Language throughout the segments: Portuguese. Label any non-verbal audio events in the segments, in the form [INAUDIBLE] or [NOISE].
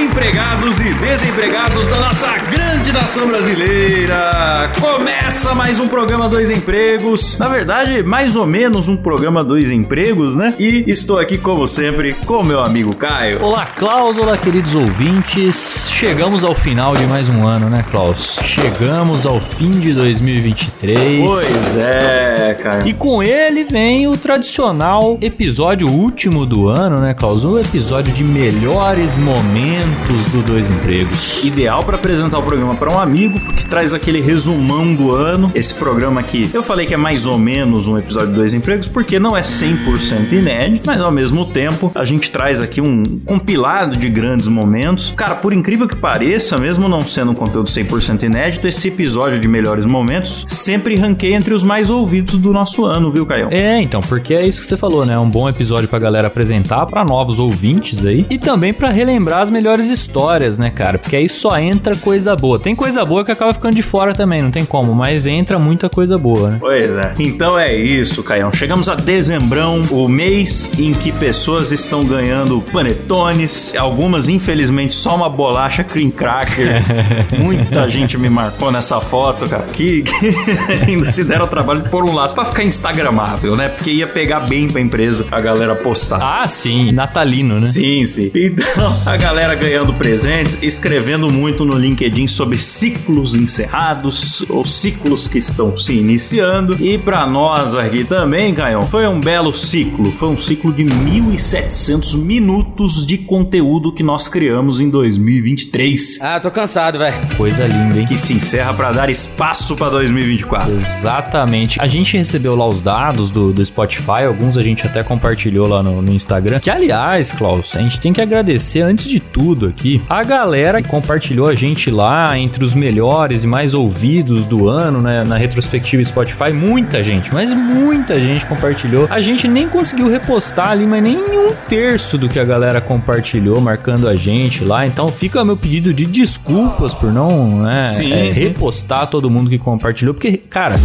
Empregados e desempregados da nossa grande nação brasileira! Começa mais um programa Dois Empregos. Na verdade, mais ou menos um programa Dois Empregos, né? E estou aqui, como sempre, com meu amigo Caio. Olá, Klaus, olá, queridos ouvintes. Chegamos ao final de mais um ano, né, Klaus? Chegamos ao fim de 2023. Pois é, Caio. E com ele vem o tradicional episódio último do ano, né, Klaus? O episódio de melhores momentos do Dois Empregos. Ideal para apresentar o programa para um amigo, porque traz aquele resumão do ano. Esse programa aqui, eu falei que é mais ou menos um episódio de Dois Empregos, porque não é 100% inédito, mas ao mesmo tempo a gente traz aqui um compilado de grandes momentos. Cara, por incrível que pareça, mesmo não sendo um conteúdo 100% inédito, esse episódio de melhores momentos sempre ranqueia entre os mais ouvidos do nosso ano, viu, Caio? É, então, porque é isso que você falou, né? É um bom episódio pra galera apresentar para novos ouvintes aí e também para relembrar as melhores histórias, né, cara? Porque aí só entra coisa boa. Tem coisa boa que acaba ficando de fora também, não tem como, mas entra muita coisa boa, né? Pois é. Então é isso, Caião. Chegamos a dezembrão, o mês em que pessoas estão ganhando panetones, algumas infelizmente só uma bolacha cream cracker. [LAUGHS] Muita gente me marcou nessa foto, cara, que, que [LAUGHS] ainda se deram o trabalho de pôr um laço pra ficar instagramável, né? Porque ia pegar bem pra empresa a galera postar. Ah, sim, natalino, né? Sim, sim. Então, [LAUGHS] a galera ganhando presentes, escrevendo muito no LinkedIn sobre ciclos encerrados ou ciclos que estão se iniciando. E para nós aqui também, Caio, foi um belo ciclo. Foi um ciclo de 1.700 minutos de conteúdo que nós criamos em 2023. Ah, tô cansado, velho. Coisa linda, hein? Que se encerra para dar espaço para 2024. Exatamente. A gente recebeu lá os dados do, do Spotify, alguns a gente até compartilhou lá no, no Instagram. Que, aliás, Klaus, a gente tem que agradecer, antes de tudo aqui, a galera que compartilhou a gente lá entre os melhores e mais ouvidos do ano, né? Na retrospectiva Spotify. Muita gente, mas muita gente compartilhou. A gente nem conseguiu repostar ali, mas nem um terço do que a galera compartilhou, marcando a gente lá. Então fica meu pedido de desculpas por não né, Sim. é, repostar todo mundo que compartilhou, porque, cara.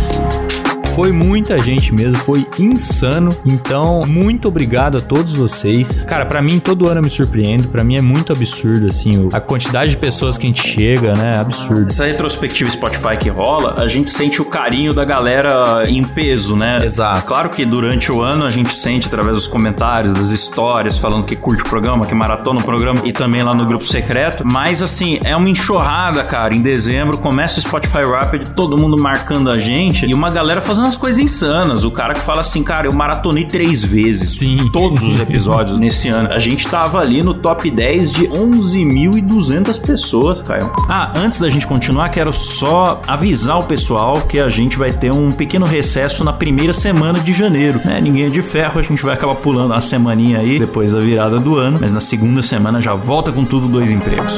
Foi muita gente mesmo, foi insano. Então, muito obrigado a todos vocês. Cara, pra mim todo ano eu me surpreendo, Pra mim é muito absurdo assim, a quantidade de pessoas que a gente chega, né? Absurdo. Essa retrospectiva Spotify que rola, a gente sente o carinho da galera em peso, né? Exato. Claro que durante o ano a gente sente através dos comentários, das histórias, falando que curte o programa, que maratona o programa e também lá no grupo secreto. Mas assim, é uma enxurrada, cara. Em dezembro começa o Spotify Rapid, todo mundo marcando a gente e uma galera fazendo umas coisas insanas. O cara que fala assim, cara, eu maratonei três vezes. Sim. Todos os episódios [LAUGHS] nesse ano. A gente tava ali no top 10 de 11.200 pessoas, Caio. Ah, antes da gente continuar, quero só avisar o pessoal que a gente vai ter um pequeno recesso na primeira semana de janeiro, né? Ninguém é de ferro, a gente vai acabar pulando uma semaninha aí depois da virada do ano, mas na segunda semana já volta com tudo dois empregos.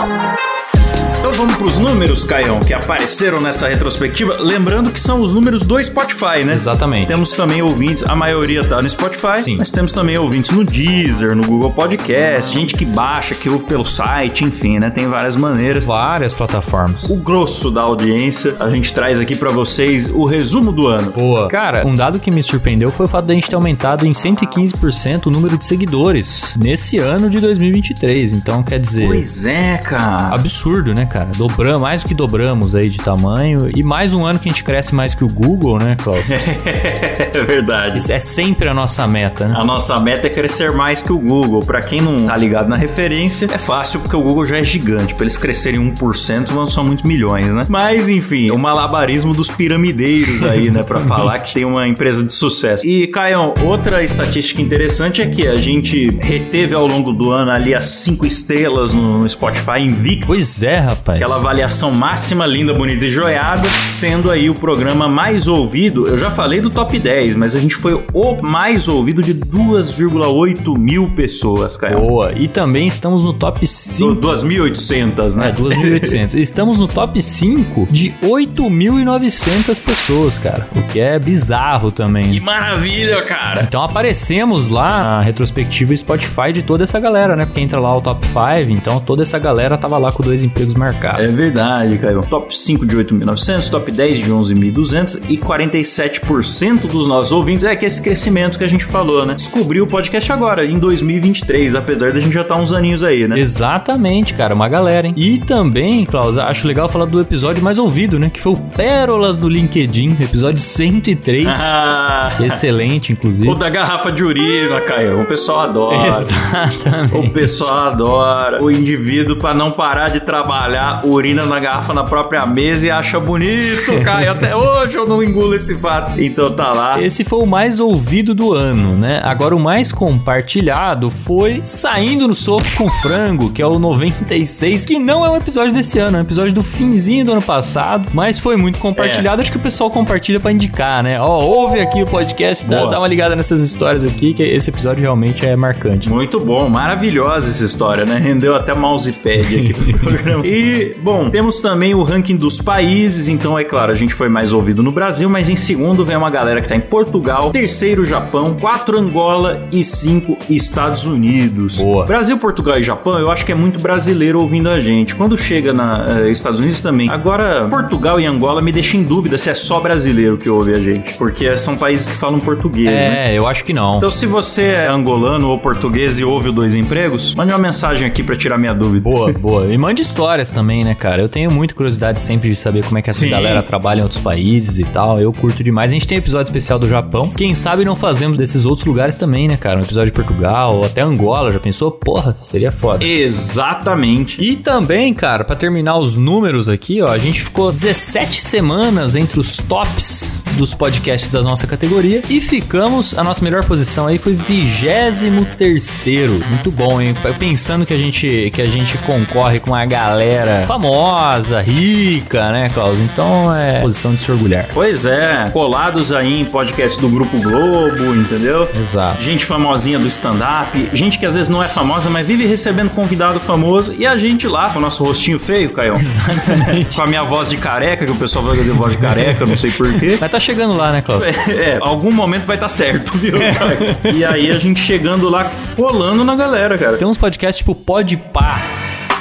Então vamos pros números, Caião, que apareceram nessa retrospectiva. Lembrando que são os números do Spotify, né? Exatamente. Temos também ouvintes, a maioria tá no Spotify, Sim. mas temos também ouvintes no Deezer, no Google Podcast, gente que baixa, que ouve pelo site, enfim, né? Tem várias maneiras. Várias plataformas. O grosso da audiência, a gente traz aqui pra vocês o resumo do ano. Boa. Cara, um dado que me surpreendeu foi o fato da gente ter aumentado em 115% o número de seguidores nesse ano de 2023. Então, quer dizer. Pois é, cara. Absurdo, né, cara? Dobramos, mais do que dobramos aí de tamanho. E mais um ano que a gente cresce mais que o Google, né, Cláudio? [LAUGHS] é verdade. Isso é sempre a nossa meta, né? A nossa meta é crescer mais que o Google. Pra quem não tá ligado na referência, é fácil porque o Google já é gigante. Pra eles crescerem 1%, vão- são muitos milhões, né? Mas enfim, o malabarismo dos piramideiros aí, né? Pra falar que tem uma empresa de sucesso. E, Caião, outra estatística interessante é que a gente reteve ao longo do ano ali as cinco estrelas no Spotify invicto. Pois é, rapaz. Aquela avaliação máxima, linda, bonita e joiada, sendo aí o programa mais ouvido. Eu já falei do top 10, mas a gente foi o mais ouvido de 2,8 mil pessoas, cara. Boa. E também estamos no top 5. 2.800, né? É, 2.800. estamos no top 5 de 8.900 pessoas, cara. O que é bizarro também. Que maravilha, cara. Então aparecemos lá na retrospectiva Spotify de toda essa galera, né? Porque entra lá o top 5, então toda essa galera tava lá com dois empregos marcados. É verdade, Caio. Top 5 de 8.900, top 10 de 11.200 e 47% dos nossos ouvintes é que esse crescimento que a gente falou, né? Descobriu o podcast agora, em 2023, apesar da gente já estar tá uns aninhos aí, né? Exatamente, cara, uma galera, hein? E também, Klaus, acho legal falar do episódio mais ouvido, né? Que foi o Pérolas do LinkedIn, episódio 103. [LAUGHS] Ah. Excelente, inclusive. O da garrafa de urina, Caio. O pessoal adora. [LAUGHS] Exatamente. O pessoal adora. O indivíduo, para não parar de trabalhar, urina na garrafa na própria mesa e acha bonito, [LAUGHS] Caio. Até hoje eu não engulo esse fato. Então tá lá. Esse foi o mais ouvido do ano, né? Agora o mais compartilhado foi Saindo no Soco com Frango, que é o 96, que não é um episódio desse ano, é um episódio do finzinho do ano passado, mas foi muito compartilhado. É. Acho que o pessoal compartilha para indicar, né? Ó, ouve aqui o podcast, dá, dá, uma ligada nessas histórias aqui, que esse episódio realmente é marcante. Muito bom, maravilhosa essa história, né? Rendeu até mousepad aqui no [LAUGHS] programa. E, bom, temos também o ranking dos países, então é claro, a gente foi mais ouvido no Brasil, mas em segundo vem uma galera que tá em Portugal, terceiro Japão, quatro Angola e cinco Estados Unidos. Boa. Brasil, Portugal e Japão, eu acho que é muito brasileiro ouvindo a gente. Quando chega na uh, Estados Unidos também. Agora, Portugal e Angola me deixam em dúvida se é só brasileiro que ouve a gente, porque são países que falam português, é, né? Eu acho que não. Então, se você é angolano ou português e ouve o Dois Empregos, mande uma mensagem aqui para tirar minha dúvida. Boa, boa. E mande histórias também, né, cara? Eu tenho muita curiosidade sempre de saber como é que essa Sim. galera trabalha em outros países e tal. Eu curto demais. A gente tem episódio especial do Japão. Quem sabe não fazemos desses outros lugares também, né, cara? Um episódio de Portugal ou até Angola. Já pensou? Porra, seria foda. Exatamente. E também, cara, para terminar os números aqui, ó, a gente ficou 17 semanas entre os tops dos podcasts da nossa categoria e ficamos, a nossa melhor posição aí foi 23 Muito bom, hein? Pensando que a gente que a gente concorre com a galera famosa, rica, né, Klaus? Então é posição de se orgulhar. Pois é, colados aí em podcast do Grupo Globo, entendeu? Exato. Gente famosinha do stand-up, gente que às vezes não é famosa, mas vive recebendo convidado famoso e a gente lá com o nosso rostinho feio, Caio. [LAUGHS] Exatamente. com a minha voz de careca, que o pessoal vai fazer voz de careca, não sei porquê. Mas tá chegando lá, né, Klaus? É, [LAUGHS] é algum momento vai estar tá certo, viu? É. E aí a gente chegando lá, colando na galera, cara. Tem uns podcasts tipo Pode Pá.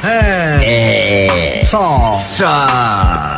É. É. Só. Só.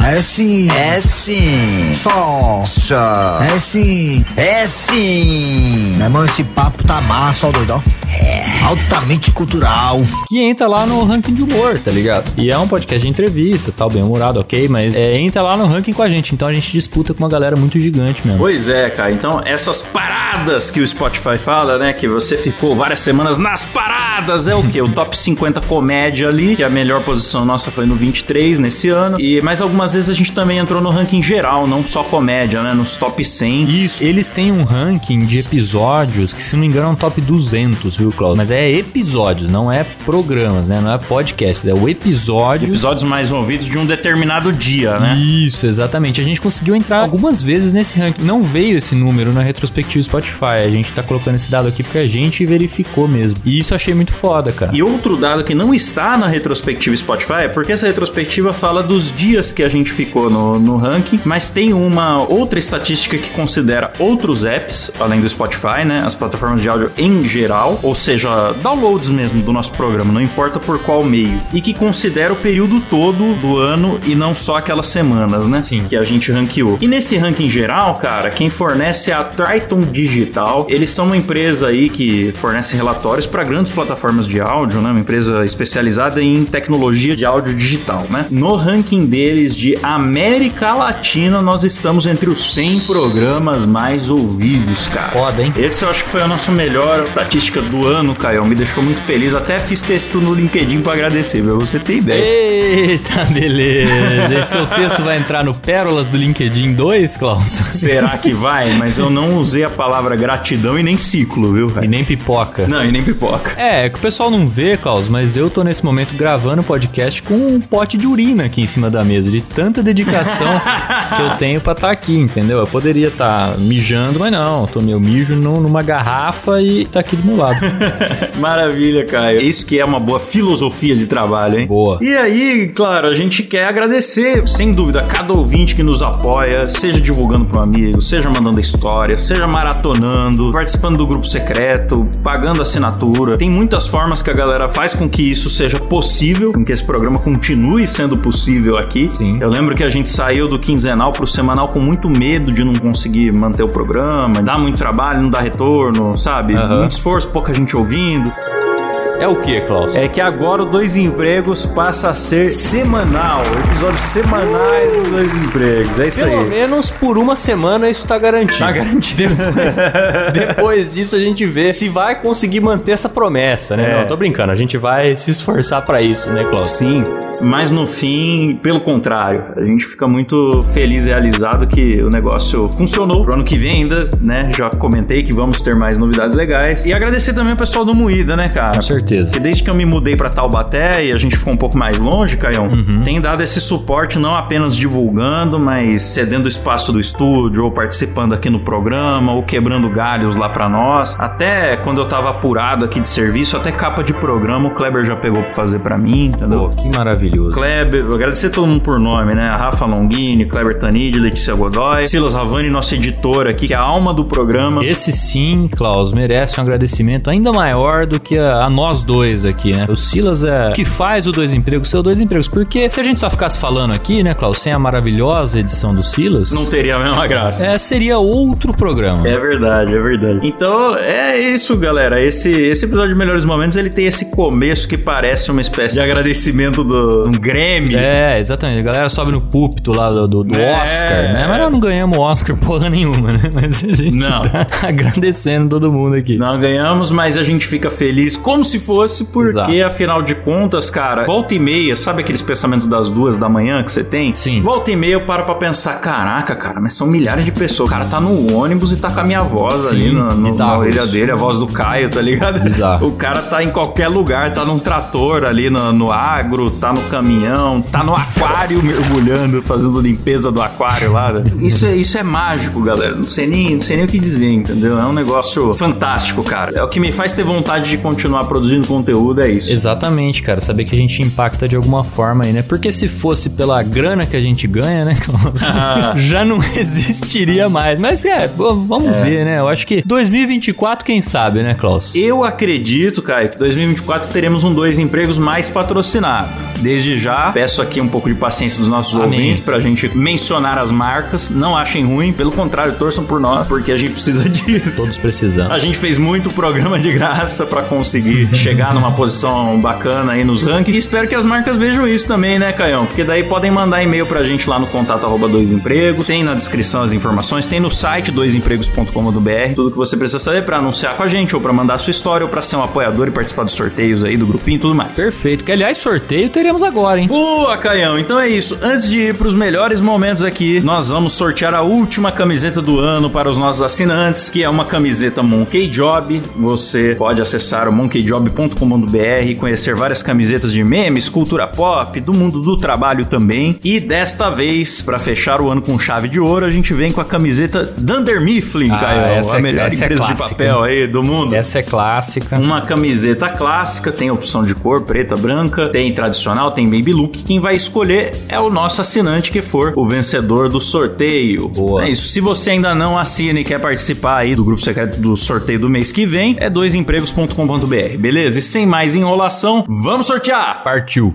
É sim. É sim. Só. Só. É sim. É sim. Meu irmão, esse papo tá massa, ó, doidão. É. Altamente cultural. Que entra lá no ranking de humor, tá ligado? E é um podcast de entrevista, tal, bem humorado, ok, mas é, entra lá no ranking com a gente. Então a gente disputa com uma galera muito gigante mesmo. Pois é, cara. Então essas paradas que o Spotify fala, né? Que você ficou várias semanas nas paradas, é o quê? O top 50 comédia ali, que a melhor posição nossa foi no 23 nesse ano. E mais algumas vezes a gente também entrou no ranking geral, não só comédia, né? Nos top 100. Isso. Eles têm um ranking de episódios que, se não me engano, é um top 200, viu, Claudio? Mas é episódios, não é programas, né? Não é podcasts, é o episódio. Episódios mais ouvidos de um determinado dia, né? Isso, exatamente. A gente conseguiu entrar algumas vezes nesse ranking. Não veio esse número na retrospectiva Spotify. A gente tá colocando esse dado aqui porque a gente verificou mesmo. E isso eu achei muito foda, cara. E outro dado que não está na retrospectiva Spotify é porque essa retrospectiva fala dos dias que a gente ficou no, no ranking, mas tem uma outra estatística que considera outros apps, além do Spotify, né? As plataformas de áudio em geral, ou seja, downloads mesmo do nosso programa, não importa por qual meio, e que considera o período todo do ano e não só aquelas semanas, né? Sim. Que a gente ranqueou. E nesse ranking geral, cara, quem fornece é a Triton Digital. Eles são uma empresa aí que fornece relatórios para grandes plataformas de áudio, né? Uma empresa especializada em tecnologia de áudio digital, né? No ranking deles de América Latina, nós estamos entre os 100 programas mais ouvidos, cara. Foda, hein? Esse eu acho que foi a nossa melhor estatística do ano, Caio. Me deixou muito feliz. Até fiz texto no LinkedIn pra agradecer, pra você ter ideia. Eita, beleza. Seu texto vai entrar no Pérolas do LinkedIn 2, Klaus? Será que vai? Mas eu não usei a palavra gratidão e nem ciclo, viu, E nem pipoca. Não, e nem pipoca. É, é que o pessoal não vê, Klaus, mas eu tô nesse momento gravando podcast com um pote de urina aqui em cima da mesa, de tanta dedicação [LAUGHS] que eu tenho pra estar aqui, entendeu? Eu poderia estar mijando, mas não, eu tô meu mijo num- numa garrafa e tá aqui do meu lado. [LAUGHS] Maravilha, Caio. Isso que é uma boa filosofia de trabalho, hein? Boa. E aí, claro, a gente quer agradecer, sem dúvida, cada ouvinte que nos apoia, seja divulgando para um amigo, seja mandando história, seja maratonando, participando do grupo secreto, pagando assinatura. Tem muitas formas que a galera faz com que isso seja possível, com que esse programa continue sendo possível aqui. Sim. Eu lembro que a gente saiu do quinzenal pro semanal com muito medo de não conseguir manter o programa, dá muito trabalho, não dá retorno, sabe? Aham. Muito esforço, pouca gente ouvindo. É o que, Klaus? É que agora o Dois Empregos passa a ser semanal. Episódios semanais do Dois Empregos. É isso Pelo aí. menos por uma semana isso tá garantido. Tá garantido. [LAUGHS] Depois disso a gente vê se vai conseguir manter essa promessa, né? É. Não, tô brincando, a gente vai se esforçar pra isso, né, Klaus? Sim, mas no fim, pelo contrário, a gente fica muito feliz e realizado que o negócio funcionou. Pro ano que vem ainda, né? Já comentei que vamos ter mais novidades legais. E agradecer também o pessoal do Moída, né, cara? Com certeza. Porque desde que eu me mudei pra Taubaté e a gente ficou um pouco mais longe, Caião, Uhum. tem dado esse suporte não apenas divulgando, mas cedendo o espaço do estúdio, ou participando aqui no programa, ou quebrando galhos lá pra nós. Até quando eu tava apurado aqui de serviço, até capa de programa o Kleber já pegou pra fazer pra mim, entendeu? Pô, que maravilhoso. Kleber, agradecer todo mundo por nome, né? A Rafa Longini, Kleber Tanid, Letícia Godoy, Silas Ravani, nosso editor aqui, que é a alma do programa. Esse sim, Klaus, merece um agradecimento ainda maior do que a, a nós dois aqui, né? O Silas é o que faz o Dois Empregos ser o Dois Empregos. Porque se a gente só ficasse falando aqui, né, Klaus, sem a maravilhosa edição do Silas, Não teria a mesma graça. é, seria outro programa. É verdade, é verdade. Então, é isso, galera. Esse, esse episódio de Melhores Momentos, ele tem esse começo que parece uma espécie de agradecimento do um Grammy. É, exatamente. A galera sobe no púlpito lá do, do- do É. Oscar, né? Mas nós não ganhamos Oscar porra nenhuma, né? Mas a gente Não. tá [LAUGHS] agradecendo todo mundo aqui. Não ganhamos, mas a gente fica feliz como se fosse, porque Exato. afinal de contas, cara, volta e meia, sabe aqueles pensamentos das duas da manhã que você tem? Sim. Volta e meia eu paro pra pensar, caraca, cara, mas são milhares de pessoas. O cara tá no ônibus e tá com a minha voz Sim, ali no, no- na orelha dele, a voz do Caio, tá ligado? Bizarro. O cara tá em qualquer lugar, tá num trator ali no, no agro, tá no caminhão, tá no aquário mergulhando, fazendo limpeza do aquário lá. né? Isso é, isso é mágico, galera. Não sei, nem, não sei nem o que dizer, entendeu? É um negócio fantástico, cara. É o que me faz ter vontade de continuar produzindo conteúdo, é isso. Exatamente, cara. Saber que a gente impacta de alguma forma aí, né? Porque se fosse pela grana que a gente ganha, né, Klaus? Ah. já não [LAUGHS] existiria mais. Mas é, vamos ver, né? Eu acho que 2024, quem sabe, né, Klaus? Eu acredito, Caio, que 2024 teremos um dois empregos mais patrocinado. Desde já, peço aqui um pouco de paciência dos nossos Amém. ouvintes pra gente mencionar as marcas. Não achem ruim, pelo contrário, torçam por nós, porque a gente precisa [LAUGHS] disso. Todos precisamos. A gente fez muito programa de graça pra conseguir [LAUGHS] chegar numa posição bacana aí nos rankings. E espero que as marcas vejam isso também, né, Caião? Porque daí podem mandar e-mail pra gente lá no contato arroba dois empregos. Tem na descrição as informações, tem no site doisempregos.com.br. Tudo que você precisa saber pra anunciar com a gente, ou pra mandar sua história, ou pra ser um apoiador e participar dos sorteios aí do grupinho e tudo mais. Perfeito. Que, aliás, sorteio teremos agora, hein? Boa, Caião. Então é isso. Antes de ir pros melhores momentos aqui, nós vamos sortear a última camiseta do ano para os nossos assinantes, que é uma camiseta Monkey Job. Você pode acessar o monkeyjob.com.br e conhecer várias camisetas de memes, cultura pop, do mundo do trabalho também. E desta vez, para fechar o ano com chave de ouro, a gente vem com a camiseta Dunder Mifflin, Ah, Caião. essa a é- melhor essa é empresa de clássica. papel aí do mundo. Essa é clássica. Uma camiseta clássica, tem opção de cor, preta, branca, tem tradicional, tem baby look. Quem vai escolher é o nosso assinante que for o vencedor do sorteio. Boa. É isso. Se você ainda não assina e quer participar aí do grupo secreto do sorteio do mês que vem, é doisempregos.com.br, beleza? E sem mais enrolação, vamos sortear! Partiu.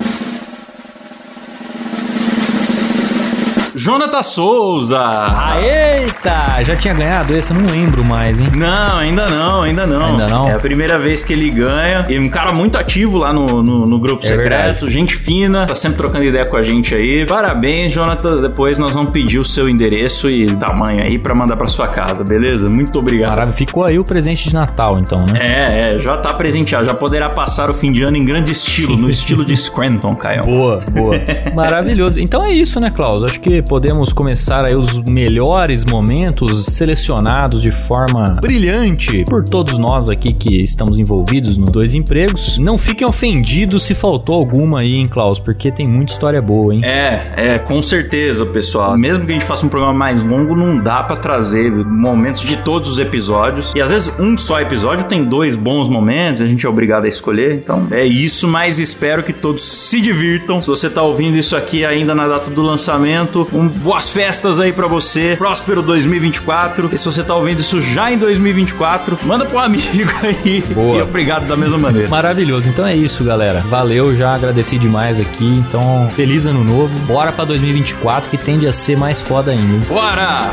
Jonathan Souza! Ah, eita! Já tinha ganhado esse? Eu não lembro mais, hein? Não, ainda não, ainda não. Ainda não? É a primeira vez que ele ganha. E um cara muito ativo lá no, no, no grupo É secreto. verdade. Gente fina, tá sempre trocando ideia com a gente aí. Parabéns, Jonathan. Depois nós vamos pedir o seu endereço e tamanho aí pra mandar pra sua casa, beleza? Muito obrigado. Caralho, ficou aí o presente de Natal, então, né? É, é, já tá presenteado. Já poderá passar o fim de ano em grande estilo, no [LAUGHS] estilo de Scranton, Caio. Boa, boa. [LAUGHS] Maravilhoso. Então é isso, né, Klaus? Acho que podemos começar aí os melhores momentos selecionados de forma brilhante por todos nós aqui que estamos envolvidos no Dois Empregos. Não fiquem ofendidos se faltou alguma aí, hein, Klaus, porque tem muita história boa, hein? É, é, com certeza, pessoal. Mesmo que a gente faça um programa mais longo, não dá pra trazer momentos de todos os episódios. E às vezes um só episódio tem dois bons momentos, a gente é obrigado a escolher. Então é isso, mas espero que todos se divirtam. Se você tá ouvindo isso aqui ainda na data do lançamento, um, boas festas aí pra você. Próspero 2024. E se você tá ouvindo isso já em 2024, manda pro amigo aí. Boa. E obrigado da mesma maneira. Maravilhoso. Então é isso, galera. Valeu, já agradeci demais aqui. Então, feliz ano novo. Bora pra 2024 que tende a ser mais foda ainda. Bora!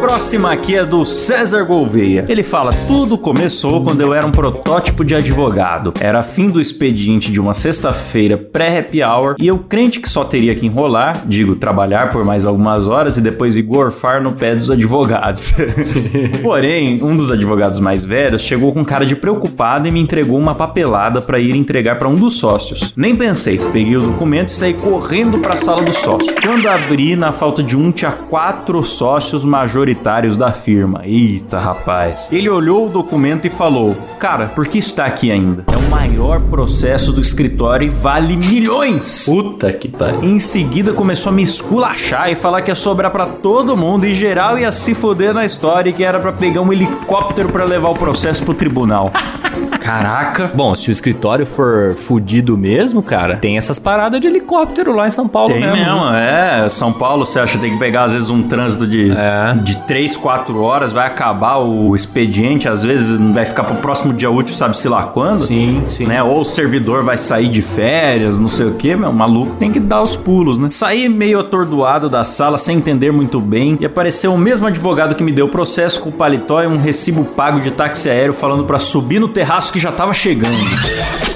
Próxima aqui é do César Gouveia. Ele fala: Tudo começou quando eu era um protótipo de advogado. Era fim do expediente de uma sexta-feira pré-happy hour e eu crente que só teria que enrolar, digo, trabalhar por mais algumas horas e depois ir gorfar no pé dos advogados. [LAUGHS] Porém, um dos advogados mais velhos chegou com cara de preocupado e me entregou uma papelada para ir entregar para um dos sócios. Nem pensei, peguei o documento e saí correndo para a sala do sócio. Quando abri, na falta de um, tinha quatro sócios majoritários da firma. Eita, rapaz. Ele olhou o documento e falou: Cara, por que isso tá aqui ainda? É o maior processo do escritório e vale milhões. Puta que pariu. Em seguida começou a me esculachar e falar que ia sobrar pra todo mundo e geral ia se foder na história e que era pra pegar um helicóptero pra levar o processo pro tribunal. [LAUGHS] Caraca. Bom, se o escritório for fudido mesmo, cara, tem essas paradas de helicóptero lá em São Paulo Tem mesmo. mesmo, é. São Paulo, você acha que tem que pegar, às vezes, um trânsito de, É. de 3, 4 horas, vai acabar o expediente, às vezes não vai ficar pro próximo dia útil, sabe-se lá quando. Sim, sim. Né? Ou o servidor vai sair de férias, não sei o que, meu, o maluco tem que dar os pulos, né? Saí meio atordoado da sala, sem entender muito bem, e apareceu o mesmo advogado que me deu o processo com o paletó e um recibo pago de táxi aéreo falando pra subir no terraço que já tava chegando.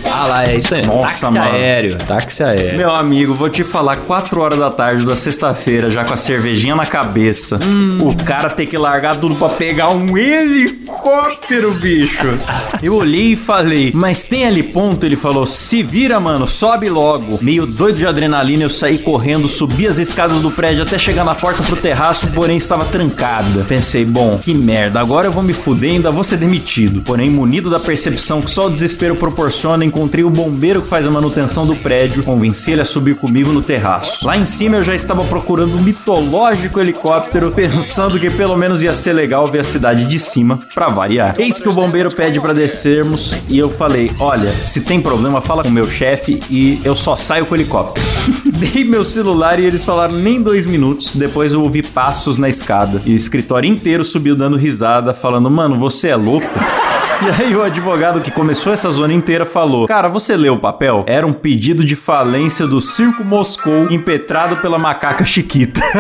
Ah lá, é isso aí. Nossa, táxi mano. aéreo. Táxi aéreo. Meu amigo, vou te falar, 4 horas da tarde da sexta-feira, já com a cervejinha na cabeça. O cara tem que largar tudo pra pegar um helicóptero, bicho. Eu olhei e falei, mas tem ali ponto? Ele falou, se vira, mano, sobe logo. Meio doido de adrenalina, eu saí correndo, subi as escadas do prédio até chegar na porta pro terraço, porém estava trancada. Pensei, bom, que merda, agora eu vou me fuder e ainda vou ser demitido. Porém, munido da percepção que só o desespero proporciona, encontrei o bombeiro que faz a manutenção do prédio, convenci ele a subir comigo no terraço. Lá em cima eu já estava procurando um mitológico helicóptero, [LAUGHS] pensando que pelo menos ia ser legal ver a cidade de cima, pra variar. Eis que o bombeiro pede pra descermos e eu falei: Olha, se tem problema, fala com o meu chefe e eu só saio com o helicóptero. [LAUGHS] Dei meu celular e eles falaram nem dois minutos. Depois eu ouvi passos na escada e o escritório inteiro subiu dando risada, falando: Mano, você é louco? [LAUGHS] E aí o advogado que começou essa zona inteira falou: Cara, você leu o papel? Era um pedido de falência do Circo Moscou impetrado pela macaca Chiquita. [LAUGHS]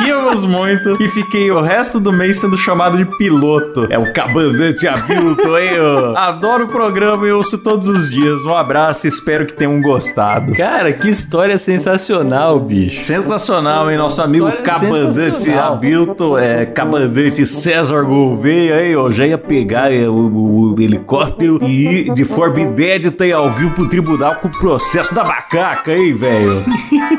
Ríamos muito e fiquei o resto do mês sendo chamado de piloto. É o cabandante Abilton, hein? ô? Adoro o programa e ouço todos os dias. Um abraço e espero que tenham gostado. Cara, que história sensacional, bicho. Sensacional, hein? Nosso amigo História Cabandante. Abilton, é, Cabandante César Gouveia, hein? Eu já ia pegar é, o, o- o helicóptero e ir de forma inédita e ao vivo pro tribunal com o processo da macaca, hein, velho?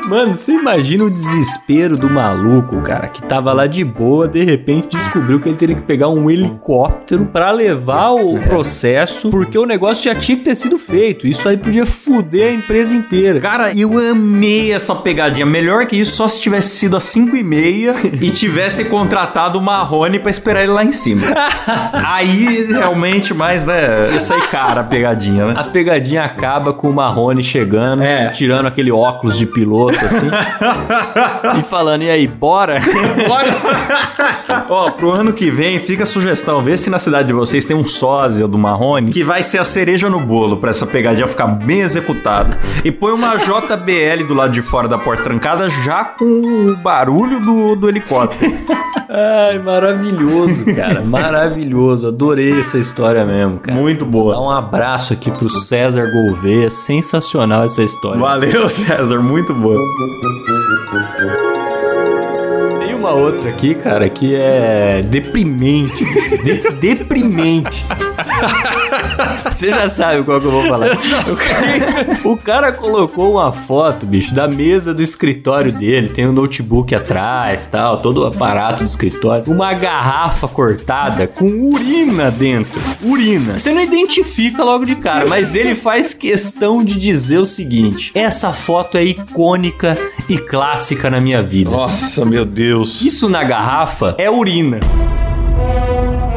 Mano, você imagina o desespero do maluco, cara, que tava lá de boa, de repente descobriu que ele teria que pegar um helicóptero pra levar o processo, porque o negócio já tinha que ter sido feito. Isso aí podia fuder a empresa inteira. Cara, eu amei essa pegadinha. Melhor que isso, só se tivesse sido às 5 e meia [LAUGHS] e tivesse contratado o Marrone pra esperar ele lá em cima. [LAUGHS] Aí, realmente, mais, né? Ia sair cara a pegadinha, né? A pegadinha acaba com o Marrone chegando, É. tirando aquele óculos de piloto, assim, [LAUGHS] e falando, e aí, bora? [LAUGHS] Ó, pro ano que vem, fica a sugestão. Vê se na cidade de vocês tem um sósia do Marrone que vai ser a cereja no bolo pra essa pegadinha ficar bem executada. E põe uma JBL do lado de fora da porta trancada já com o barulho do, do helicóptero. [LAUGHS] Ai, maravilhoso, cara, maravilhoso. Adorei essa história mesmo, cara. Muito Dá boa. um abraço aqui pro César Gouveia, sensacional essa história. Valeu, César. Muito boa. Thank you. Uma outra aqui, cara, que é deprimente. De- deprimente. [LAUGHS] Você já sabe qual que eu vou falar. o, cara, o cara colocou uma foto, bicho, da mesa do escritório dele. Tem um notebook atrás, tal, todo o aparato do escritório. Uma garrafa cortada com urina dentro. Urina. Você não identifica logo de cara, mas ele faz questão de dizer o seguinte: essa foto é icônica e clássica na minha vida. Nossa, meu Deus. Isso na garrafa é urina.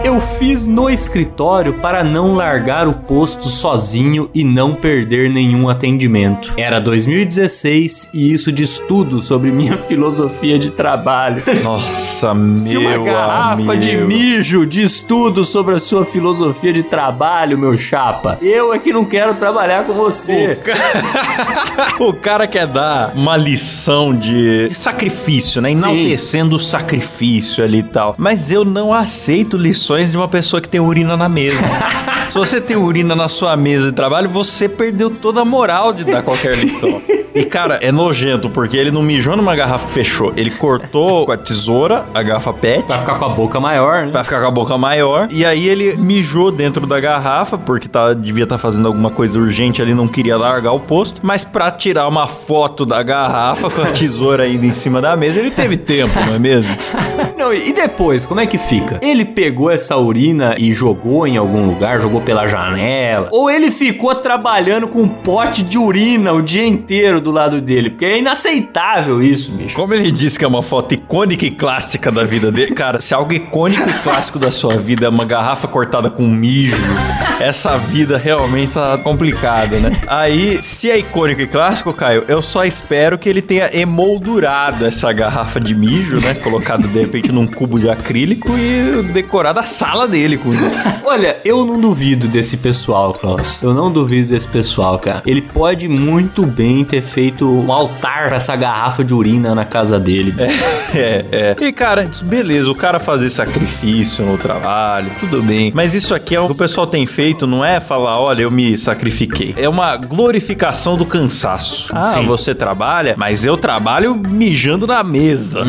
Eu fiz no escritório para não largar o posto sozinho e não perder nenhum atendimento. Era 2016 e isso diz tudo sobre minha [LAUGHS] filosofia de trabalho. Nossa, Se uma meu garrafa de amigo. mijo diz tudo sobre a sua filosofia de trabalho, meu chapa, eu é que não quero trabalhar com você. O [LAUGHS] cara quer dar uma lição de, de sacrifício, né? Enaltecendo o sacrifício ali e tal. Mas eu não aceito lições de uma pessoa que tem urina na mesa. [LAUGHS] Se você tem urina na sua mesa de trabalho, você perdeu toda a moral de dar qualquer lição. E, cara, é nojento, porque ele não mijou numa garrafa fechou. Ele cortou com a tesoura a garrafa PET. Pra ficar com a boca maior, né? Pra ficar com a boca maior. E aí ele mijou dentro da garrafa, porque tá, devia estar fazendo alguma coisa urgente ali, não queria largar o posto. Mas pra tirar uma foto da garrafa com a [LAUGHS] tesoura ainda em cima da mesa, ele teve tempo, não é mesmo? [LAUGHS] Não, e depois, como é que fica? Ele pegou essa urina e jogou em algum lugar, jogou pela janela? Ou ele ficou trabalhando com um pote de urina o dia inteiro do lado dele? Porque é inaceitável isso, bicho. Como ele disse que é uma foto icônica e clássica da vida dele, cara, se algo icônico e clássico da sua vida é uma garrafa cortada com mijo, essa vida realmente tá complicada, né? Aí, se é icônico e clássico, Caio, eu só espero que ele tenha emoldurado essa garrafa de mijo, né? Colocado de repente num cubo de acrílico e decorado a sala dele com isso. Olha, eu não duvido desse pessoal, Klaus. Eu não duvido desse pessoal, cara. Ele pode muito bem ter feito um altar pra essa garrafa de urina na casa dele. [LAUGHS] É, é. E, cara, beleza, o cara fazer sacrifício no trabalho, tudo bem. Mas isso aqui é o que o pessoal tem feito, não é falar, olha, eu me sacrifiquei. É uma glorificação do cansaço. Ah, Sim. você trabalha, mas eu trabalho mijando na mesa.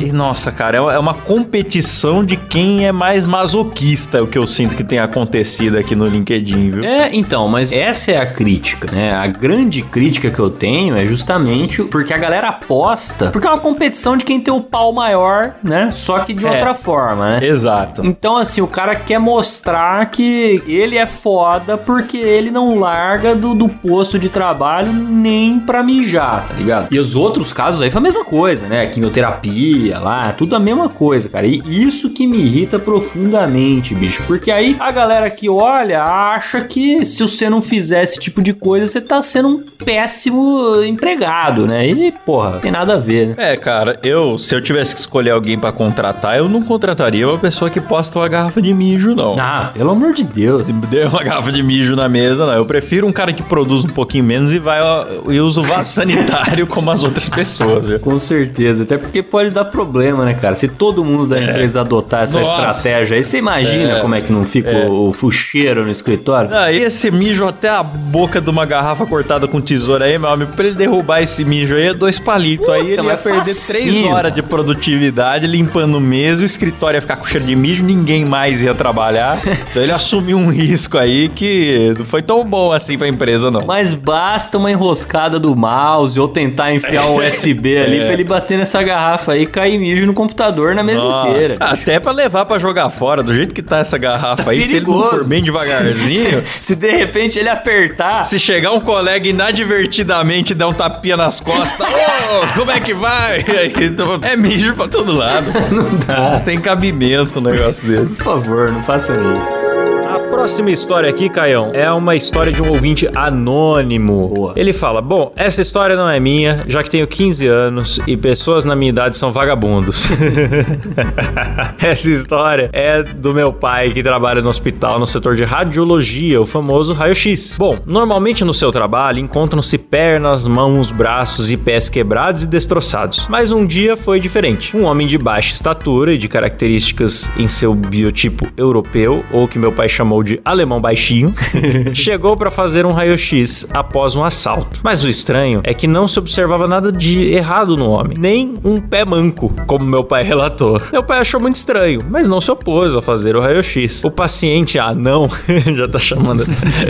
E, nossa, cara, é é uma competição de quem é mais masoquista, é o que eu sinto que tem acontecido aqui no LinkedIn, viu? É, então, mas essa é a crítica, né? A grande crítica que eu tenho é justamente porque a galera aposta, porque é uma competição de quem tem o pau maior, né? Só que de É. outra forma, né? Exato. Então, assim, o cara quer mostrar que ele é foda porque ele não larga do, do posto de trabalho nem pra mijar, tá ligado? E os outros casos aí foi a mesma coisa, né? Quimioterapia lá, tudo a mesma coisa, cara. E isso que me irrita profundamente, bicho. Porque aí a galera que olha acha que se você não fizer esse tipo de coisa, você tá sendo um péssimo empregado, né? E, porra, tem nada a ver, né? É, cara, eu, se eu tivesse que escolher alguém pra contratar, eu não contrataria uma pessoa que posta uma garrafa de mijo, não. Ah, pelo amor de Deus. [LAUGHS] Deu uma garrafa de mijo na mesa, não. Eu prefiro um cara que produz um pouquinho menos e vai e usa o vaso [LAUGHS] sanitário como as outras pessoas, viu? Com certeza, até porque pode dar problema, né, cara? Se todo mundo da empresa adotar essa É. Nossa. estratégia aí, você imagina É. como é que não fica o, o fucheiro no escritório? Ah, e esse mijo até a boca de uma garrafa cortada com tesoura aí, meu amigo, pra ele derrubar esse mijo aí é dois palitos. aí ele ia mas perder três horas de produtividade limpando mesa, o escritório ia ficar com cheiro de mijo, ninguém mais ia trabalhar. [LAUGHS] então ele assumiu um risco aí que não foi tão bom assim pra empresa, não. Mas basta uma enroscada do mouse ou tentar enfiar um [LAUGHS] USB ali É. pra ele bater nessa garrafa aí e cair mijo no computador na mesa Nossa, inteira. Até pra levar pra jogar fora, do jeito que tá essa garrafa aí, se ele não for bem [LAUGHS] devagarzinho, Se de repente ele apertar, se chegar um colega inadvertidamente e der um tapinha nas costas, ô, como é que vai? [LAUGHS] Aí, então, é mijo pra todo lado. [LAUGHS] não dá. Não tem cabimento um negócio desse. Por favor, não façam isso. A próxima história aqui, Caião, é uma história de um ouvinte anônimo. Boa. Ele fala: Bom, essa história não é minha, já que tenho 15 anos e pessoas na minha idade são vagabundos. [LAUGHS] essa história é do meu pai que trabalha no hospital no setor de radiologia, o famoso raio-x. Bom, normalmente no seu trabalho encontram-se pernas, mãos, braços e pés quebrados e destroçados. Mas um dia foi diferente. Um homem de baixa estatura e de características em seu biotipo europeu, ou que meu pai chamou de alemão baixinho, [LAUGHS] chegou para fazer um raio-x após um assalto. Mas o estranho é que não se observava nada de errado no homem, nem um pé manco, como meu pai relatou. Meu pai achou muito estranho, mas não se opôs a fazer o raio-x. O paciente anão, [LAUGHS] já tá chamando,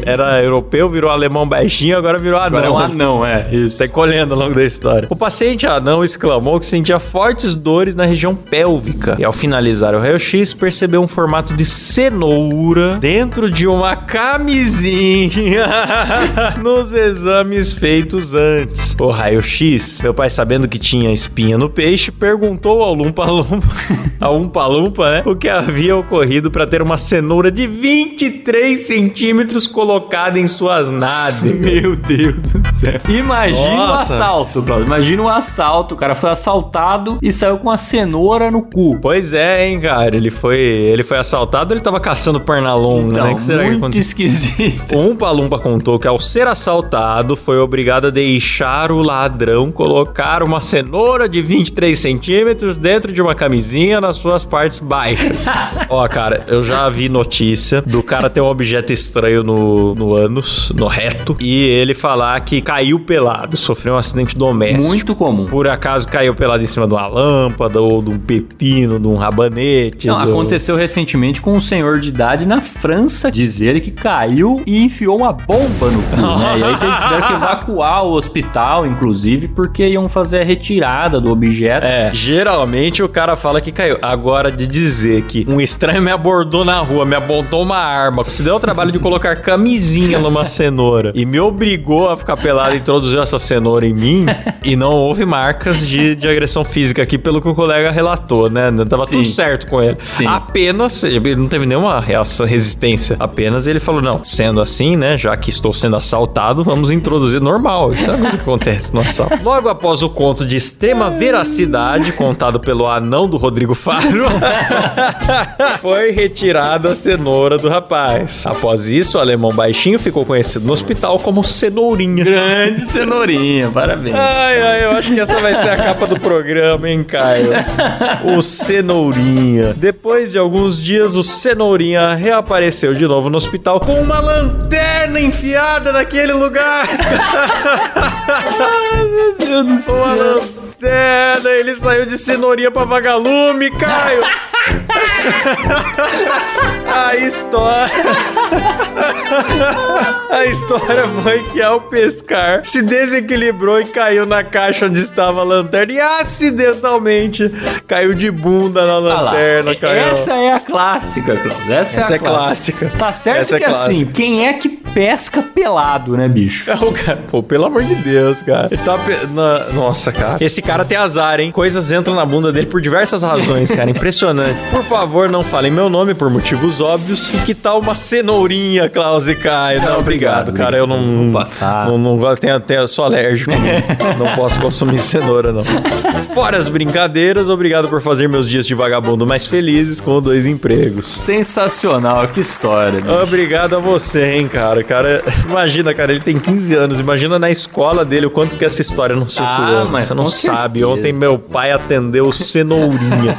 era europeu, virou alemão baixinho, agora virou anão. Agora é um anão, é. Isso. Tá colhendo ao longo da história. O paciente anão exclamou que sentia fortes dores na região pélvica. E ao finalizar o raio-x, percebeu um formato de cenoura dentro de uma camisinha [LAUGHS] nos exames feitos antes. O raio-x, meu pai sabendo que tinha espinha no peixe, perguntou ao Lumpa Lumpa, [LAUGHS] ao Umpa Lumpa, né, o que havia ocorrido para ter uma cenoura de 23 centímetros colocada em suas nádegas. [LAUGHS] Meu Deus do céu. Imagina o assalto, Claudio. Imagina um assalto. O cara foi assaltado e saiu com uma cenoura no cu. Pois é, hein, cara. Ele foi, ele foi assaltado, ele tava caçando perna longa, Então, né? Que será que muito aconteceu? esquisito. [LAUGHS] O Umpa Lumpa contou que ao ser assaltado foi obrigado a deixar o ladrão colocar uma cenoura de 23 centímetros dentro de uma camisinha nas suas partes baixas. [LAUGHS] Ó, cara, eu já vi notícia do cara ter um objeto estranho no, no ânus, no reto, e ele falar que caiu pelado, sofreu um acidente doméstico. Muito comum. Por acaso caiu pelado em cima de uma lâmpada, ou de um pepino, de um rabanete. Não, do- aconteceu recentemente com um senhor de idade na França, diz ele, que caiu e enfiou uma bomba no cu, né? E aí tiveram que evacuar o hospital, inclusive, porque iam fazer a retirada do objeto. É, geralmente o cara fala que caiu. Agora, de dizer que um estranho me abordou na rua, me apontou uma arma, se deu o trabalho de colocar camisinha numa [LAUGHS] cenoura e me obrigou a ficar pelado e introduziu essa cenoura em mim, e não houve marcas de, de agressão física aqui, pelo que o colega relatou, né? Tava Sim. tudo certo com ele. Sim. Apenas, ele não teve nenhuma reação, resistência. Apenas ele falou: não, sendo assim, né? Já que estou sendo assaltado, vamos introduzir normal. Isso é uma coisa que acontece no assalto. [LAUGHS] Logo após o conto de extrema veracidade, contado pelo anão do Rodrigo Faro, [LAUGHS] foi retirada a cenoura do rapaz. Após isso, o alemão baixinho ficou conhecido no hospital como Cenourinha. Grande cenourinha, parabéns. Ai, ai, eu acho que essa vai ser a capa do programa, hein, Caio? O Cenourinha. Depois de alguns dias, o Cenourinha reapareceu de novo no hospital com uma lanterna enfiada naquele lugar. Meu Deus do céu. Uma lanterna. Ele saiu de Cenourinha pra vagalume, Caio. [LAUGHS] A história. [LAUGHS] A história foi que ao pescar se desequilibrou e caiu na caixa onde estava a lanterna e acidentalmente caiu de bunda na Ah lanterna, Caio. Essa é a clássica, Cláudio. Essa, Essa é é a clássica. clássica. Tá certo Essa é que assim, clássica. quem é que pesca pelado, né, bicho? É o cara, pô, pelo amor de Deus, cara. Ele tá pe- na- Nossa, cara. Esse cara tem azar, hein? Coisas entram na bunda dele por diversas razões, cara. [LAUGHS] Impressionante. Por favor, não falem meu nome por motivos óbvios. E que tal uma cenourinha, Klaus e Caio? Não, obrigado, cara. Eu não. Vou passar. Não, não gosto, tenho até, sou alérgico. [LAUGHS] não posso consumir cenoura, não. Fora as brincadeiras, obrigado por fazer meus dias de vagabundo mais felizes com dois empregos. Sensacional, que história. bicho. Obrigado a você, hein, cara. Cara, imagina, cara, ele tem 15 anos. Imagina na escola dele o quanto que essa história não circulou. Ah, mas você não com sabe. certeza. Ontem meu pai atendeu cenourinha.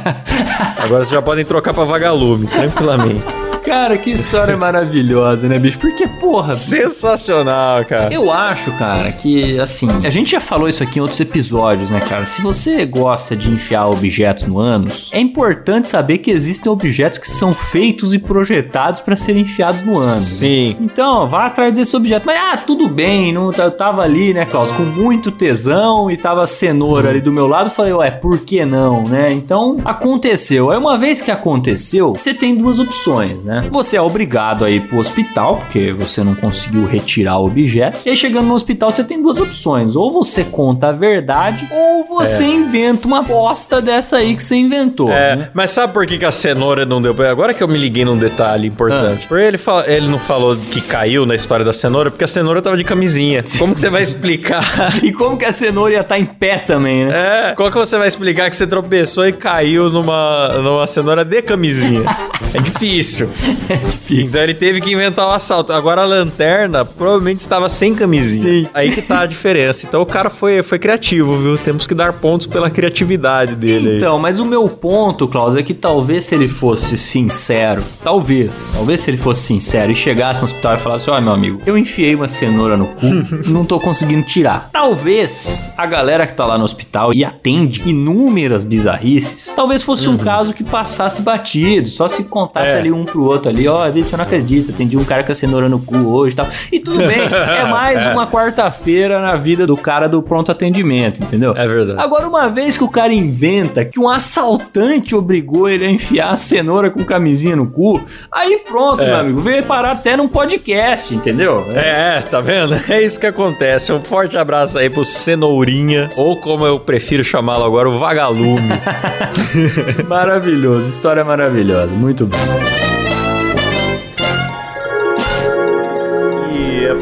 Agora vocês já podem trocar pra vagalume, tranquilamente. Cara, que história maravilhosa, né, bicho? Porque, porra, Sensacional, cara. Eu acho, cara, que assim, a gente já falou isso aqui em outros episódios, né, cara? Se você gosta de enfiar objetos no ânus, é importante saber que existem objetos que são feitos e projetados para serem enfiados no ânus. Sim. Então, vá atrás desse objeto. Mas, ah, tudo bem, não, eu tava ali, né, Klaus, com muito tesão e tava a cenoura ali do meu lado. Falei, ué, por que não, né? Então, aconteceu. Aí, uma vez que aconteceu, você tem duas opções, né? Você é obrigado a ir pro hospital, porque você não conseguiu retirar o objeto. E aí, chegando no hospital, você tem duas opções. Ou você conta a verdade, ou você inventa uma bosta dessa aí que você inventou. É, né? mas sabe por que, que a cenoura não deu? Agora que eu me liguei num detalhe importante. Ah. Porque ele, fa- ele não falou que caiu na história da cenoura, porque a cenoura tava de camisinha. Como que você vai explicar? [LAUGHS] E como que a cenoura ia estar em pé também, né? É, como que você vai explicar que você tropeçou e caiu numa, numa cenoura de camisinha? [LAUGHS] É difícil. Então ele teve que inventar o assalto. Agora a lanterna provavelmente estava sem camisinha. Sim. Aí que tá a diferença. Então o cara foi, foi criativo, viu? Temos que dar pontos pela criatividade dele. aí. Então, mas o meu ponto, Klaus, é que talvez se ele fosse sincero, talvez, talvez se ele fosse sincero e chegasse no hospital e falasse: Ó, meu amigo, eu enfiei uma cenoura no cu, [LAUGHS] não tô conseguindo tirar. Talvez a galera que tá lá no hospital e atende inúmeras bizarrices, talvez fosse um caso que passasse batido, só se contasse É. ali um pro outro ali: Ó, às vezes você não acredita, atendi um cara com a cenoura no cu hoje e tal. E tudo bem, é mais [LAUGHS] uma quarta-feira na vida do cara do pronto atendimento, entendeu? É verdade. Agora, uma vez que o cara inventa que um assaltante obrigou ele a enfiar a cenoura com camisinha no cu, aí pronto, É. meu amigo, veio parar até num podcast, entendeu? É, tá vendo? [LAUGHS] É isso que acontece. Um forte abraço aí pro Cenourinha, ou como eu prefiro chamá-lo agora, o Vagalume. [LAUGHS] Maravilhoso, história maravilhosa, muito bom.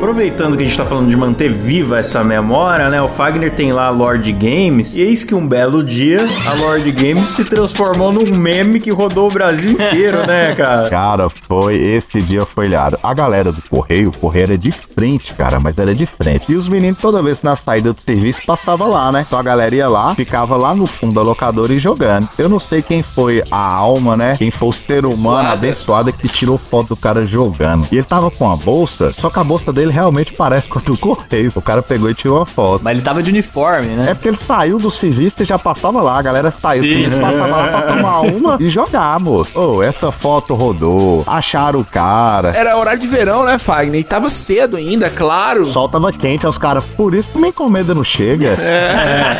Aproveitando que a gente tá falando de manter viva essa memória, né? O Fagner tem lá a Lord Games. E eis que um belo dia a Lord Games se transformou num meme que rodou o Brasil inteiro, né, [LAUGHS] cara? Cara, foi. Esse dia foi ilhado. A galera do correio, o correio era de frente, cara, mas era de frente. E os meninos, toda vez na saída do serviço, passava lá, né? Então a galera ia lá, ficava lá no fundo da locadora e jogando. Eu não sei quem foi a alma, né? Quem foi o ser humano abençoado que tirou foto do cara jogando. E ele tava com a bolsa, só que a bolsa dele realmente parece com a do correio. O cara pegou e tirou a foto. Mas ele tava de uniforme, né? É porque ele saiu do serviço e já passava lá, a galera saiu do passava lá pra tomar [LAUGHS] uma e jogar, moço. Ô, essa foto rodou, acharam o cara. Era horário de verão, né, Fagner? E tava cedo ainda, claro. O sol tava quente, os caras, por isso que minha encomenda não chega. [LAUGHS]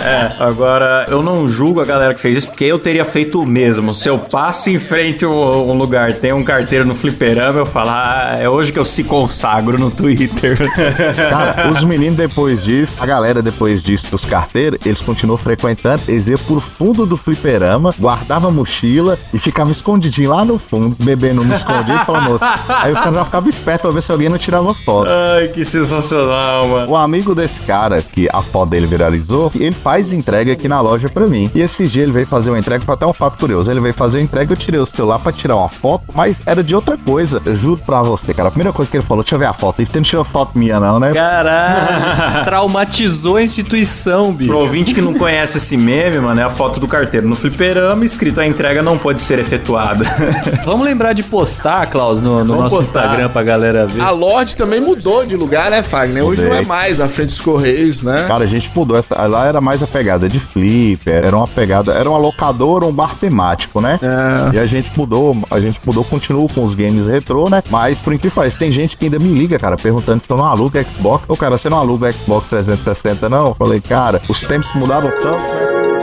É, agora, eu não julgo a galera que fez isso, porque eu teria feito o mesmo. Se eu passo em frente a um um lugar, tem um carteiro no fliperama, eu falo, ah, é hoje que eu se consagro no Twitter. [LAUGHS] Cara, os meninos depois disso, a galera depois disso dos carteiros, eles continuam frequentando, eles iam por fundo do fliperama, guardavam a mochila e ficavam escondidinho lá no fundo, bebendo um escondido e falando, moço. Aí os caras já ficavam espertos pra ver se alguém não tirava foto. Ai, que sensacional, mano. O amigo desse cara, que a foto dele viralizou, ele faz entrega aqui na loja pra mim. E esse dia ele veio fazer uma entrega, foi até um fato curioso. Ele veio fazer a entrega, eu tirei o celular pra tirar uma foto, mas era de outra coisa. Eu juro pra você, cara. A primeira coisa que ele falou, deixa eu ver a foto. E você não tirou foto minha, não, né? Caralho, [LAUGHS] traumatizou a instituição, bicho. Pro ouvinte que não conhece esse meme, mano, é a foto do carteiro no fliperama escrito a entrega não pode ser efetuada. [LAUGHS] Vamos lembrar de postar, Klaus, no, no nosso postar. Instagram pra galera ver. A Lorde também mudou de lugar, né, Fagner? Hoje não é mais na frente dos Correios, né? Cara, a gente mudou essa. Lá era mais a pegada de flipper, era uma pegada, era uma locadora, um bar temático, né? É. E a gente mudou, a gente mudou, continua com os games retrô, né? Mas por incrível que pareça, tem gente que ainda me liga, cara, perguntando se eu não Xbox. Ô, cara, você não aluga Xbox 360, não? Falei, cara, os tempos mudaram tanto, né?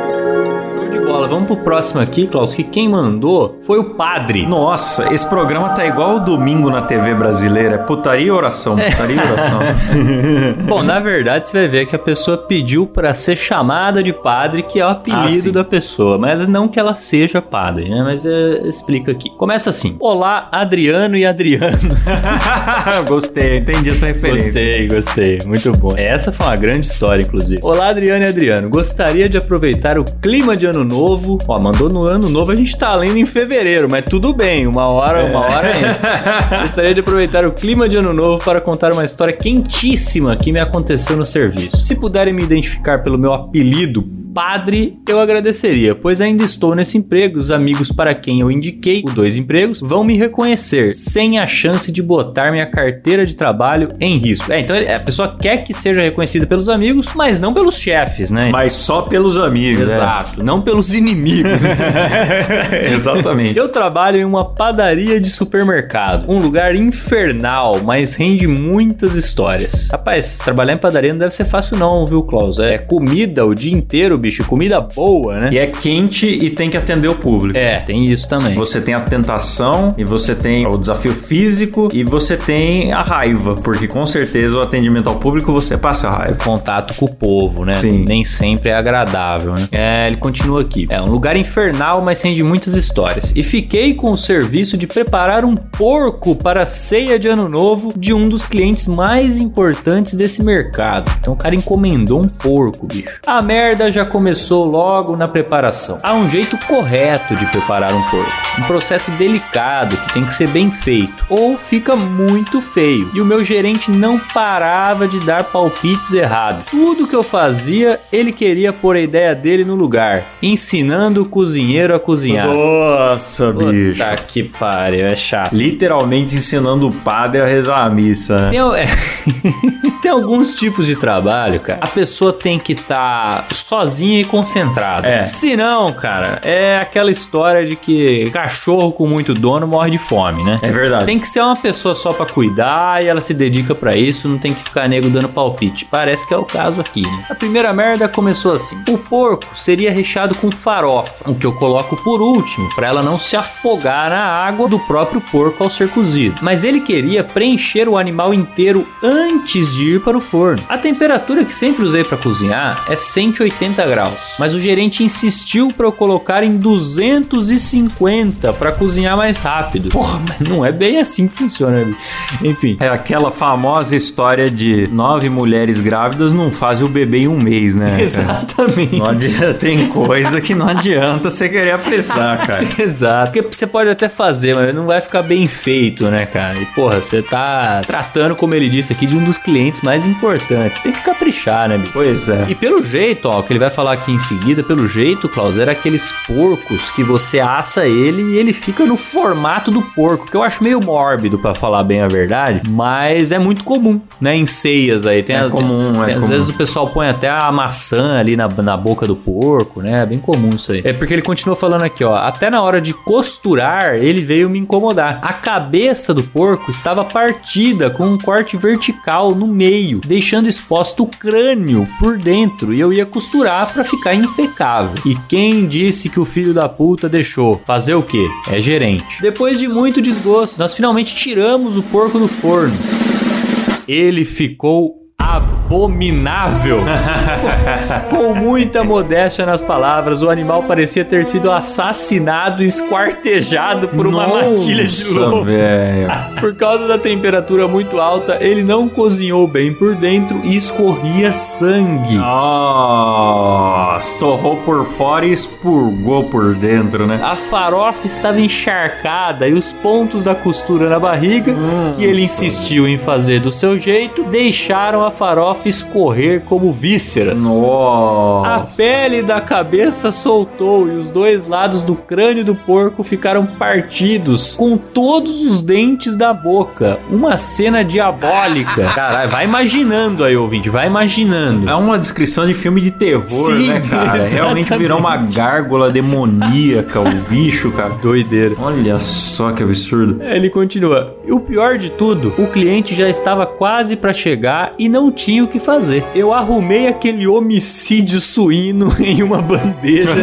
Vamos pro próximo aqui, Klaus, que quem mandou foi o padre. Nossa, esse programa tá igual o domingo na TV brasileira. É putaria e oração, putaria e oração. [LAUGHS] Bom, na verdade, você vai ver que a pessoa pediu pra ser chamada de padre, que é o Ah, apelido sim. da pessoa, mas não que ela seja padre, né? Mas é, explica aqui. Começa assim: Olá, Adriano e Adriano. [LAUGHS] Gostei, entendi essa referência. Gostei, gostei. Muito bom. Essa foi uma grande história, inclusive. Olá, Adriano e Adriano. Gostaria de aproveitar o clima de ano novo. Ó, mandou no ano novo, a gente tá lendo em fevereiro, mas tudo bem. Uma hora, uma hora ainda. [LAUGHS] Gostaria de aproveitar o clima de ano novo para contar uma história quentíssima que me aconteceu no serviço. Se puderem me identificar pelo meu apelido, Padre, eu agradeceria, pois ainda estou nesse emprego. Os amigos para quem eu indiquei os dois empregos vão me reconhecer, sem a chance de botar minha carteira de trabalho em risco. É, então a pessoa quer que seja reconhecida pelos amigos, mas não pelos chefes, né? Mas só pelos amigos, né? Exato, não pelos inimigos. [LAUGHS] Exatamente. Eu trabalho em uma padaria de supermercado. Um lugar infernal, mas rende muitas histórias. Rapaz, trabalhar em padaria não deve ser fácil não, viu, Klaus? É comida o dia inteiro, bicho. Comida boa, né? E é quente e tem que atender o público. É, tem isso também. Você tem a tentação, e você tem o desafio físico, e você tem a raiva, porque com certeza o atendimento ao público você passa a raiva. contato com o povo, né? Sim. Nem sempre é agradável, né? É, ele continua aqui. É um lugar infernal, mas rende muitas histórias. E fiquei com o serviço de preparar um porco para a ceia de ano novo de um dos clientes mais importantes desse mercado. Então o cara encomendou um porco, bicho. A merda já começou logo na preparação. Há um jeito correto de preparar um porco, um processo delicado que tem que ser bem feito, ou fica muito feio. E o meu gerente não parava de dar palpites errados. Tudo que eu fazia, ele queria pôr a ideia dele no lugar, ensinando o cozinheiro a cozinhar. Nossa, bicho. Puta que pariu, é chato. Literalmente ensinando o padre a rezar a missa, né? Tem, é, [LAUGHS] tem alguns tipos de trabalho, cara. A pessoa tem que estar sozinha e concentrada. É. Se não, cara, é aquela história de que cachorro com muito dono morre de fome, né? É verdade. Tem que ser uma pessoa só pra cuidar e ela se dedica pra isso, não tem que ficar nego dando palpite. Parece que é o caso aqui, né? A primeira merda começou assim. O porco seria recheado com farofa, o que eu coloco por último, pra ela não se afogar na água do próprio porco ao ser cozido. Mas ele queria preencher o animal inteiro antes de ir para o forno. A temperatura que sempre usei pra cozinhar é 180 graus, mas o gerente insistiu pra eu colocar em 250 pra cozinhar mais rápido. Porra, mas não é bem assim que funciona. né? Enfim, É aquela famosa história de nove mulheres grávidas não fazem o bebê em um mês, né? [LAUGHS] cara? exatamente. Não adianta, tem coisa que não adianta você querer apressar, cara. [LAUGHS] Exato. Porque você pode até fazer, mas não vai ficar bem feito, né, cara? E, porra, você tá tratando, como ele disse aqui, de um dos clientes mais importantes. Tem que caprichar, né, bicho? Pois é. E pelo jeito, ó, o que ele vai falar aqui em seguida, pelo jeito, Klaus, era aqueles porcos que você assa ele e ele fica no formato do porco, que eu acho meio mórbido, pra falar bem a verdade, mas é muito comum, né, em ceias aí. Tem, É tem- comum, é tem- Às comum. vezes o pessoal põe até a maçã ali na, na boca do porco, né, é bem comum isso aí. É porque ele continua falando aqui, ó, até na hora de costurar, ele veio me incomodar. A cabeça do porco estava partida com um corte vertical no meio, deixando exposto o crânio por dentro, e eu ia costurar pra ficar impecável. E quem disse que o filho da puta deixou? Fazer o quê? É gerente. Depois de muito desgosto, nós finalmente tiramos o porco do forno. Ele ficou abominável. [LAUGHS] Com muita modéstia nas palavras, o animal parecia ter sido assassinado e esquartejado por uma matilha de Nossa, lobo. velho. Por causa da temperatura muito alta, ele não cozinhou bem por dentro e escorria sangue. Nossa, torrou por fora e expurgou por dentro, né? A farofa estava encharcada e os pontos da costura na barriga, que ele insistiu em fazer do seu jeito, deixaram a farofa escorrer como vísceras. A Nossa. pele da cabeça soltou e os dois lados do crânio do porco ficaram partidos, com todos os dentes da boca. Uma cena diabólica. [LAUGHS] Caralho, vai imaginando aí, ouvinte, vai imaginando. É uma descrição de filme de terror, Sim, né, cara? exatamente. [LAUGHS] Realmente virou uma gárgula demoníaca, o [LAUGHS] bicho, cara. Doideira. Olha só que absurdo. Ele continua. E o pior de tudo, o cliente já estava quase para chegar e não tinha o que fazer. Eu arrumei aquele homicídio suíno [LAUGHS] em uma bandeja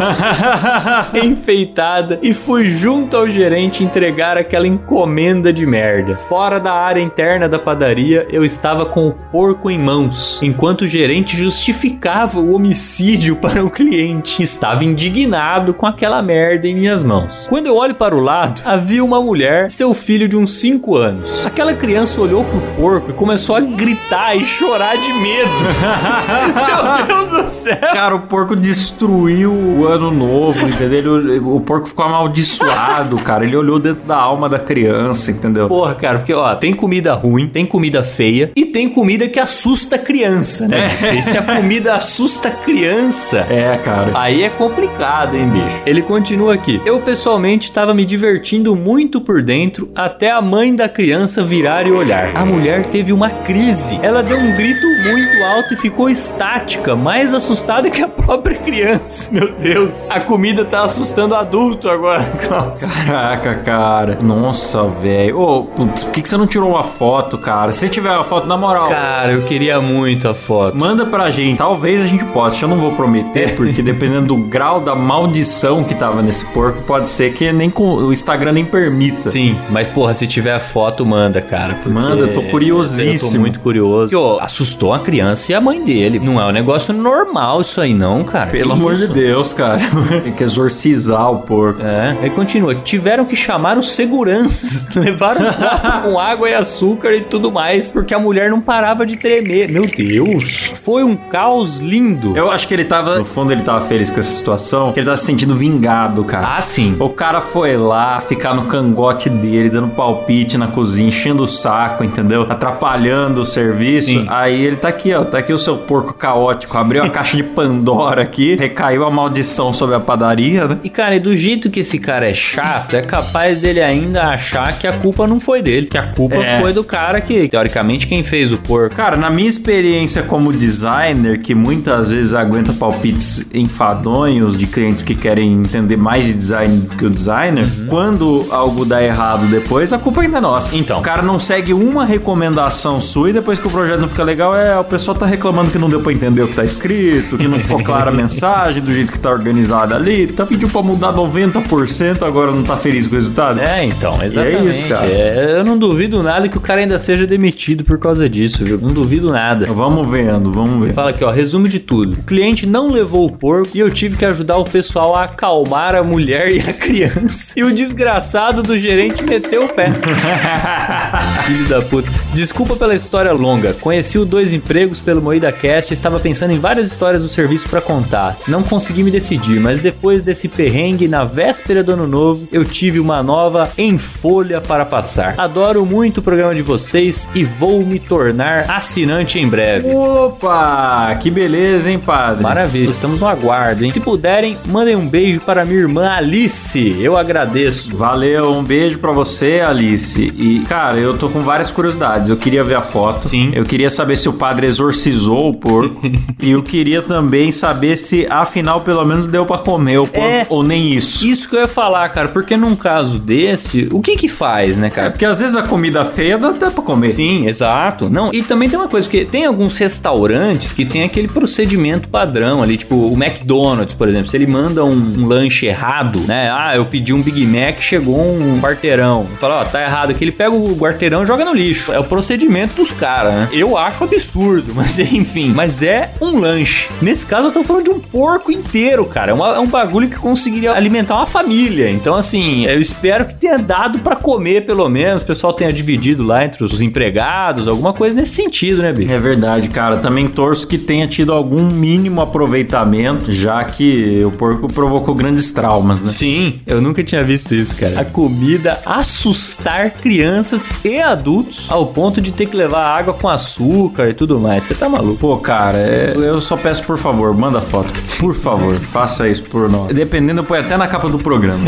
[LAUGHS] enfeitada e fui junto ao gerente entregar aquela encomenda de merda. Fora da área interna da padaria, eu estava com o porco em mãos, enquanto o gerente justificava o homicídio [LAUGHS] para o cliente. Estava indignado com aquela merda em minhas mãos. Quando eu olho para o lado, havia uma mulher, seu filho de uns 5 anos. Aquela criança olhou pro porco e começou a gritar e chorar de medo. [LAUGHS] Meu Deus do céu! Cara, o porco destruiu o ano novo, entendeu? Ele- o porco ficou amaldiçoado, cara. Ele olhou dentro da alma da criança, entendeu? Porra, cara, porque ó, tem comida ruim, tem comida feia e tem comida que assusta a criança, né? E se a comida assusta a criança, É, cara. Aí é complicado, hein, bicho? Ele continua aqui. Eu pessoalmente estava me divertindo muito por dentro até a mãe da criança virar e olhar. A mulher teve uma crise. Ela deu um grito muito alto e ficou estática, mais assustada que a própria criança. [LAUGHS] Meu Deus. A comida tá assustando adulto agora. Klaus. Caraca, cara. Nossa, velho. Ô, putz, por que, que você não tirou uma foto, cara? Se você tiver uma foto, na moral, Cara, eu queria muito a foto. manda pra gente. Talvez a gente possa. Eu não vou prometer, porque dependendo do [LAUGHS] grau da maldição que tava nesse porco, pode ser que nem com o Instagram nem permita. Sim, mas porra, se tiver a foto, manda, cara. Manda, tô curiosíssimo. Eu tô muito curioso. Porque, ó, assustou matou a criança e a mãe dele. Não é um negócio normal isso aí, não, cara. Pelo Que amor de isso? Deus, cara. [LAUGHS] Tem que exorcizar o porco. É, aí continua. Tiveram que chamar os seguranças. [LAUGHS] Levaram um copo com água e açúcar e tudo mais, porque a mulher não parava de tremer. Meu Deus. Foi um caos lindo. Eu acho que ele tava, no fundo, ele tava feliz com essa situação, que ele tava se sentindo vingado, cara. Ah, sim. O cara foi lá ficar no cangote dele, dando palpite na cozinha, enchendo o saco, entendeu? Atrapalhando o serviço. Sim. Aí ele tá aqui, ó. Tá aqui o seu porco caótico. Abriu a caixa de Pandora aqui, recaiu a maldição sobre a padaria, né? E, cara, e do jeito que esse cara é chato, é capaz dele ainda achar que a culpa não foi dele, que a culpa É. foi do cara que, teoricamente, quem fez o porco. Cara, na minha experiência como designer, que muitas vezes aguenta palpites enfadonhos de clientes que querem entender mais de design do que o designer, quando algo dá errado depois, a culpa ainda é nossa. Então. O cara não segue uma recomendação sua e depois que o projeto não fica legal, é o pessoal tá reclamando que não deu pra entender o que tá escrito, que não ficou clara a [LAUGHS] mensagem do jeito que tá organizada ali, tá pediu pra mudar 90%, agora não tá feliz com o resultado. É, então, exatamente. isso, cara. É, eu não duvido nada que o cara ainda seja demitido por causa disso, viu? Não duvido nada. Vamos vendo, vamos ver. Fala aqui, ó, resumo de tudo. O cliente não levou o porco e eu tive que ajudar o pessoal a acalmar a mulher [LAUGHS] e a criança. E o desgraçado do gerente meteu o pé. [LAUGHS] Filho da puta. Desculpa pela história longa. Conheci o Dois Empregos pelo Moída Cast estava pensando em várias histórias do serviço pra contar. Não consegui me decidir, mas depois desse perrengue, na véspera do ano novo, eu tive uma nova em folha para passar. Adoro muito o programa de vocês e vou me tornar assinante em breve. Opa, que beleza, hein, padre? Maravilha, estamos no aguardo, hein? Se puderem, mandem um beijo para minha irmã Alice. Eu agradeço. Valeu, um beijo pra você, Alice. E, cara, eu tô com várias curiosidades. Eu queria ver a foto. Sim. Eu queria saber se o padre exorcizou o porco. [LAUGHS] e eu queria também saber se, afinal, pelo menos deu pra comer o porco É. ou nem isso. Isso que eu ia falar, cara, porque num caso desse, o que que faz, né, É, cara? porque às vezes a comida feia dá até pra comer. Sim, exato. Não, e também tem uma coisa, porque tem alguns restaurantes que tem aquele procedimento padrão ali, tipo o McDonald's, por exemplo. Se ele manda um, um lanche errado, né? Ah, eu pedi um Big Mac, chegou um quarteirão. Fala, ó, tá errado aqui. Ele pega o quarteirão e joga no lixo. É o procedimento dos caras, né? Eu acho absurdo, mas [LAUGHS] enfim. Mas é um lanche. Nesse caso, eu tô falando de um porco inteiro, cara. É, uma- é um bagulho que conseguiria alimentar uma família. Então, assim, eu espero que tenha dado pra comer, pelo menos. O pessoal tenha dividido lá entre os empregados, alguma coisa nesse sentido, né, bicho? É verdade, cara. Também torço que tenha tido algum mínimo aproveitamento, já que o porco provocou grandes traumas, né? Sim, eu nunca tinha visto isso, cara. A comida assustar crianças e adultos ao ponto de ter que levar água com açúcar e tudo mais. Você tá maluco? Pô, cara, é- eu só peço por favor, manda foto. Por favor, faça isso por nós. Dependendo, ponho até na capa do programa.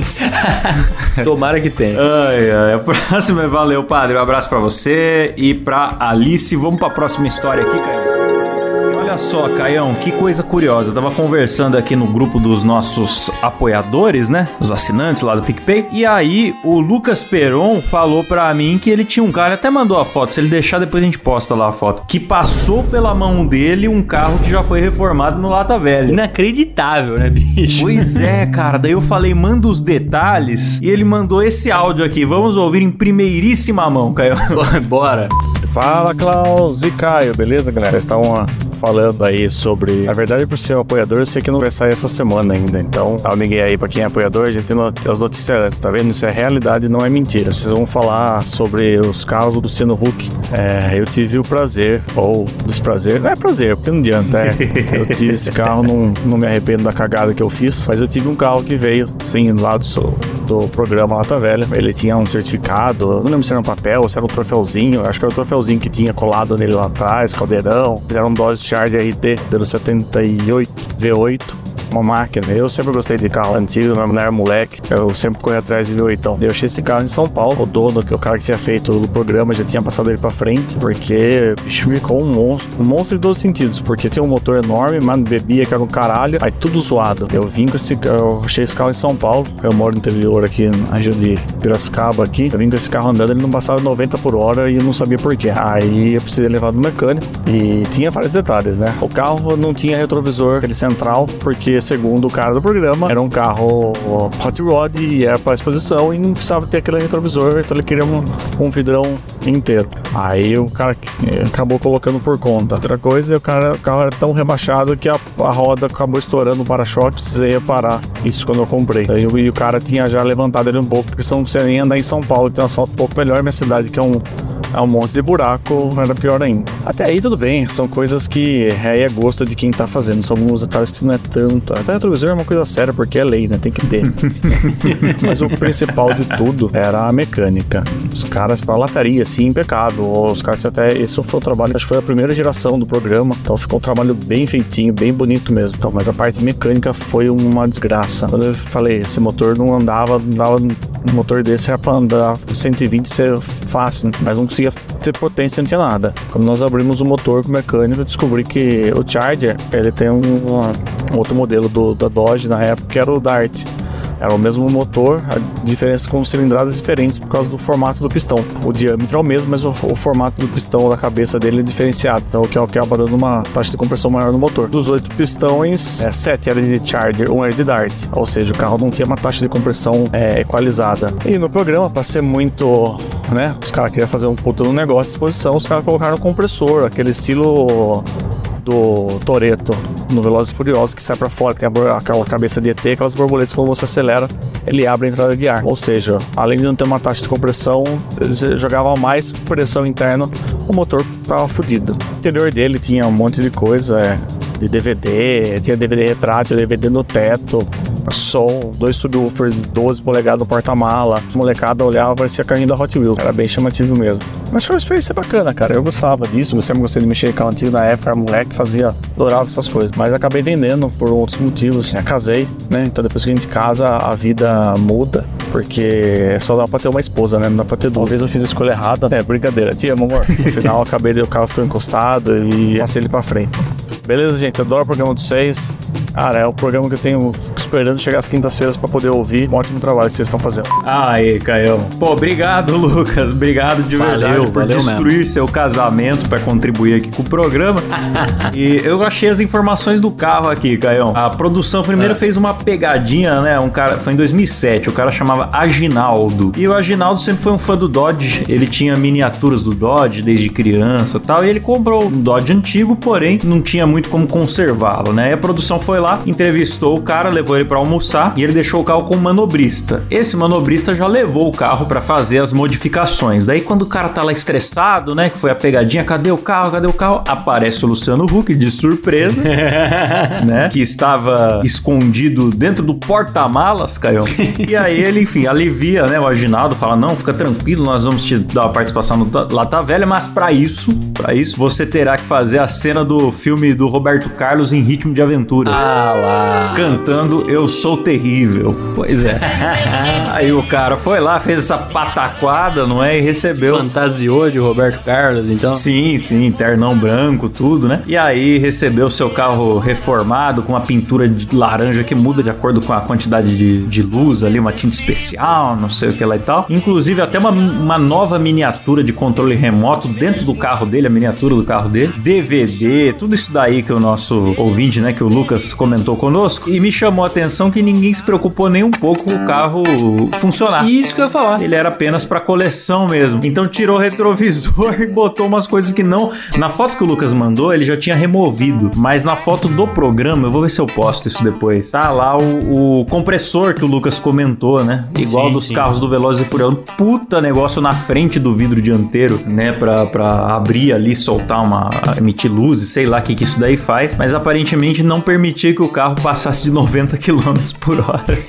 [LAUGHS] Tomara que tenha. ai, ai. A próxima é valeu, padre. Um abraço pra você e pra Alice. Vamos pra próxima história aqui, cara. Olha só, Caião, que coisa curiosa. Eu tava conversando aqui no grupo dos nossos apoiadores, né? Os assinantes lá do PicPay. E aí, o Lucas Peron falou pra mim que ele tinha um carro, ele até mandou a foto. Se ele deixar, depois a gente posta lá a foto. Que passou pela mão dele um carro que já foi reformado no Lata Velha. Inacreditável, né, bicho? Pois é, cara. Daí eu falei, manda os detalhes. E ele mandou esse áudio aqui. Vamos ouvir em primeiríssima mão, Caio. [LAUGHS] Bora. Fala Klaus e Caio, beleza galera? Estavam ah, falando aí sobre. Na verdade, por ser um apoiador, eu sei que não vai sair essa semana ainda. Então, amiguei aí pra quem é apoiador, a gente tem as notícias antes, tá vendo? Isso é realidade, não é mentira. Vocês vão falar sobre os carros do Luciano Huck. É, eu tive o prazer, ou desprazer, não é prazer, porque não adianta, é. [LAUGHS] Eu tive esse carro, não, não me arrependo da cagada que eu fiz, mas eu tive um carro que veio, sim, lá do, do programa Lata Velha. Ele tinha um certificado, não lembro se era um papel se era um troféuzinho, acho que era o troféuzinho que tinha colado nele lá atrás, caldeirão. Fizeram um Dodge Charger RT, deu 78 V8 uma máquina. Eu sempre gostei de carro antigo, não era moleque. Eu sempre corri atrás de V8. Eu achei esse carro em São Paulo. O dono, que é o cara que tinha feito o programa, já tinha passado ele pra frente, porque o bicho ficou um monstro. Um monstro em todos os sentidos, porque tinha um motor enorme, mas bebia que era um caralho, aí tudo zoado. Eu vim com esse eu achei esse carro em São Paulo. Eu moro no interior aqui, na região de Piracicaba aqui. Eu vim com esse carro andando, ele não passava 90 por hora e eu não sabia por quê. Aí eu precisei levar no mecânico e tinha vários detalhes, né? O carro não tinha retrovisor, aquele central, porque segundo o cara do programa, era um carro hot rod e era para exposição e não precisava ter aquele retrovisor, então ele queria um, um vidrão inteiro. Aí o cara eh, acabou colocando por conta. Outra coisa, o, cara, o carro era tão rebaixado que a, a roda acabou estourando o para-choque, precisei reparar isso quando eu comprei. Aí, e o cara tinha já levantado ele um pouco, porque se não você nem andar em São Paulo, tem um asfalto um pouco melhor, minha cidade que é um é um monte de buraco, era pior ainda. Até aí tudo bem, são coisas que aí é gosto de quem tá fazendo, são alguns detalhes que não é tanto. Até retrovisor é uma coisa séria, porque é lei, né? Tem que ter. [LAUGHS] Mas o principal de tudo era a mecânica. Os caras pra lataria, assim, impecável. Os caras até. Esse foi o trabalho, acho que foi a primeira geração do programa. Então ficou um trabalho bem feitinho, bem bonito mesmo. Então, mas a parte mecânica foi uma desgraça. Quando eu falei, esse motor não andava, não dava. Um motor desse era pra andar 120 ser fácil, mas não conseguia ter potência, não tinha nada. Quando nós abrimos o motor mecânico, descobri que o Charger, ele tem um, um outro modelo do, da Dodge na época, que era o Dart. Era o mesmo motor, a diferença com cilindradas diferentes por causa do formato do pistão. O diâmetro é o mesmo, mas o, o formato do pistão da cabeça dele é diferenciado, então o que acaba dando uma taxa de compressão maior no motor. Dos oito pistões, é, sete era de Charger, um era de Dart, ou seja, o carro não tinha uma taxa de compressão é, equalizada. E no programa, para ser muito, né, os caras queriam fazer um puto no negócio de exposição, os caras colocaram compressor, aquele estilo do Toreto no Velozes e Furiosos que sai para fora, tem a, aquela cabeça de ET, aquelas borboletas quando você acelera, ele abre a entrada de ar. Ou seja, além de não ter uma taxa de compressão, jogava mais pressão interna, o motor tava fodido. O interior dele tinha um monte de coisa, é, de DVD, tinha DVD retrátil, DVD no teto, som, dois subwoofers de 12 polegadas no porta-mala. Molecada olhava, parecia carrinho da Hot Wheels. Era bem chamativo mesmo. Mas foi uma experiência bacana, cara. Eu gostava disso. Eu sempre gostei de mexer com carro antigo na época. Era moleque, fazia, adorava essas coisas. Mas acabei vendendo por outros motivos. Já casei, né? Então depois que a gente casa, a vida muda. Porque só dá pra ter uma esposa, né? Não dá pra ter duas. vezes eu fiz a escolha errada. É, brincadeira. Tia, amor. No final, acabei o carro ficou encostado e passei ele pra frente. Beleza, gente? Adoro o programa de vocês. Cara, é o programa que eu tenho esperando chegar às quintas-feiras para poder ouvir. Um ótimo trabalho que vocês estão fazendo. Aí, Caio. Pô, obrigado, [LAUGHS] Lucas. Obrigado de Valeu, verdade por valeu destruir mesmo. seu casamento para contribuir aqui com o programa. [LAUGHS] e eu achei as informações do carro aqui, Caio. A produção primeiro fez uma pegadinha, né? Um cara, foi em 2007. O cara chamava Aginaldo. E o Aginaldo sempre foi um fã do Dodge. Ele tinha miniaturas do Dodge desde criança, e tal. E ele comprou um Dodge antigo, porém não tinha muito como conservá-lo, né? E a produção foi lá, entrevistou o cara, levou ele para almoçar e ele deixou o carro com um manobrista. Esse manobrista já levou o carro para fazer as modificações. Daí quando o cara tá lá estressado, né, que foi a pegadinha, cadê o carro? Cadê o carro? Aparece o Luciano Huck de surpresa, [LAUGHS] né, que estava escondido dentro do porta-malas, Caio. E aí ele, enfim, alivia, né, o Aginaldo, fala: "Não, fica tranquilo, nós vamos te dar uma participação no Lata Velha, mas para isso, para isso você terá que fazer a cena do filme do Roberto Carlos em ritmo de aventura." Ah lá. cantando Eu Sou Terrível. Pois é. [LAUGHS] Aí o cara foi lá, fez essa pataquada, não é? E recebeu. Fantasiou de Roberto Carlos, então. Sim, sim, ternão branco, tudo, né? E aí recebeu seu carro reformado com uma pintura de laranja que muda de acordo com a quantidade de, de luz ali, uma tinta especial, não sei o que lá e tal. Inclusive até uma, uma nova miniatura de controle remoto dentro do carro dele, a miniatura do carro dele. DVD, tudo isso daí que o nosso ouvinte, né, que o Lucas comentou conosco. E me chamou a atenção que ninguém se preocupou nem um pouco com o carro funcionar. Isso que eu ia falar. Ele era apenas pra coleção mesmo. Então tirou o retrovisor [LAUGHS] e botou umas coisas que não. Na foto que o Lucas mandou, ele já tinha removido. Mas na foto do programa, eu vou ver se eu posto isso depois. Tá lá o, o compressor que o Lucas comentou, né? Igual Sim, dos sim. carros do Velozes e Furiosos. Puta negócio na frente do vidro dianteiro, né? Pra, pra abrir ali, soltar uma. emitir luzes, sei lá o que, que isso daí faz. Mas aparentemente não permitia que o carro passasse de 90 km por hora. [LAUGHS]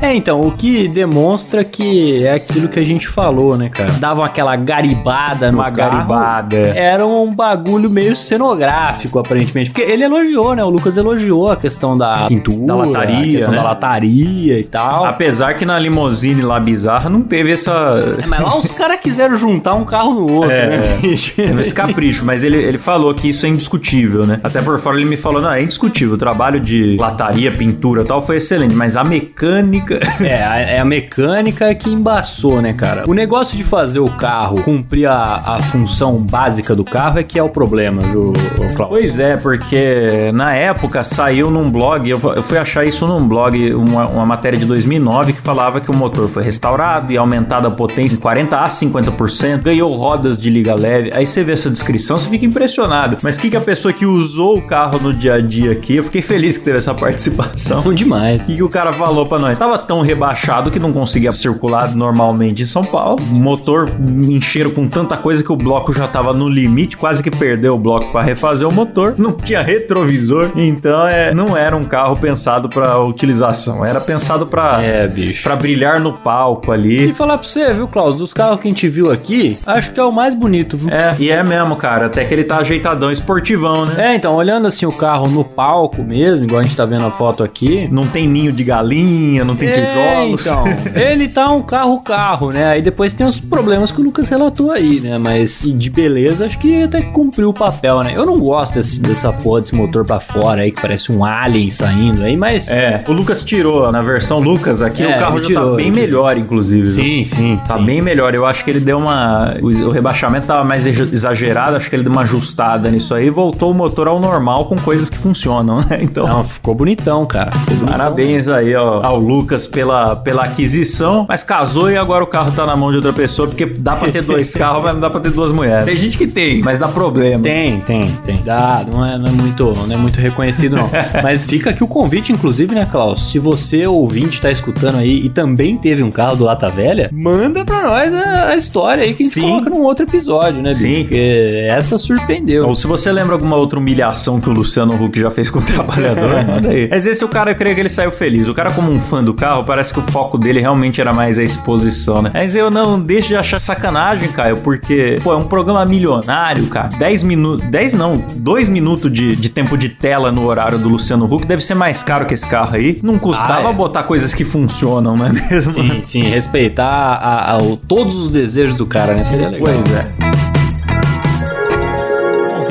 É, então, o que demonstra que é aquilo que a gente falou, né, cara? Davam aquela garibada no Uma carro. garibada. Era um bagulho meio cenográfico, aparentemente. Porque ele elogiou, né? O Lucas elogiou a questão da pintura, Da lataria, a questão né? da lataria e tal. Apesar que na limousine lá bizarra não teve essa. É, Mas lá os [LAUGHS] caras quiseram juntar um carro no outro, É, né, [LAUGHS] bicho? Teve esse capricho, mas ele, ele falou que isso é indiscutível, né? Até por fora ele me falou, não, é indiscutível, o trabalho trabalho de lataria, pintura e tal foi excelente, mas a mecânica. [LAUGHS] É, a, é a mecânica que embaçou, né, cara? O negócio de fazer o carro cumprir a, a função básica do carro é que é o problema, viu, Cláudio? Pois é, porque na época saiu num blog, eu eu fui achar isso num blog, uma, uma matéria de 2009 que falava que o motor foi restaurado e aumentada a potência de 40 a 50%, ganhou rodas de liga leve. Aí você vê essa descrição, você fica impressionado. Mas o que, que a pessoa que usou o carro no dia a dia aqui, eu fiquei feliz que teve essa participação. Bom demais. O que, o cara falou pra nós? Tava tão rebaixado que não conseguia circular normalmente em São Paulo. O motor encheram com tanta coisa que o bloco já tava no limite, quase que perdeu o bloco pra refazer o motor. Não tinha retrovisor, então é, não era um carro pensado pra utilização. Era pensado pra É, bicho. para brilhar no palco E ali. falar pra você, viu, Klaus? Dos carros que a gente viu aqui, acho que é o mais bonito, viu? É, e é mesmo, cara. Até que ele tá ajeitadão, esportivão, né? É, então, olhando assim o carro no palco mesmo, igual a gente tá vendo a foto aqui. Não tem ninho de galinha, não tem É, tijolos. então, [LAUGHS] ele tá um carro-carro, né? Aí depois tem os problemas que o Lucas relatou aí, né? Mas de beleza, acho que até que cumpriu o papel, né? Eu não gosto desse, dessa porra desse motor pra fora aí, que parece um alien saindo aí, mas. É, o Lucas tirou, na versão Lucas aqui, É, o carro já tirou, tá bem melhor, inclusive. Sim, sim. Tá sim. bem melhor. Eu acho que ele deu uma. O rebaixamento tava mais exa- exagerado, acho que ele deu uma ajustada nisso aí e voltou o motor ao normal com coisas que funcionam, né? [LAUGHS] Então. Não, ficou bonitão, cara. Ficou bonitão. Parabéns aí ó, ao Lucas pela, pela aquisição, mas casou e agora o carro tá na mão de outra pessoa, porque dá pra ter dois [LAUGHS] carros, mas não dá pra ter duas mulheres. Tem gente que tem, mas dá problema. Tem, tem, tem. Dá, não é, não é muito, não é muito reconhecido, não. [LAUGHS] Mas fica aqui o convite, inclusive, né, Klaus? Se você, ouvinte, tá escutando aí e também teve um carro do Lata Velha, manda pra nós a, a história aí que a gente Sim. coloca num outro episódio, né, bicho? Sim. Porque essa surpreendeu. Ou se você lembra alguma outra humilhação que o Luciano Huck já fez com o trabalhador, [LAUGHS] manda aí. Mas esse o cara, eu creio que ele saiu feliz. O cara, como um fã do carro, parece que o foco dele realmente era mais a exposição, né? Mas eu não deixo de achar sacanagem, Caio, porque, pô, é um programa milionário, cara. 10 minutos, 10 não, 2 minutos de, de tempo de tela no horário do Luciano Huck deve ser mais caro que esse carro aí. Não custava Ah, é. botar coisas que funcionam, não é mesmo? Sim, sim, respeitar a- a- todos os desejos do cara, né? Seria legal. Pois é.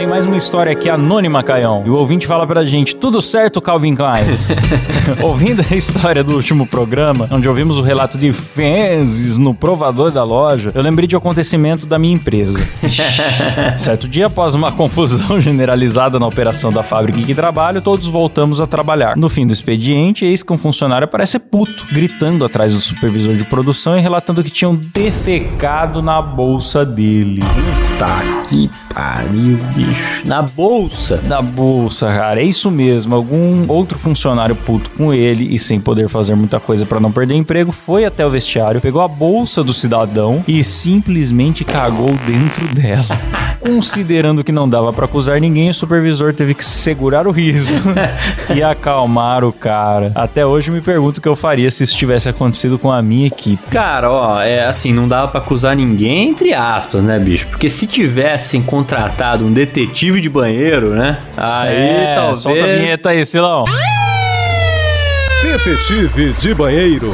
Mais uma história aqui anônima, Caião. E o ouvinte fala pra gente: tudo certo, Calvin Klein? [LAUGHS] Ouvindo a história do último programa, onde ouvimos o relato de fezes no provador da loja, eu lembrei de um acontecimento da minha empresa. [LAUGHS] certo dia, após uma confusão [LAUGHS] generalizada na operação da fábrica em que trabalho, todos voltamos a trabalhar. No fim do expediente, eis que um funcionário aparece puto, gritando atrás do supervisor de produção e relatando que tinham defecado na bolsa dele. Tá que pariu, bicho. Na bolsa. Na bolsa, cara. É isso mesmo. Algum outro funcionário puto com ele e sem poder fazer muita coisa pra não perder emprego foi até o vestiário, pegou a bolsa do cidadão e simplesmente cagou dentro [LAUGHS] dela. Considerando que não dava pra acusar ninguém, o supervisor teve que segurar o riso [LAUGHS] e acalmar o cara. Até hoje me pergunto o que eu faria se isso tivesse acontecido com a minha equipe. Cara, ó, é assim, não dava pra acusar ninguém, entre aspas, né, bicho? Porque se tivessem contratado um detetive de banheiro, né? Aí É, talvez. solta a vinheta aí, Silão. Detetive de banheiro.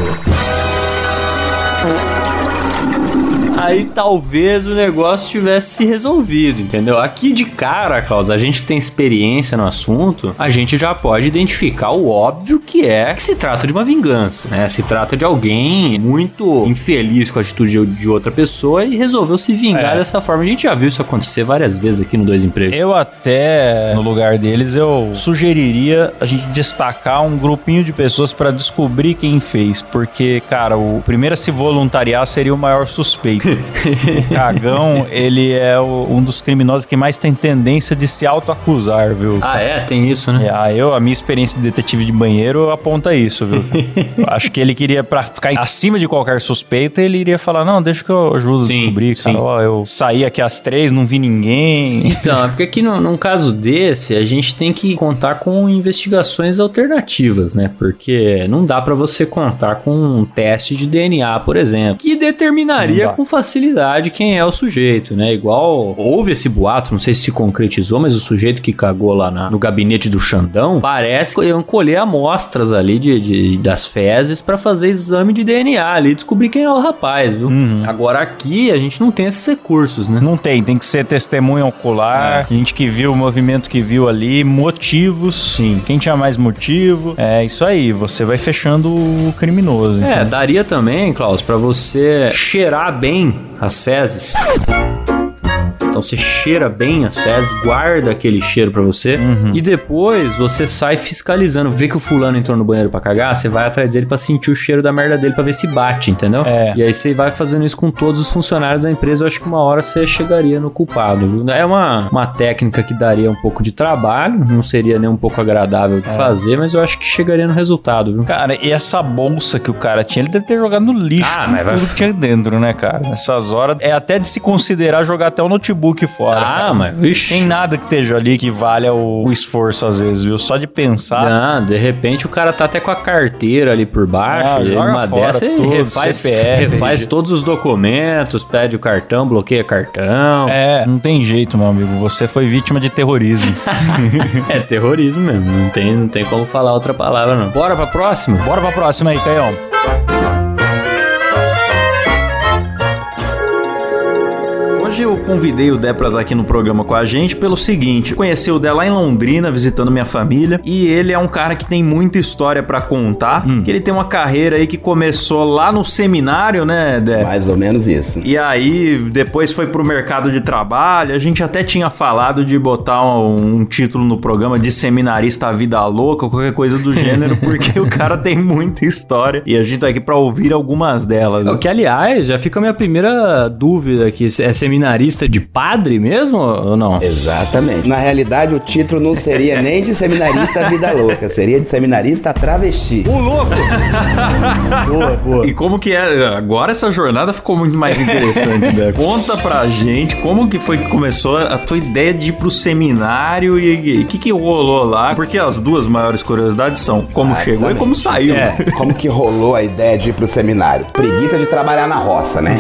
Aí talvez o negócio tivesse se resolvido, entendeu? Aqui de cara, Klaus, a gente que tem experiência no assunto, a gente já pode identificar o óbvio que é que se trata de uma vingança, né? Se trata de alguém muito infeliz com a atitude de- outra pessoa e resolveu se vingar É. dessa forma. A gente já viu isso acontecer várias vezes aqui no Dois Empregos. Eu até, no lugar deles, eu sugeriria a gente destacar um grupinho de pessoas pra descobrir quem fez, porque, cara, o primeiro a se voluntariar seria o maior suspeito. O cagão, ele é o- um dos criminosos que mais tem tendência de se autoacusar, viu? Ah, é? Tem isso, né? É, ah, eu, a minha experiência de detetive de banheiro aponta isso, viu? [LAUGHS] Acho que ele queria, pra ficar acima de qualquer suspeita, ele iria falar: Não, deixa que eu ajudo a Sim, descobrir, cara. Ó, eu saí aqui às três, não vi ninguém. Então, é porque aqui no, num caso desse, a gente tem que contar com investigações alternativas, né? Porque não dá pra você contar com um teste de DNA, por exemplo, que determinaria com facilidade facilidade quem é o sujeito, né? Igual houve esse boato, não sei se se concretizou, mas o sujeito que cagou lá na- no gabinete do Xandão parece que iam colher amostras ali de, de- das fezes pra fazer exame de DNA ali, e descobrir quem é o rapaz, viu? Agora aqui a gente não tem esses recursos, né? Não tem, tem que ser testemunha ocular, gente que viu o movimento que viu ali, motivos. Sim. Quem tinha mais motivo. É isso aí, você vai fechando o criminoso. É, então. daria também, Klaus, pra você cheirar bem as fezes. Então você cheira bem as fezes, guarda aquele cheiro pra você Uhum. e depois você sai fiscalizando, vê que o fulano entrou no banheiro pra cagar, você vai atrás dele pra sentir o cheiro da merda dele pra ver se bate, entendeu? É. E aí você vai fazendo isso com todos os funcionários da empresa, eu acho que uma hora você chegaria no culpado, viu? É uma, uma técnica que daria um pouco de trabalho, não seria nem um pouco agradável É. de fazer, mas eu acho que chegaria no resultado, viu? Cara, e essa bolsa que o cara tinha, ele deve ter jogado no lixo Ah, mas vai- tudo que tinha dentro, né, cara? Nessas horas, é até de se considerar jogar até o notebook fora. Ah, cara. mas, vixe. Tem nada que esteja ali que valha o, o esforço, às vezes, viu? Só de pensar. Não, de repente o cara tá até com a carteira ali por baixo. Ah, joga uma fora dessa tudo, refaz, CPF, refaz todos os documentos, pede o cartão, bloqueia cartão. É, não tem jeito, meu amigo. Você foi vítima de terrorismo. [LAUGHS] É terrorismo mesmo, não tem, não tem como falar outra palavra não. Bora pra próxima? Bora pra próxima aí, Caião. Hoje eu convidei o Dé pra estar aqui no programa com a gente pelo seguinte: conheci o Dé lá em Londrina, visitando minha família, e ele é um cara que tem muita história pra contar. Que ele tem uma carreira aí que começou lá no seminário, né, Dé? Mais ou menos isso. E aí, depois foi pro mercado de trabalho. A gente até tinha falado de botar um, um título no programa de seminarista à vida louca, ou qualquer coisa do gênero, [LAUGHS] porque o cara tem muita história e a gente tá aqui pra ouvir algumas delas. né? O que, aliás, já fica a minha primeira dúvida aqui. É seminarista de padre mesmo ou não? Exatamente. Na realidade, o título não seria [LAUGHS] nem de seminarista vida louca, seria de seminarista travesti. O louco! [LAUGHS] boa, boa. E como que é? Agora essa jornada ficou muito mais interessante, né? [LAUGHS] Conta pra gente como que foi que começou a tua ideia de ir pro seminário e o que que rolou lá? Porque as duas maiores curiosidades são como chegou e como saiu. É. Como que rolou a ideia de ir pro seminário? Preguiça de trabalhar na roça, né?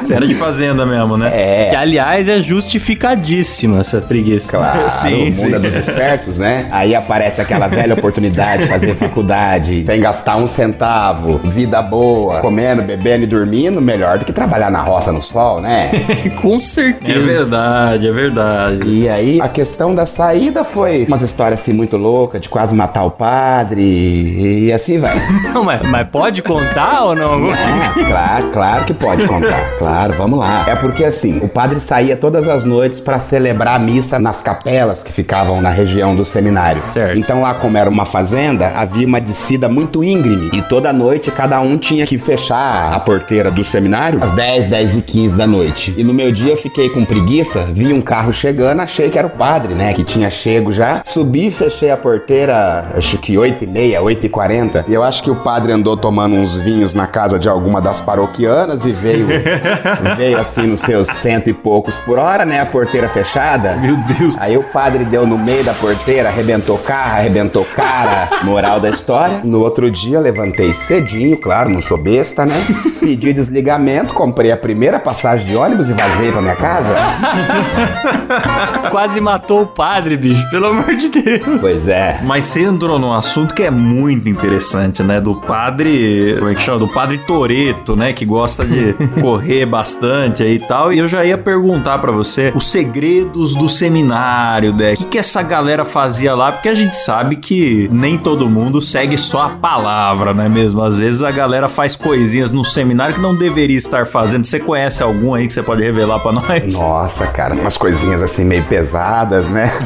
Você era de fazenda mesmo, né? Que, É. aliás, é justificadíssima essa preguiça. Claro, [LAUGHS] Sim, o mundo sim. é dos espertos, né? [LAUGHS] Aí aparece aquela velha oportunidade de fazer faculdade, sem gastar um centavo, vida boa, comendo, bebendo e dormindo, melhor do que trabalhar na roça no sol, né? [LAUGHS] Com É certeza. verdade, é verdade. E aí, a questão da saída foi umas histórias assim muito loucas, de quase matar o padre, e assim vai. Não, mas, mas pode contar ou não? Ah, claro, claro que pode contar. Claro, vamos lá. É porque assim, o padre saía todas as noites pra celebrar a missa nas capelas que ficavam na região do seminário. Certo. Então lá, como era uma fazenda, havia uma descida muito íngreme. E toda noite cada um tinha que fechar a porteira do seminário às 10, 10 e 15 da noite. E no meu dia eu fiquei com preguiça, vi um carro chegando, achei que era o padre, né? Que tinha chego já. Subi e fechei a porteira, acho que 8 e meia, 8 e 40. E eu acho que o padre andou tomando uns vinhos na casa de alguma das paroquianas e veio, [LAUGHS] veio assim seus cento e poucos por hora, né? A porteira fechada. Meu Deus. Aí o padre deu no meio da porteira, arrebentou carro, arrebentou cara. [LAUGHS] Moral da história. No outro dia, levantei cedinho, claro, não sou besta, né? Pedi desligamento, comprei a primeira passagem de ônibus e vazei pra minha casa. [LAUGHS] Quase matou o padre, bicho. Pelo amor de Deus. Pois é. Mas você entrou num assunto que é muito interessante, né? Do padre. Como é que chama? Do padre Toreto, né? Que gosta de [LAUGHS] correr bastante aí e tal. E eu já ia perguntar pra você os segredos do seminário, né? O que, que essa galera fazia lá? Porque a gente sabe que nem todo mundo segue só a palavra, não é mesmo? Às vezes a galera faz coisinhas no seminário que não deveria estar fazendo. Você conhece algum aí que você pode revelar pra nós? Nossa, cara, umas coisinhas assim meio pesadas, né? [LAUGHS]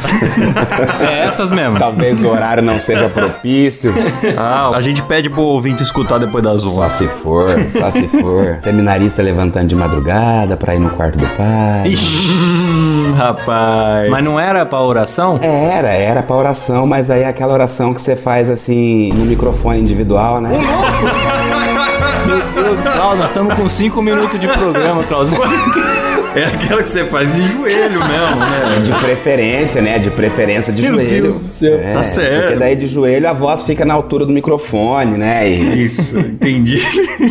É essas mesmo. Talvez o horário não seja propício. Ah, a gente pede pro ouvinte escutar depois das Só 11. se for, só se for. [LAUGHS] Seminarista levantando de madrugada pra ir no quarto do pai. Ixi, rapaz. Mas não era pra oração? Era, era pra oração, mas aí é aquela oração que você faz assim no microfone individual, né? [LAUGHS] Meu Deus, Klaus, nós estamos com 5 minutos de programa, Klaus. [LAUGHS] É aquela que você faz de joelho mesmo, né? De preferência, né? De preferência de Meu joelho. Deus do céu. É, Tá certo. Porque daí de joelho a voz fica na altura do microfone, né? E Isso, entendi.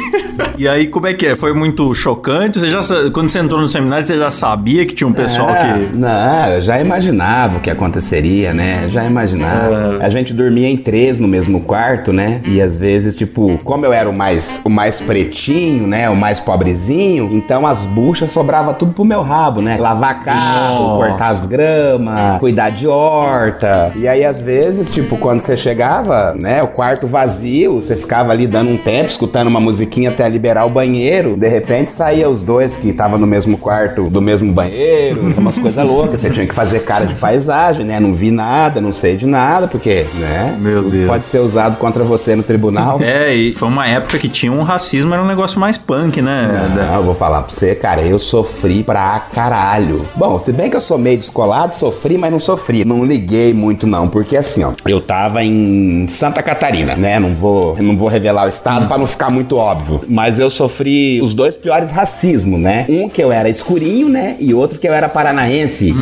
[LAUGHS] e aí, como é que é? Foi muito chocante? Você já, quando você entrou no seminário, você já sabia que tinha um pessoal Ah, que. Não, eu já imaginava o que aconteceria, né? Já imaginava. É. A gente dormia em três no mesmo quarto, né? E às vezes, tipo, como eu era o mais, o mais pretinho, né? O mais pobrezinho, então as buchas sobrava tudo pro meu rabo, né? Lavar carro, Nossa. cortar as gramas, cuidar de horta. E aí, às vezes, tipo, quando você chegava, né? O quarto vazio, você ficava ali dando um tempo, escutando uma musiquinha até liberar o banheiro. De repente saía os dois que estavam no mesmo quarto, do mesmo banheiro, [LAUGHS] umas coisas loucas. Você tinha que fazer cara de paisagem, né? Não vi nada, não sei de nada, porque, né? Meu Deus. Pode ser usado contra você no tribunal. É, e foi uma época que tinha um racismo, era um negócio mais punk, né? Não, eu vou falar pra você, cara, eu sofri pra caralho. Bom, se bem que eu sou meio descolado, sofri, mas não sofri. Não liguei muito, não, porque assim, ó, eu tava em Santa Catarina, né? Não vou, não vou revelar o estado pra não ficar muito óbvio. Mas eu sofri os dois piores racismos, né? Um que eu era escurinho, né? E outro que eu era paranaense.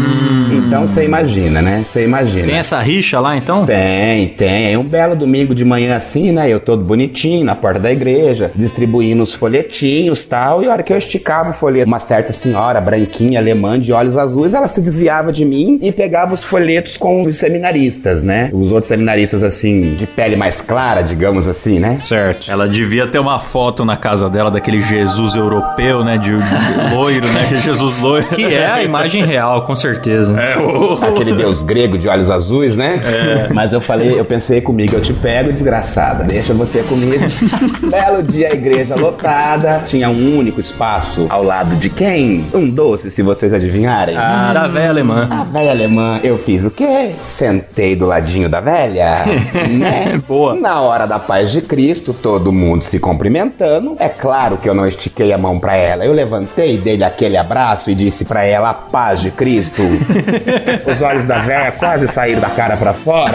Então você imagina, né? Você imagina. Tem essa rixa lá, então? Tem, tem. Aí Um belo domingo de manhã assim, né? Eu todo bonitinho na porta da igreja, distribuindo os folhetinhos tal. E a hora que eu esticava o folheto, uma certa senhora branquinha, alemã, de olhos azuis, ela se desviava de mim e pegava os folhetos com os seminaristas, né? Os outros seminaristas, assim, de pele mais clara, digamos assim, né? Certo. Ela devia ter uma foto na casa dela daquele Jesus europeu, né? De, de loiro, né? Jesus loiro. Que é a imagem real, com certeza. É, o... Aquele deus grego de olhos azuis, né? Mas eu falei, eu pensei comigo, eu te pego, desgraçada, deixa você comigo. Belo dia, a igreja lotada, tinha um único espaço ao lado de quem? Um doce, se vocês adivinharem. Ah, da velha alemã. A velha alemã, eu fiz o quê? Sentei do ladinho da velha, [LAUGHS] né? Boa. Na hora da paz de Cristo, todo mundo se cumprimentando. É claro que eu não estiquei a mão pra ela. Eu levantei, dei-lhe aquele abraço e disse pra ela a paz de Cristo. [LAUGHS] Os olhos da velha quase saíram da cara pra fora.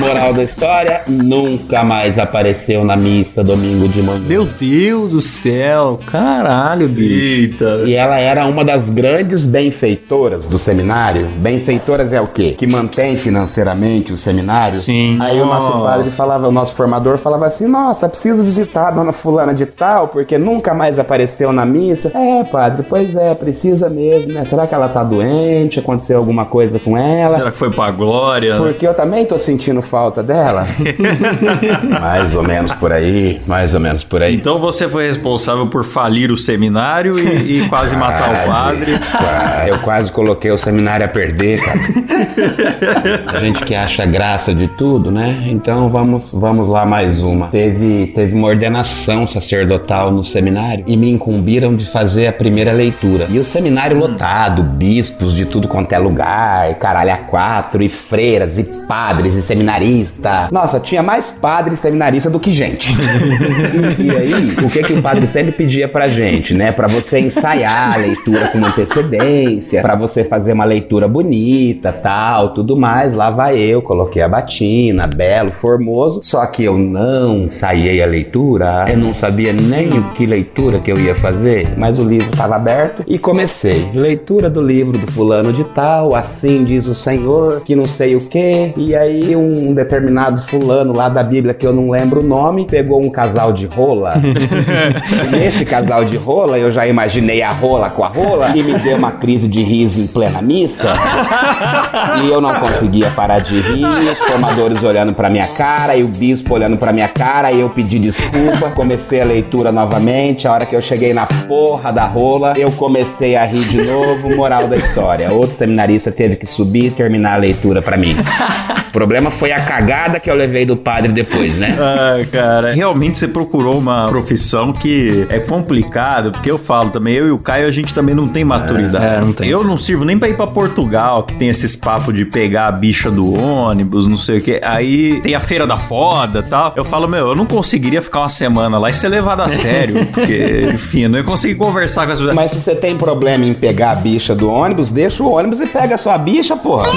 Moral da história, nunca mais apareceu na missa domingo de manhã. Meu Deus do céu, caralho, bicho. Eita. E ela era uma das grandes benfeitoras do seminário. Benfeitoras é o quê? Que mantém financeiramente o seminário. Sim. Aí o nosso Nossa. padre falava, o nosso formador falava assim: Nossa, preciso visitar a dona Fulana de Tal, porque nunca mais apareceu na missa. É, padre, pois é, precisa mesmo, né? Será que ela tá doente? Aconteceu alguma coisa com ela? Será que foi pra glória? Porque eu também tô sentindo falta dela. [LAUGHS] mais ou menos por aí, mais ou menos por aí. Então você foi responsável por falir o seminário e, e quase matar o padre. Ah, Eu quase coloquei o seminário a perder, cara. [LAUGHS] A gente que acha graça de tudo, né? Então vamos, vamos lá mais uma. Teve, teve uma ordenação sacerdotal no seminário e me incumbiram de fazer a primeira leitura. E o seminário lotado, bispos de tudo quanto é lugar, caralho a quatro, e freiras, e padres, e seminarista. Nossa, tinha mais padre e seminarista do que gente. [LAUGHS] E, e aí, o que que o padre sempre pedia pra gente, né? Pra você ensaiar a leitura com antecedência, pra você fazer uma leitura bonita, tal, tudo mais. Lá vai eu, coloquei a batina, belo, formoso. Só que eu não ensaiei a leitura, eu não sabia nem o que leitura que eu ia fazer, mas o livro estava aberto e comecei. Leitura do livro do fulano de tal, assim diz o Senhor, que não sei o que. E aí um determinado fulano lá da Bíblia que eu não lembro o nome, pegou um casal de rola. [LAUGHS] nesse casal de rola, eu já imaginei a rola com a rola e me deu uma crise de riso em plena missa. e eu não conseguia parar de rir, os formadores olhando pra minha cara e o bispo olhando pra minha cara e eu pedi desculpa, comecei a leitura novamente, a hora que eu cheguei na porra da rola, eu comecei a rir de novo, moral da história. Outro seminarista teve que subir e terminar a leitura pra mim. O problema foi a cagada que eu levei do padre depois, né? Ah, cara, realmente você procurou uma profissão que é complicado, porque eu falo também, eu e o Caio, a gente também não tem maturidade. É, não tem. Eu não sirvo nem pra ir pra Portugal, que tem esses papos de pegar a bicha do ônibus, não sei o que. Aí tem a feira da foda e tal. Eu falo, meu, eu não conseguiria ficar uma semana lá e ser levado a sério, [LAUGHS] porque, enfim, eu não ia conseguir conversar com as pessoas. Mas se você tem problema em pegar a bicha do ônibus, deixa o ônibus e pega a sua bicha, porra. [LAUGHS]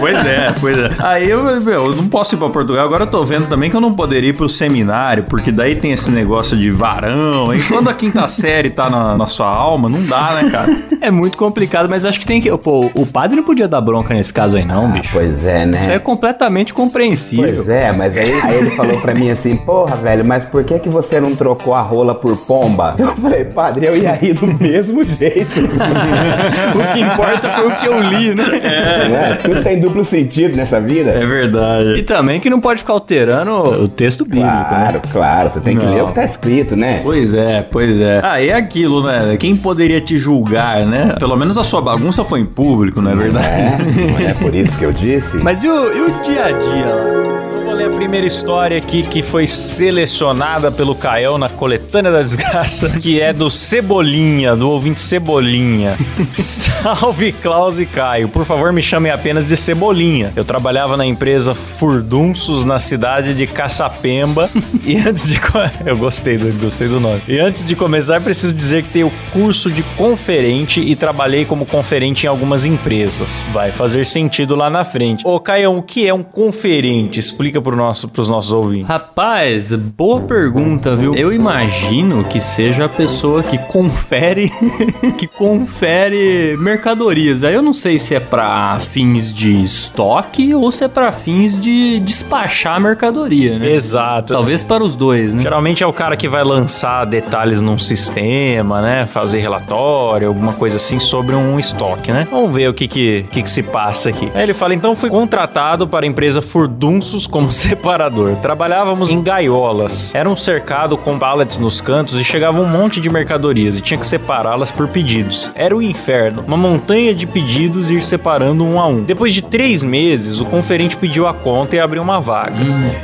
pois é, pois é. Aí eu, meu, eu não posso ir pra Portugal. Agora eu tô vendo também que eu não poderia ir pro seminário, porque daí tem esse negócio de varão, e quando a quinta série tá na, na sua alma, não dá, né, cara? [LAUGHS] É muito complicado, mas acho que tem que. Pô, o padre não podia dar bronca nesse caso aí, não, bicho. Pois é, né? Isso é completamente compreensível. Pois é, mas aí, aí ele falou pra mim assim, porra, velho, mas por que que você não trocou a rola por pomba? Eu falei, padre, eu ia rir do mesmo jeito. [LAUGHS] o que importa foi o que eu li, né? É, tudo tem duplo sentido nessa vida. É verdade. E também que não pode ficar alterando o texto bíblico, Claro, né? claro, você tem que Não. ler o que tá escrito, né? Pois é, pois é. Ah, e é aquilo, né? Quem poderia te julgar, né? Pelo menos a sua bagunça foi em público, não é verdade? É, não é por isso que eu disse. Mas e o, e o dia a dia lá? Ler a primeira história aqui que foi selecionada pelo Caião na coletânea da desgraça, que é do Cebolinha, do ouvinte Cebolinha. [LAUGHS] Salve Klaus e Caio, por favor me chamem apenas de Cebolinha. Eu trabalhava na empresa Furdunços na cidade de Caçapemba e antes de [LAUGHS] eu gostei do gostei do nome. E antes de começar preciso dizer que tenho curso de conferente e trabalhei como conferente em algumas empresas. Vai fazer sentido lá na frente. Ô Caião, o que é um conferente? Explica pro nosso, pros nossos ouvintes. Rapaz, boa pergunta, viu? Eu imagino que seja a pessoa que confere [LAUGHS] que confere mercadorias. Aí eu não sei se é pra fins de estoque ou se é pra fins de despachar mercadoria, né? Exato. Talvez para os dois, né? Geralmente é o cara que vai lançar detalhes num sistema, né? Fazer relatório, alguma coisa assim sobre um estoque, né? Vamos ver o que que, que, que se passa aqui. Aí ele fala, então fui contratado para a empresa Furdunços como [LAUGHS] separador. Trabalhávamos em gaiolas. Era um cercado com pallets nos cantos e chegava um monte de mercadorias e tinha que separá-las por pedidos. Era o inferno. Uma montanha de pedidos e ir separando um a um. Depois de três meses, o conferente pediu a conta e abriu uma vaga.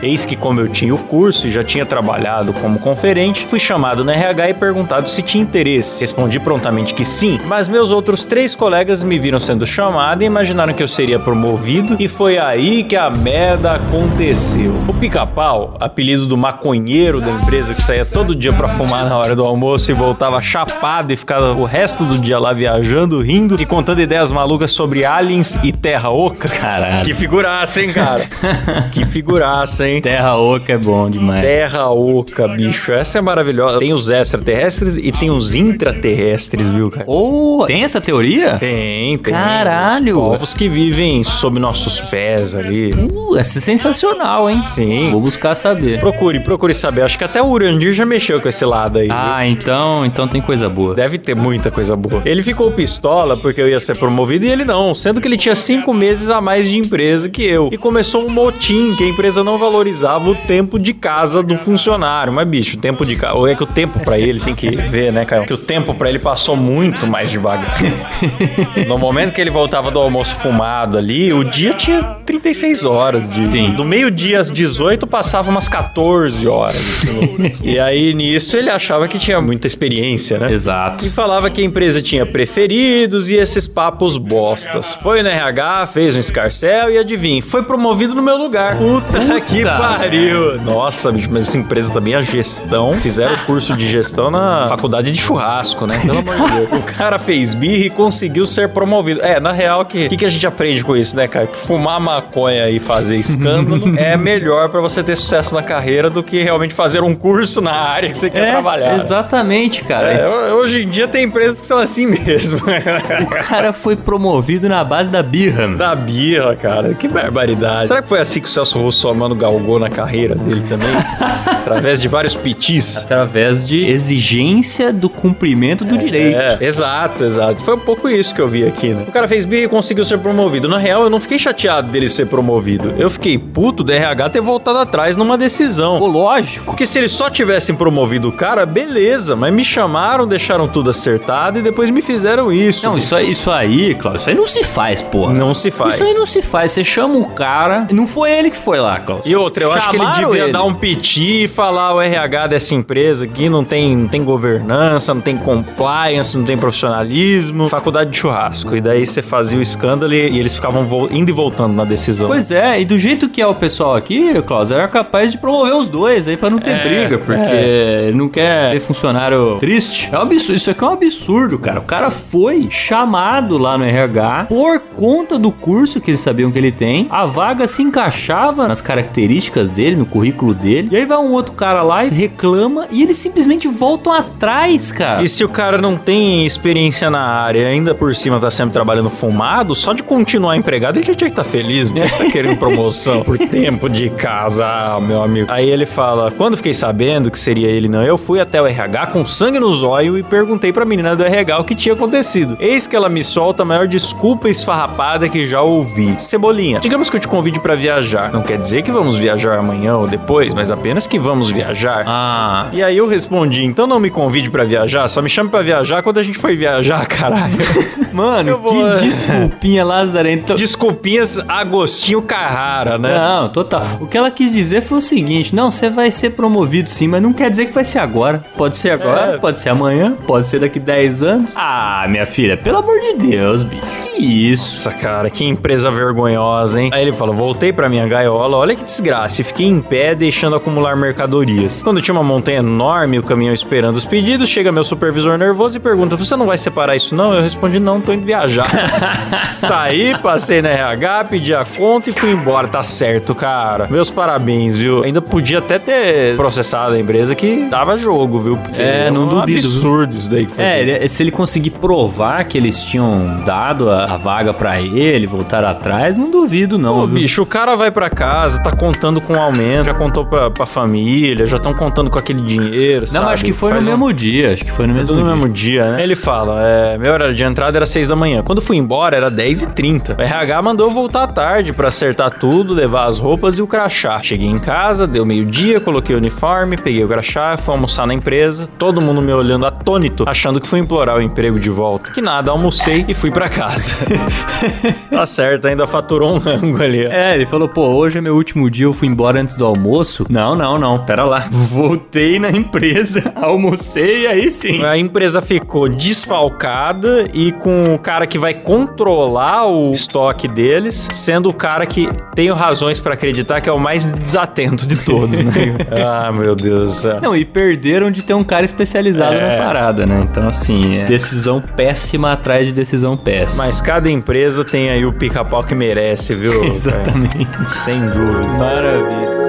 Eis que, como eu tinha o curso e já tinha trabalhado como conferente, fui chamado na RH e perguntado se tinha interesse. Respondi prontamente que sim, mas meus outros três colegas me viram sendo chamado e imaginaram que eu seria promovido, e foi aí que a merda aconteceu. O pica-pau, apelido do maconheiro da empresa que saía todo dia pra fumar na hora do almoço e voltava chapado e ficava o resto do dia lá viajando, rindo e contando ideias malucas sobre aliens e terra oca. Caralho. Que figuraça, hein, cara? [LAUGHS] que figuraça, hein? Terra oca é bom demais. Terra oca, bicho. Essa é maravilhosa. Tem os extraterrestres e tem os intraterrestres, viu, cara? Ô, tem essa teoria? Tem, tem. Caralho. Os povos que vivem sob nossos pés ali. Uh, essa é sensacional, hein? Sim. Vou buscar saber. Procure, procure saber. Acho que até o Urandir já mexeu com esse lado aí. viu? Ah, então, então tem coisa boa. Deve ter muita coisa boa. Ele ficou pistola porque eu ia ser promovido e ele não, sendo que ele tinha cinco meses a mais de empresa que eu. E começou um motim que a empresa não valorizava o tempo de casa do funcionário. Mas, bicho, o tempo de casa. Ou é que o tempo pra ele tem que ver, né, Caio? Que o tempo pra ele passou muito mais devagar. [LAUGHS] no momento que ele voltava do almoço fumado ali, o dia tinha 36 horas. De, Sim. Do meio-dia às 18 passava umas 14 horas. entendeu? [LAUGHS] e aí nisso ele achava que tinha muita experiência, né? Exato. E falava que a empresa tinha preferidos e esses papos bostas. Foi no RH, fez um escarcel e adivinha, foi promovido no meu lugar. Puta, que pariu. Nossa, bicho, mas essa empresa também, a gestão, fizeram o curso de gestão na faculdade de churrasco, né? Pelo amor de Deus. O cara fez birra e conseguiu ser promovido. É, na real, o que, que, que a gente aprende com isso, né, cara? Que fumar maconha e fazer escândalo [LAUGHS] é melhor pra você ter sucesso na carreira do que realmente fazer um curso na área que você quer trabalhar. exatamente, cara. É, hoje em dia tem empresas que são assim mesmo. [LAUGHS] O cara foi promovido na base da birra. da birra, cara. Que barbaridade. Será que foi assim que o Celso Russomano galgou na carreira dele também? [LAUGHS] Através de vários pitis? Através de exigência do cumprimento do direito. É, exato, exato. Foi um pouco isso que eu vi aqui, né? O cara fez birra e conseguiu ser promovido. Na real, eu não fiquei chateado dele ser promovido. Eu fiquei puto do RH ter voltado atrás numa decisão. Pô, lógico. Porque se eles só tivessem promovido o cara, beleza. Mas me chamaram, deixaram tudo acertado e depois me fizeram isso. Não, isso aí, isso aí, Cláudio, isso aí não se faz, porra. Não se faz. Isso aí não se faz. Você chama o cara. Não foi ele que foi lá, Cláudio. E outra, eu acho que ele Chamaram devia ele. dar um piti e falar o RH dessa empresa aqui não tem, não tem governança, não tem compliance, não tem profissionalismo, faculdade de churrasco. E daí você fazia o escândalo e, eles ficavam indo e voltando na decisão. Pois é, e do jeito que é o pessoal pessoal aqui, Klaus, era capaz de promover os dois aí pra não ter briga, porque ele não quer ter funcionário triste. É um absurdo, isso aqui é um absurdo, cara. O cara foi chamado lá no RH por conta do curso que eles sabiam que ele tem. A vaga se encaixava nas características dele, no currículo dele. E aí vai um outro cara lá e reclama e eles simplesmente voltam atrás, cara. E se o cara não tem experiência na área, ainda por cima tá sempre trabalhando fumado, só de continuar empregado ele já tinha que estar feliz, não tinha que tá querendo [LAUGHS] promoção por tempo de casa, meu amigo. Aí ele fala: quando fiquei sabendo que seria ele não, eu fui até o RH com sangue nos olhos e perguntei pra menina do RH o que tinha acontecido. Eis que ela me solta a maior desculpa esfarrapada que já ouvi. Cebolinha, digamos que eu te convide pra viajar. Não quer dizer que vamos viajar amanhã ou depois, mas apenas que vamos viajar. Ah, E aí eu respondi, então não me convide pra viajar, só me chame pra viajar quando a gente for viajar, caralho. [LAUGHS] mano, vou- que desculpinha lazarenta. Desculpinhas Agostinho Carrara, né? Não, total. O que ela quis dizer foi o seguinte: não, você vai ser promovido sim, mas não quer dizer que vai ser agora. Pode ser agora, É. pode ser amanhã, pode ser daqui 10 anos. Ah, minha filha, pelo amor de Deus, bicho. Isso? Cara, que empresa vergonhosa, hein? Aí ele falou: voltei pra minha gaiola, olha que desgraça, e fiquei em pé deixando acumular mercadorias. Quando tinha uma montanha enorme, o caminhão esperando os pedidos, chega meu supervisor nervoso e pergunta: Você não vai separar isso, não? Eu respondi: Não, tô indo viajar. [LAUGHS] Saí, passei na RH, pedi a conta e fui embora. Tá certo, cara. Meus parabéns, viu? Ainda podia até ter processado a empresa que dava jogo, viu? Porque É, não um duvido, absurdo isso daí que foi É, ele- se ele conseguir provar que eles tinham dado a, a vaga pra ele, voltar atrás, não duvido não, Pô, viu? bicho, o cara vai pra casa, tá contando com aumento, já contou pra, pra família, já estão contando com aquele dinheiro, Não, sabe? mas acho que foi Faz no um- mesmo dia, acho que foi no mesmo no dia. mesmo dia, né? Ele fala, é, meu horário de entrada era 6 da manhã. Quando fui embora, era 10 e 30 O RH mandou eu voltar à tarde pra acertar tudo, levar as roupas e o crachá. Cheguei em casa, deu meio-dia, coloquei o uniforme, peguei o crachá, fui almoçar na empresa. Todo mundo me olhando atônito, achando que fui implorar o emprego de volta. Que nada, almocei e fui pra casa. [LAUGHS] tá certo, ainda faturou um rango ali. ó. É, ele falou, pô, hoje é meu último dia, eu fui embora antes do almoço. Não, não, não, pera lá. Voltei na empresa, [LAUGHS] almocei, aí sim. A empresa ficou desfalcada e com o cara que vai controlar o estoque deles, sendo o cara que tenho razões pra acreditar que é o mais desatento de todos, né? [LAUGHS] ah, meu Deus. Não, e perderam de ter um cara especializado É. na parada, né? Então, assim, é decisão péssima atrás de decisão péssima. Mas cada empresa tem aí o pica-pau que merece, viu? cara? [LAUGHS] Exatamente. Sem dúvida. Maravilha.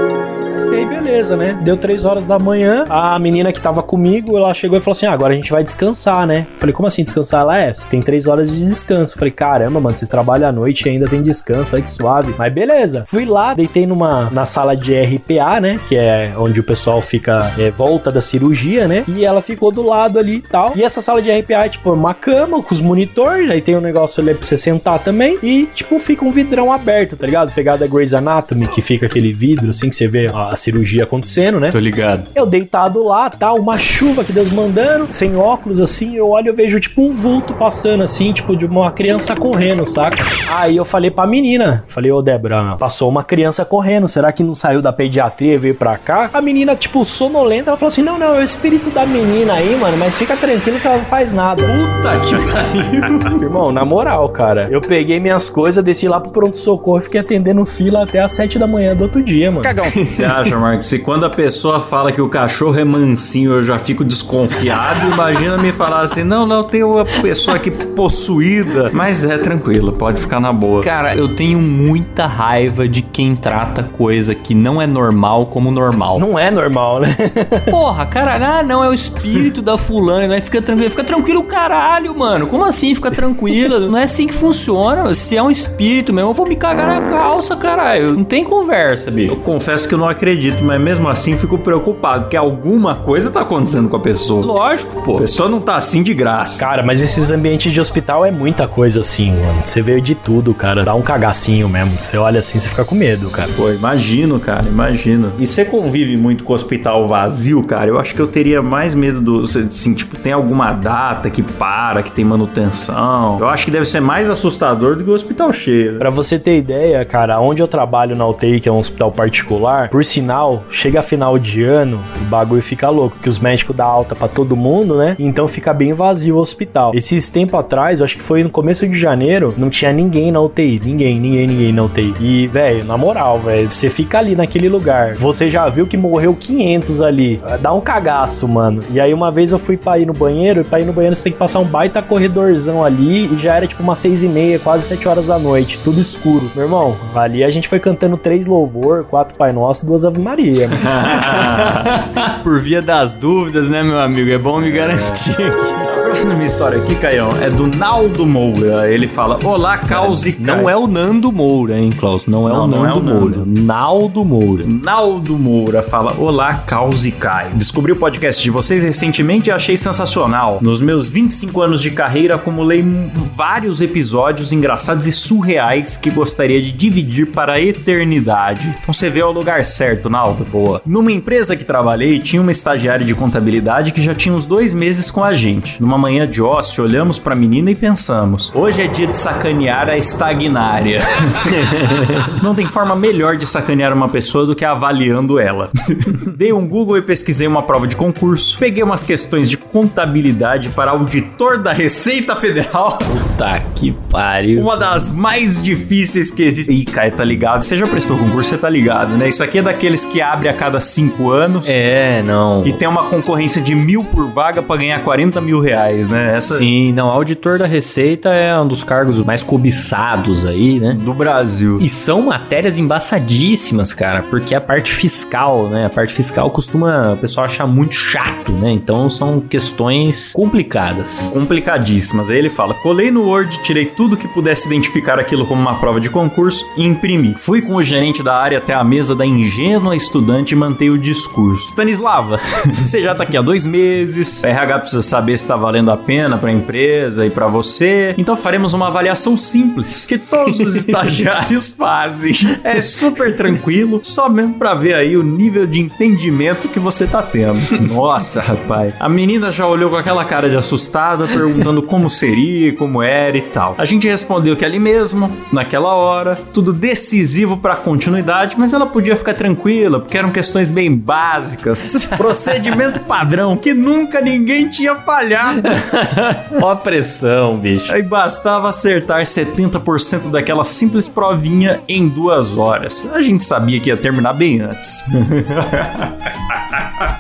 Beleza, né? Deu três horas da manhã, a menina que tava comigo, ela chegou e falou assim: ah, agora a gente vai descansar, né? Falei, como assim descansar? Ela é, você tem três horas de descanso. Falei, caramba, mano, vocês trabalham à noite e ainda tem descanso, olha que suave. Mas beleza. Fui lá, deitei numa na sala de RPA, né? Que é onde o pessoal fica é, volta da cirurgia, né? E ela ficou do lado ali e tal. E essa sala de RPA é tipo uma cama com os monitores, aí tem um negócio ali pra você sentar também. E, tipo, fica um vidrão aberto, tá ligado? Pegada Grey's Anatomy, que fica aquele vidro assim que você vê a, a acontecendo, né? Tô ligado. Eu deitado lá, tal, uma chuva que Deus mandando, sem óculos assim, eu olho e vejo tipo um vulto passando assim, tipo de uma criança correndo, saca? Aí eu falei pra menina, falei, ô Débora, passou uma criança correndo, será que não saiu da pediatria e veio pra cá? A menina, tipo, sonolenta, ela falou assim, não, não, é o espírito da menina aí, mano, mas fica tranquilo que ela não faz nada. Puta que pariu. [LAUGHS] Irmão, na moral, cara, eu peguei minhas coisas, desci lá pro pronto-socorro e fiquei atendendo fila até as sete da manhã do outro dia, mano. [LAUGHS] Você acha, Marcos, se quando a pessoa fala que o cachorro é mansinho eu já fico desconfiado, [LAUGHS] imagina me falar assim, não, não, tem uma pessoa aqui possuída. Mas é tranquilo, pode ficar na boa. Cara, eu tenho muita raiva de quem trata coisa que não é normal como normal. Não é normal, né? [LAUGHS] Porra, cara, ah, não, é o espírito da fulana, vai fica tranquilo. Fica tranquilo, caralho, mano. Como assim? Fica tranquilo. Não é assim que funciona. Se é um espírito mesmo, eu vou me cagar na calça, caralho. Não tem conversa, bicho. Eu confesso que eu não acredito, mas mesmo assim fico preocupado, que alguma coisa tá acontecendo com a pessoa. Lógico, A pô. pessoa não tá assim de graça. Cara, mas esses ambientes de hospital é muita coisa assim, mano. Você vê de tudo, cara. Dá um cagacinho mesmo. Você olha assim, você fica com medo, cara. Pô, imagino, cara, imagino. E você convive muito com o hospital vazio, cara? Eu acho que eu teria mais medo do. Assim, tipo, tem alguma data que para, que tem manutenção. Eu acho que deve ser mais assustador do que o hospital cheio. Pra você ter ideia, cara, onde eu trabalho na UTI, que é um hospital particular, por sinal, chega final de ano, o bagulho fica louco, que os médicos dão alta pra todo mundo, né? Então fica bem vazio o hospital. Esses tempo atrás, acho que foi no começo de janeiro, não tinha ninguém na UTI. Ninguém, ninguém, ninguém na UTI. E, velho, na moral, velho, você fica ali naquele lugar. Você já viu que morreu 500 ali. Dá um cagaço, mano. E aí uma vez eu fui pra ir no banheiro, e pra ir no banheiro você tem que passar um baita corredorzão ali, e já era tipo umas seis e meia, quase sete horas da noite, tudo escuro. Meu irmão, ali a gente foi cantando três louvor, quatro Pai Nosso duas Ave Maria. [LAUGHS] Por via das dúvidas, né, meu amigo? É bom me garantir. A próxima história aqui, Caião, é do Naldo Moura. Ele fala: Olá, Caos e Não é o Nando Moura, hein, Klaus? Não é Não, o não Nando é o Moura. Naldo Moura. Naldo Moura fala: Olá, Caos e Kai. Descobri o podcast de vocês recentemente e achei sensacional. Nos meus 25 anos de carreira, acumulei vários episódios engraçados e surreais que gostaria de dividir para a eternidade. Então você veio ao lugar certo, Naldo. Boa. Numa empresa que trabalhei, tinha uma estagiária de contabilidade que já tinha uns dois meses com a gente. Numa manhã de ócio, olhamos pra menina e pensamos: hoje é dia de sacanear a estagnária. [LAUGHS] Não tem forma melhor de sacanear uma pessoa do que avaliando ela. [LAUGHS] Dei um Google e pesquisei uma prova de concurso. Peguei umas questões de contabilidade para auditor da Receita Federal. [LAUGHS] Puta que pariu. Uma das mais difíceis que existe. Ih, Caio, tá ligado? Você já prestou concurso, você tá ligado, né? Isso aqui é daqueles que abre a cada cinco anos. É, não. E tem uma concorrência de mil por vaga pra ganhar 40 mil reais, né? Essa Sim, não, auditor da Receita é um dos cargos mais cobiçados aí, né? do Brasil. E são matérias embaçadíssimas, cara, porque a parte fiscal, né? A parte fiscal costuma o pessoal achar muito chato, né? Então são questões complicadas. complicadíssimas. Aí ele fala: colei no Word, tirei tudo que pudesse identificar aquilo como uma prova de concurso e imprimi. Fui com o gerente da área até a mesa da ingênua estudante e mantei o discurso. Stanislava, [LAUGHS] você já tá aqui há dois meses, a RH precisa saber se tá valendo a pena pra empresa e pra você, então faremos uma avaliação simples que todos os [LAUGHS] estagiários fazem. É super tranquilo, só mesmo pra ver aí o nível de entendimento que você tá tendo. Nossa, rapaz. A menina já olhou com aquela cara de assustada, perguntando como seria, como era e tal. A gente respondeu que ali mesmo, naquela hora, tudo decisivo pra continuidade, mas ela podia ficar tranquila, porque eram questões bem básicas. Procedimento padrão que nunca ninguém tinha falhado. Ó a pressão, bicho. Aí bastava acertar 70% daquela simples provinha em duas horas. A gente sabia que ia terminar bem antes. [LAUGHS]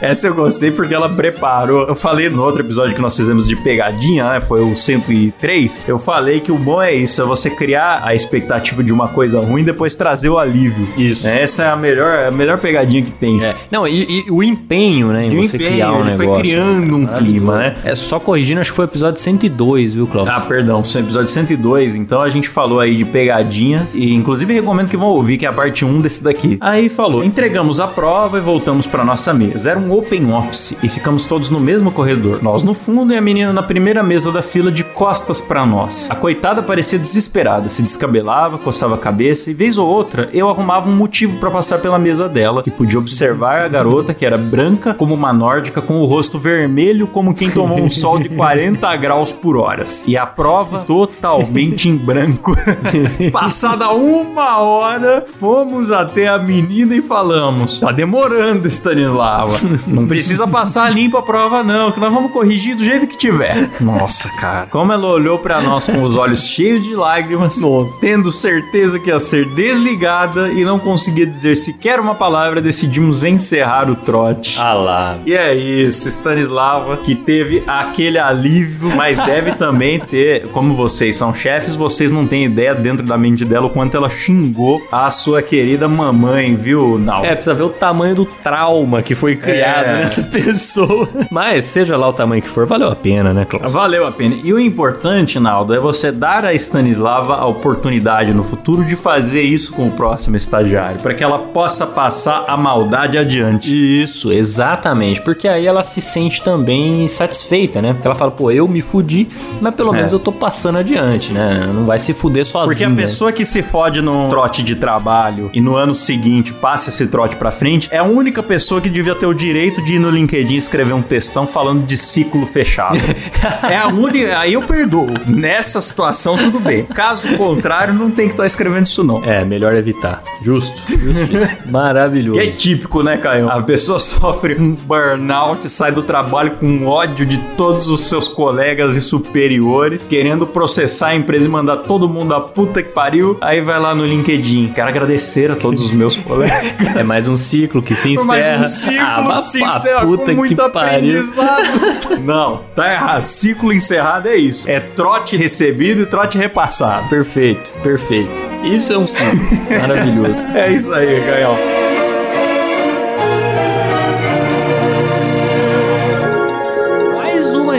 Essa eu gostei porque ela preparou. Eu falei no outro episódio que nós fizemos de pegadinha, né? Foi o 103. Eu falei que o bom é isso, é você criar a expectativa de uma coisa ruim e depois trazer o alívio. Isso. Essa é a melhor, a melhor pegadinha que tem. É. Não, e, e o empenho, né? Em E o você empenho, criar um ele foi negócio. criando um Maravilhoso. clima, né? É só corrigindo, acho que foi o episódio 102, viu, Cláudio? Ah, perdão, episódio 102, então a gente falou aí de pegadinhas e inclusive recomendo que vão ouvir que é a parte 1 desse daqui. Aí falou: "Entregamos a prova e voltamos para nossa mesa. Era um open office e ficamos todos no mesmo corredor. Nós no fundo e a menina na primeira mesa da fila de costas para nós. A coitada parecia desesperada, se descabelava, coçava a cabeça e vez ou outra eu arrumava um motivo para passar pela mesa dela e podia observar a garota que era branca como uma nórdica com o rosto vermelho como quem tomou um sol de 40 graus por horas. E a prova totalmente em branco. [LAUGHS] Passada uma hora, fomos até a menina e falamos: Tá demorando, Stanislava. Não precisa passar limpo a prova, não, que nós vamos corrigir do jeito que tiver. Nossa, cara. Como ela olhou pra nós com os olhos cheios de lágrimas, tendo certeza que ia ser desligada e não conseguia dizer sequer uma palavra, decidimos encerrar o trote. Ah lá. E é isso, Stanislava, que teve aquele alívio, mas deve também ter, como vocês são chefes, vocês não têm ideia dentro da mente dela o quanto ela xingou a sua querida mamãe, viu, Nau? É, precisa ver o tamanho do trauma que foi criado É. nessa [LAUGHS] pessoa. Mas, seja lá o tamanho que for, valeu a pena, né, Cláudio? Valeu a pena. E o importante, Naldo, é você dar a Stanislava a oportunidade no futuro de fazer isso com o próximo estagiário, para que ela possa passar a maldade adiante. Isso, exatamente. Porque aí ela se sente também satisfeita, né? Porque ela fala, pô, eu me fudi, mas pelo É. menos eu tô passando adiante, né? Não vai se fuder sozinha. Porque a pessoa que se fode num trote de trabalho e no ano seguinte passa esse trote pra frente, é a única pessoa que devia ter o direito de ir no LinkedIn escrever um textão falando de ciclo fechado. [LAUGHS] é a única. Aí eu perdoo. Nessa situação, tudo bem. Caso contrário, não tem que estar escrevendo isso, não. É, melhor evitar. Justo. Justíssimo. [LAUGHS] Maravilhoso. Que é típico, né, Caio? A pessoa [LAUGHS] sofre um burnout, sai do trabalho com ódio de todos os seus colegas e superiores, querendo processar a empresa e mandar todo mundo a puta que pariu. Aí vai lá no LinkedIn. Quero agradecer a todos os meus colegas. [LAUGHS] É mais um ciclo que se encerra. Mais um ciclo ah, que vá se encerra puta com muito que pariu. aprendizado. [LAUGHS] Não, tá errado. Ciclo encerrado é isso. É trote recebido e trote repassado. Perfeito, perfeito. Isso é um ciclo [LAUGHS] maravilhoso. É isso aí, Gael.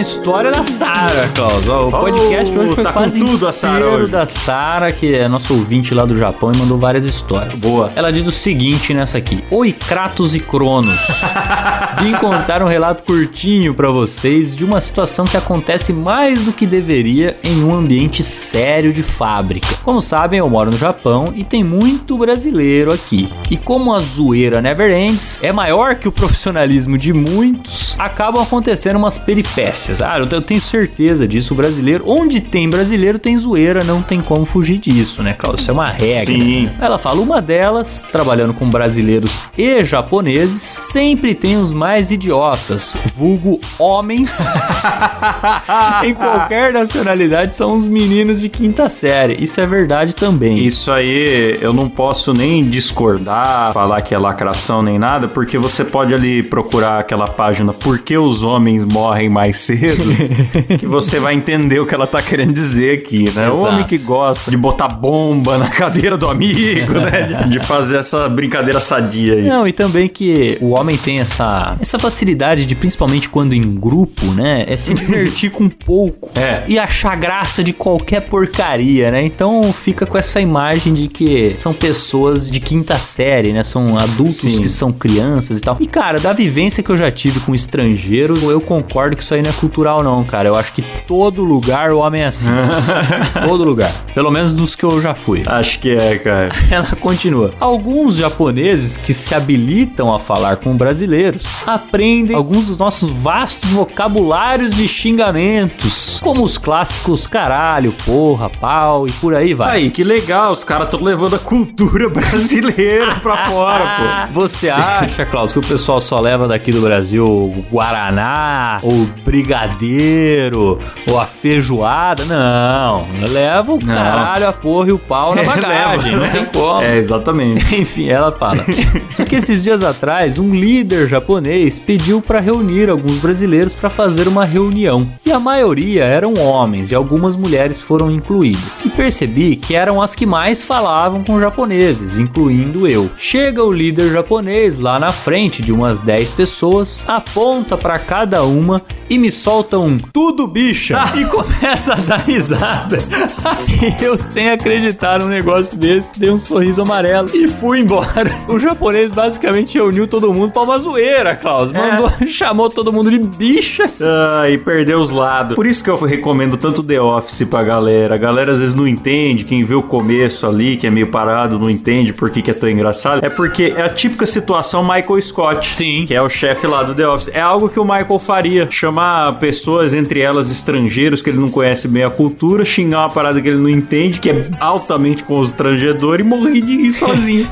História da Sara, Klaus. Ó, o podcast Oh, hoje foi tá com quase tudo a Sara inteiro hoje. da Sara, que é nosso ouvinte lá do Japão e mandou várias histórias. Boa. Ela diz o seguinte nessa aqui: Oi, Kratos e Cronos. [LAUGHS] Vim contar um relato curtinho pra vocês de uma situação que acontece mais do que deveria em um ambiente sério de fábrica. Como sabem, eu moro no Japão e tem muito brasileiro aqui. E como a zoeira never ends é maior que o profissionalismo de muitos, acabam acontecendo umas peripécias. Ah, eu te- eu tenho certeza disso. O brasileiro, onde tem brasileiro, tem zoeira, não tem como fugir disso, né, Klaus? Isso é uma regra. Sim. Ela fala, uma delas, trabalhando com brasileiros e japoneses, sempre tem os mais idiotas, vulgo homens. [LAUGHS] em qualquer nacionalidade são os meninos de quinta série. Isso é verdade também. Isso aí eu não posso nem discordar, falar que é lacração nem nada, porque você pode ali procurar aquela página Por que os homens morrem mais cedo, [LAUGHS] que você vai entender o que ela tá querendo dizer aqui, né? O Exato. homem que gosta de botar bomba na cadeira do amigo, né? De, [LAUGHS] de fazer essa brincadeira sadia aí. Não, e também que o homem tem essa, essa facilidade de, principalmente quando em grupo, né? É se divertir com pouco. [LAUGHS] É. E achar graça de qualquer porcaria, né? Então fica com essa imagem de que são pessoas de quinta série, né? São adultos Sim. que são crianças e tal. E, cara, da vivência que eu já tive com estrangeiros, eu concordo que isso aí não é cultural, não, cara. Eu acho que todo lugar o homem é assim. [LAUGHS] todo lugar. Pelo menos dos que eu já fui. Acho que é, cara. [LAUGHS] Ela continua. Alguns japoneses que se habilitam a falar com brasileiros aprendem alguns dos nossos vastos vocabulários de xingamentos, como os clássicos caralho, porra, pau e por aí vai. Aí, que legal, os caras estão levando a cultura [LAUGHS] brasileira pra fora, pô. Você acha, Klaus, que o pessoal só leva daqui do Brasil o Guaraná, ou brigadeiro, ou a feijoada? Não, leva o Não. caralho, a porra e o pau na [LAUGHS] É, bagagem, não tem como. É, exatamente. [LAUGHS] Enfim, ela fala. Só que esses dias atrás, um líder japonês pediu para reunir alguns brasileiros para fazer uma reunião. E a maioria eram homens e algumas mulheres foram incluídas. E percebi que eram as que mais falavam com japoneses, incluindo eu. Chega o líder japonês lá na frente de umas 10 pessoas, aponta para cada uma e me solta um tudo bicha [LAUGHS] e começa a dar risada. e [LAUGHS] eu sem acreditar num negócio desse, dei um sorriso amarelo e fui embora. [LAUGHS] O japonês basicamente reuniu todo mundo pra uma zoeira, Klaus. Mandou, chamou todo mundo de bicha. Ah, e perdeu os lados. Por isso que eu recomendo tanto The Office pra galera. A galera às vezes não entende, quem vê o começo ali, que é meio parado, não entende por que, que é tão engraçado. É porque é a típica situação Michael Scott. Sim. Que é o chefe lá do The Office. É algo que o Michael faria. Chamar pessoas, entre elas estrangeiros, que ele não conhece bem a cultura, xingar uma parada que ele não entende, que é altamente constrangedor, e morrer de rir sozinho.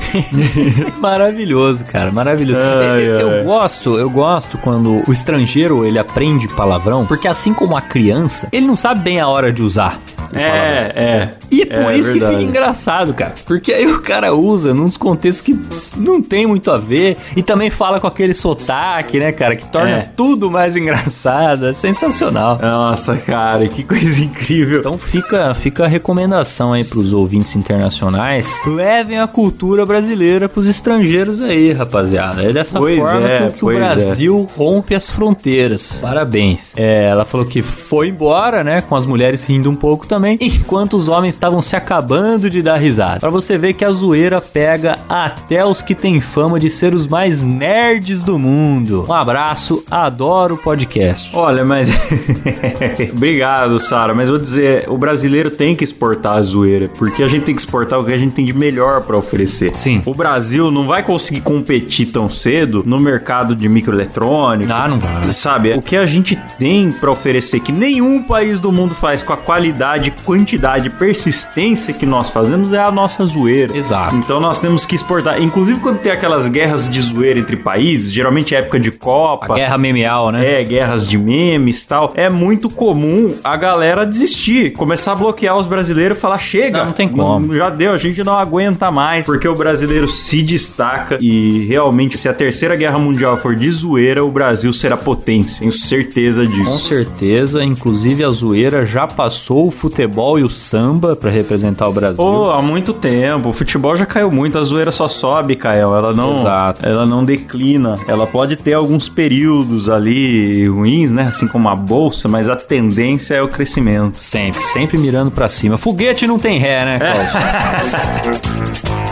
[LAUGHS] Maravilhoso, cara, maravilhoso. Ai, eu, eu ai. gosto, eu gosto quando o estrangeiro ele aprende palavrão, porque assim como a criança, ele não sabe bem a hora de usar. É, é. E é por É isso que verdade. fica engraçado, cara. Porque aí o cara usa nos contextos que não tem muito a ver e também fala com aquele sotaque, né, cara, que torna É. tudo mais [LAUGHS] engraçado. É sensacional. Nossa, cara, que coisa incrível. Então fica, fica a recomendação aí pros ouvintes internacionais. Levem a cultura brasileira pros estrangeiros aí, rapaziada. É dessa Pois forma é, que, que o é. Brasil rompe as fronteiras. Parabéns. É, ela falou que foi embora, né? Com as mulheres rindo um pouco também. Também, enquanto os homens estavam se acabando de dar risada. Pra você ver que a zoeira pega até os que têm fama de ser os mais nerds do mundo. Um abraço, adoro o podcast. Olha, mas. [LAUGHS] Obrigado, Sara. Mas vou dizer, o brasileiro tem que exportar a zoeira, porque a gente tem que exportar o que a gente tem de melhor pra oferecer. Sim. O Brasil não vai conseguir competir tão cedo no mercado de microeletrônico. Ah, não vai. Sabe, o que a gente tem pra oferecer que nenhum país do mundo faz com a qualidade, quantidade, persistência que nós fazemos é a nossa zoeira. Exato. Então nós temos que exportar. Inclusive quando tem aquelas guerras de zoeira entre países, geralmente é época de Copa. A guerra memeal, né? É, guerras de memes e tal. É muito comum a galera desistir, começar a bloquear os brasileiros e falar: chega, Não, não tem como. já deu, a gente não aguenta mais. Porque o brasileiro se destaca e realmente, se a terceira guerra mundial for de zoeira, o Brasil será potência. Tenho certeza Com disso. certeza, inclusive a zoeira já passou o futebol e o samba pra representar o Brasil. Pô, há muito tempo. O futebol já caiu muito, a zoeira só sobe, Kael. Ela não, Exato. ela não declina. Ela pode ter alguns períodos ali ruins, né? Assim como a bolsa, mas a tendência é o crescimento. Sempre, sempre mirando pra cima. Foguete não tem ré, né, Cláudio?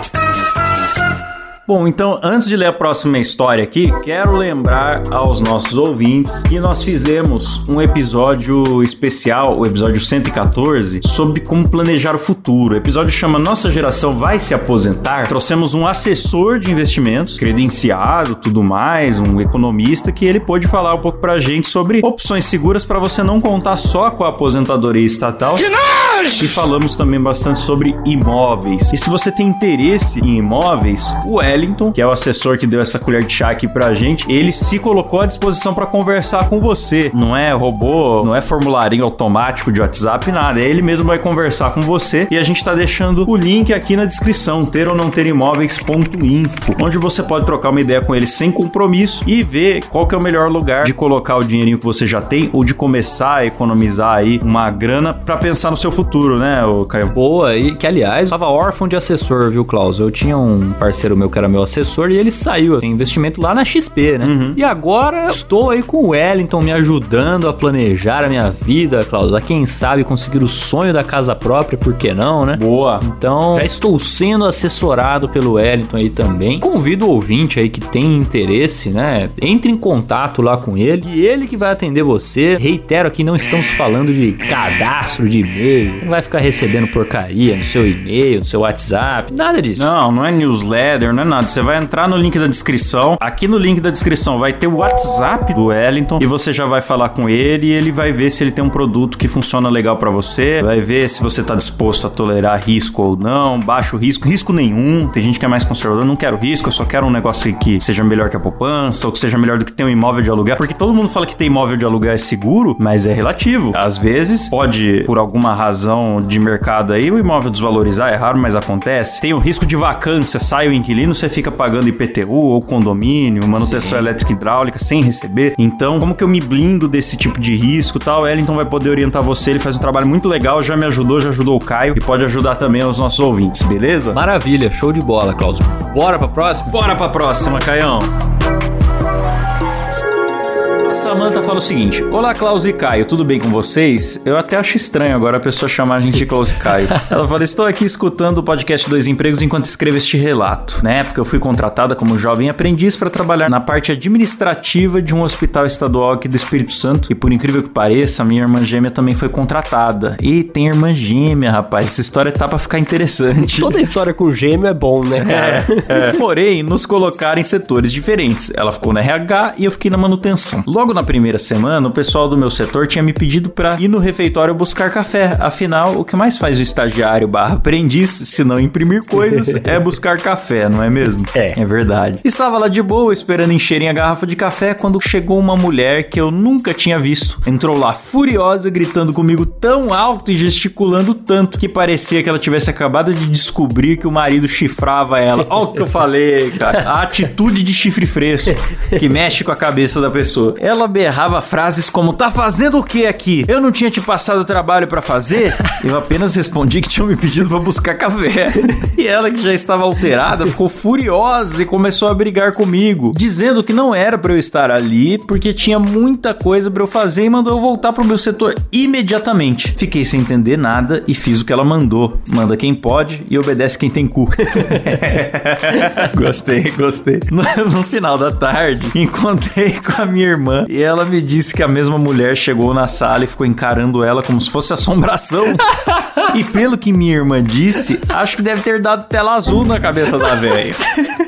[LAUGHS] Bom, então, antes de ler a próxima história aqui, quero lembrar aos nossos ouvintes que nós fizemos um episódio especial, o episódio 114, sobre como planejar o futuro. O episódio chama Nossa Geração Vai Se Aposentar. Trouxemos um assessor de investimentos, credenciado, tudo mais, um economista, que ele pôde falar um pouco pra gente sobre opções seguras para você não contar só com a aposentadoria estatal. E falamos também bastante sobre imóveis. E se você tem interesse em imóveis, o Wellington, que é o assessor que deu essa colher de chá aqui pra gente, ele se colocou à disposição para conversar com você. Não é robô, não é formularinho automático de WhatsApp, nada. Ele mesmo vai conversar com você e a gente tá deixando o link aqui na descrição, ter ou não ter imóveis.info, onde você pode trocar uma ideia com ele sem compromisso e ver qual que é o melhor lugar de colocar o dinheirinho que você já tem ou de começar a economizar aí uma grana para pensar no seu futuro, né, Caio? Boa, e que aliás, tava órfão de assessor, viu, Klaus? Eu tinha um parceiro meu que era meu assessor e ele saiu. Tem investimento lá na XP, né? E agora estou aí com o Wellington me ajudando a planejar a minha vida, Klaus. A quem sabe conseguir o sonho da casa própria, por que não, né? Boa. Então, já estou sendo assessorado pelo Wellington aí também. Convido o ouvinte aí que tem interesse, né? Entre em contato lá com ele e ele que vai atender você. Reitero aqui, não estamos falando de cadastro de e-mail. Não vai ficar recebendo porcaria no seu e-mail, no seu WhatsApp, nada disso. Não, não é newsletter, não é nada. Você vai entrar no link da descrição. Aqui no link da descrição vai ter o WhatsApp do Wellington e você já vai falar com ele e ele vai ver se ele tem um produto que funciona legal pra você. Vai ver se você tá disposto a tolerar risco ou não, baixo risco, risco nenhum. Tem gente que é mais conservador, não quero risco, eu só quero um negócio que seja melhor que a poupança ou que seja melhor do que ter um imóvel de aluguel, porque todo mundo fala que ter imóvel de aluguel é seguro, mas é relativo. Às vezes pode por alguma razão de mercado aí o imóvel desvalorizar, é raro, mas acontece. Tem o risco de vacância, sai o inquilino, você fica pagando IPTU ou condomínio, manutenção elétrica e hidráulica sem receber. Então, como que eu me blindo desse tipo de risco e tal? Wellington vai poder orientar você, ele faz um trabalho muito legal, já me ajudou, já ajudou o Caio e pode ajudar também os nossos ouvintes, beleza? Maravilha, show de bola, Klaus. Bora pra próxima? Bora pra próxima, Caião. A Samanta fala o seguinte: Olá, Klaus e Caio, tudo bem com vocês? Eu até acho estranho agora a pessoa chamar a gente de Klaus e Caio. [LAUGHS] Ela fala: Estou aqui escutando o podcast Dois Empregos enquanto escrevo este relato. Na época, eu fui contratada como jovem aprendiz para trabalhar na parte administrativa de um hospital estadual aqui do Espírito Santo. E por incrível que pareça, a minha irmã gêmea também foi contratada. E tem irmã gêmea, rapaz. Essa história tá pra ficar interessante. Toda [LAUGHS] história com gêmeo é bom, né, cara? É, é. Porém, nos colocaram em setores diferentes. Ela ficou na RH e eu fiquei na manutenção. Logo na primeira semana, o pessoal do meu setor tinha me pedido para ir no refeitório buscar café. Afinal, o que mais faz o estagiário barra aprendiz, se não imprimir coisas, [LAUGHS] é buscar café, não é mesmo? É. É verdade. Estava lá de boa, esperando encherem a garrafa de café, quando chegou uma mulher que eu nunca tinha visto. Entrou lá furiosa, gritando comigo tão alto e gesticulando tanto que parecia que ela tivesse acabado de descobrir que o marido chifrava ela. Olha o que eu falei, cara. A atitude de chifre fresco que mexe com a cabeça da pessoa. Ela ela berrava frases como: Tá fazendo o que aqui? Eu não tinha te passado trabalho pra fazer? [LAUGHS] Eu apenas respondi que tinham me pedido pra buscar café. [LAUGHS] E ela, que já estava alterada, ficou furiosa e começou a brigar comigo, dizendo que não era pra eu estar ali porque tinha muita coisa pra eu fazer e mandou eu voltar pro meu setor imediatamente. Fiquei sem entender nada e fiz o que ela mandou. Manda quem pode e obedece quem tem cu. [LAUGHS] gostei, gostei. No, no final da tarde, encontrei com a minha irmã e ela me disse que a mesma mulher chegou na sala e ficou encarando ela como se fosse assombração. e pelo que minha irmã disse, acho que deve ter dado tela azul na cabeça da velha.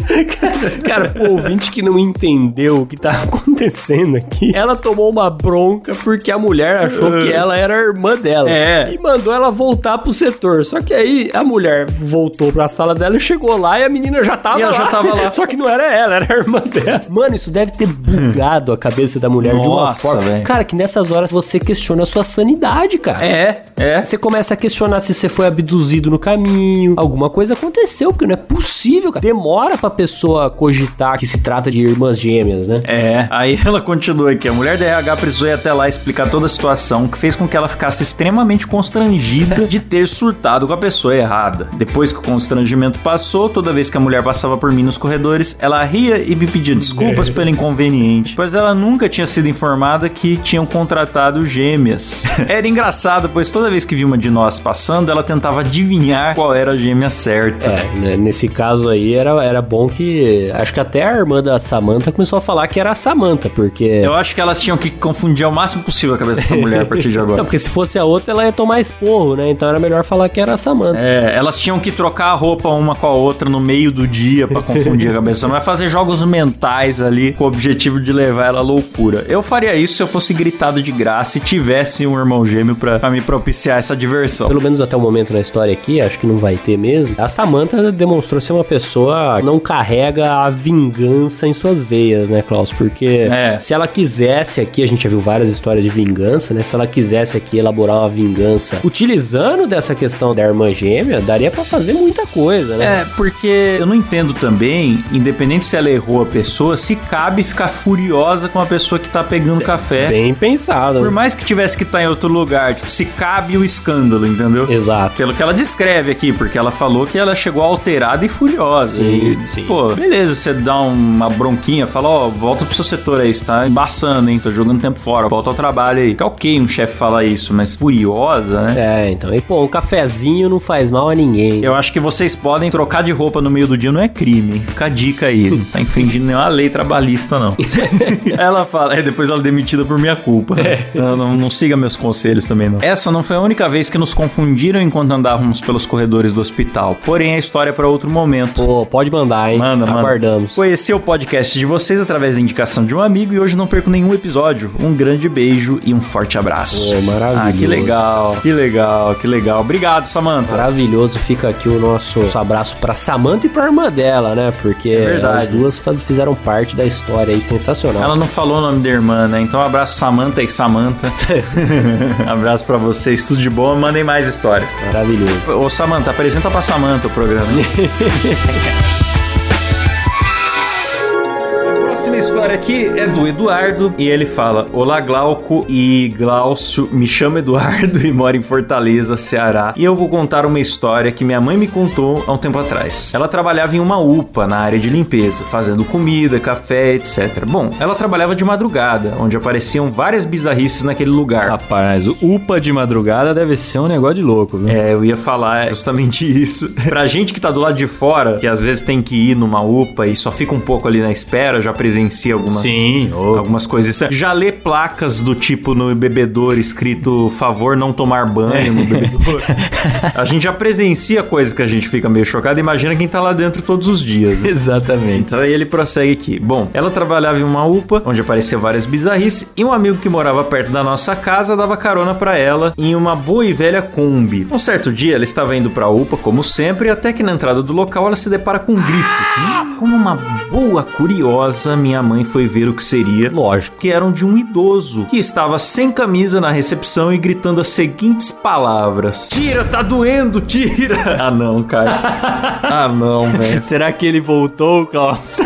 [LAUGHS] Cara, o ouvinte que não entendeu o que tá [LAUGHS] acontecendo aqui, ela tomou uma bronca porque a mulher achou que ela era a irmã dela. É. E mandou ela voltar pro setor. Só que aí a mulher voltou pra sala dela e chegou lá e a menina já tava E ela lá. já tava lá. [LAUGHS] Só que não era ela, era a irmã dela. Mano, isso deve ter bugado a cabeça da mulher de uma Nossa, forma. velho. Cara, que nessas horas você questiona a sua sanidade, cara. É, é. Você começa a questionar se você foi abduzido no caminho, alguma coisa aconteceu, porque não é possível, cara. Demora pra pessoa cogitar que se trata de irmãs gêmeas, né? É, aí ela continua aqui. A mulher da RH precisou ir até lá explicar toda a situação, que fez com que ela ficasse extremamente constrangida de ter surtado com a pessoa errada. Depois que o constrangimento passou, toda vez que a mulher passava por mim nos corredores, ela ria e me pedia desculpas pelo inconveniente, pois ela nunca tinha sido informada que tinham contratado gêmeas. [LAUGHS] Era engraçado, pois toda vez que vi uma de nós passando, ela tentava adivinhar qual era a gêmea certa. É, né, nesse caso aí era, era bom que. Acho que até a irmã da Samantha começou a falar que era a Samantha, porque. Eu acho que elas tinham que confundir ao máximo possível a cabeça dessa mulher a partir de agora. [LAUGHS] Não, porque se fosse a outra, ela ia tomar esporro, né? Então era melhor falar que era a Samantha. É, elas tinham que trocar a roupa uma com a outra no meio do dia pra confundir a cabeça. Não vai fazer jogos mentais ali com o objetivo de levar ela à loucura. Eu faria isso se eu fosse gritado de graça e tivesse um irmão gêmeo pra, pra me propiciar essa diversão. Pelo menos até o momento na história aqui, acho que não vai ter mesmo. A Samantha demonstrou ser uma pessoa não carrega a vingança em suas veias, né, Klaus? Porque É. se ela quisesse aqui, a gente já viu várias histórias de vingança, né? Se ela quisesse aqui elaborar uma vingança utilizando dessa questão da irmã gêmea, daria pra fazer muita coisa, né? É, porque eu não entendo também, independente se ela errou a pessoa, se cabe ficar furiosa com a pessoa que tá pegando café. Bem pensado. Por mais que tivesse que estar em outro lugar, tipo, se cabe o escândalo, entendeu? Exato. Pelo que ela descreve aqui, porque ela falou que ela chegou alterada e furiosa. Sim, e, sim. Pô, beleza, você dá uma bronquinha, fala, ó, volta pro seu setor aí, você tá embaçando, hein? Tô jogando tempo fora, volta ao trabalho aí. Que ok um chefe falar isso, mas furiosa, né? É, então. E, pô, um cafezinho não faz mal a ninguém. Eu acho que vocês podem trocar de roupa no meio do dia, não é crime. Fica a dica aí. Não tá infringindo nenhuma lei trabalhista, não. [LAUGHS] ela fala, é, depois ela é demitida por minha culpa. Não, não, não siga meus conselhos também, não. Essa não foi a única vez que nos confundiram enquanto andávamos pelos corredores do hospital. Porém, a história é para outro momento. Pô, pode mandar, hein? Manda, manda. Aguardamos. Conheci o podcast de vocês através da indicação de um amigo e hoje não perco nenhum episódio. Um grande beijo e um forte abraço. Pô, maravilhoso. Ah, que legal, que legal, que legal. Obrigado, Samantha. Maravilhoso, fica aqui o nosso, nosso abraço pra Samantha e pra irmã dela, né? Porque É as duas faz- fizeram parte da história aí, sensacional. Ela não falou o nome da irmã, né? Então, um abraço Samantha e Samantha. [LAUGHS] abraço pra vocês, tudo de bom. Mandem mais histórias. Maravilhoso. Ô, Samantha, apresenta pra Samantha o programa. [LAUGHS] próxima história aqui é do Eduardo e ele fala: Olá, Glauco e Glaucio, me chamo Eduardo [LAUGHS] e moro em Fortaleza, Ceará. E eu vou contar uma história que minha mãe me contou há um tempo atrás. Ela trabalhava em uma UPA na área de limpeza, fazendo comida, café, etc. Bom, ela trabalhava de madrugada, onde apareciam várias bizarrices naquele lugar. Rapaz, o UPA de madrugada deve ser um negócio de louco, viu? É, eu ia falar justamente [LAUGHS] isso. pra gente que tá do lado de fora, que às vezes tem que ir numa UPA e só fica um pouco ali na espera, já presencia algumas, Sim, algumas coisas. Já lê placas do tipo no bebedouro escrito favor não tomar banho no bebedouro. [LAUGHS] a gente já presencia coisas que a gente fica meio chocado. Imagina quem tá lá dentro todos os dias. né? Exatamente. Então aí ele prossegue aqui. Bom, ela trabalhava em uma UPA, onde aparecia várias bizarrices, e um amigo que morava perto da nossa casa dava carona pra ela em uma boa e velha Kombi. Um certo dia ela estava indo pra UPA, como sempre, até que na entrada do local ela se depara com gritos. Como uma boa curiosa, minha mãe foi ver o que seria. Lógico. Que eram de um idoso que estava sem camisa na recepção e gritando as seguintes palavras: Tira, tá doendo, tira! Ah, não, cara. [LAUGHS] ah, não, velho. Será que ele voltou, Klaus?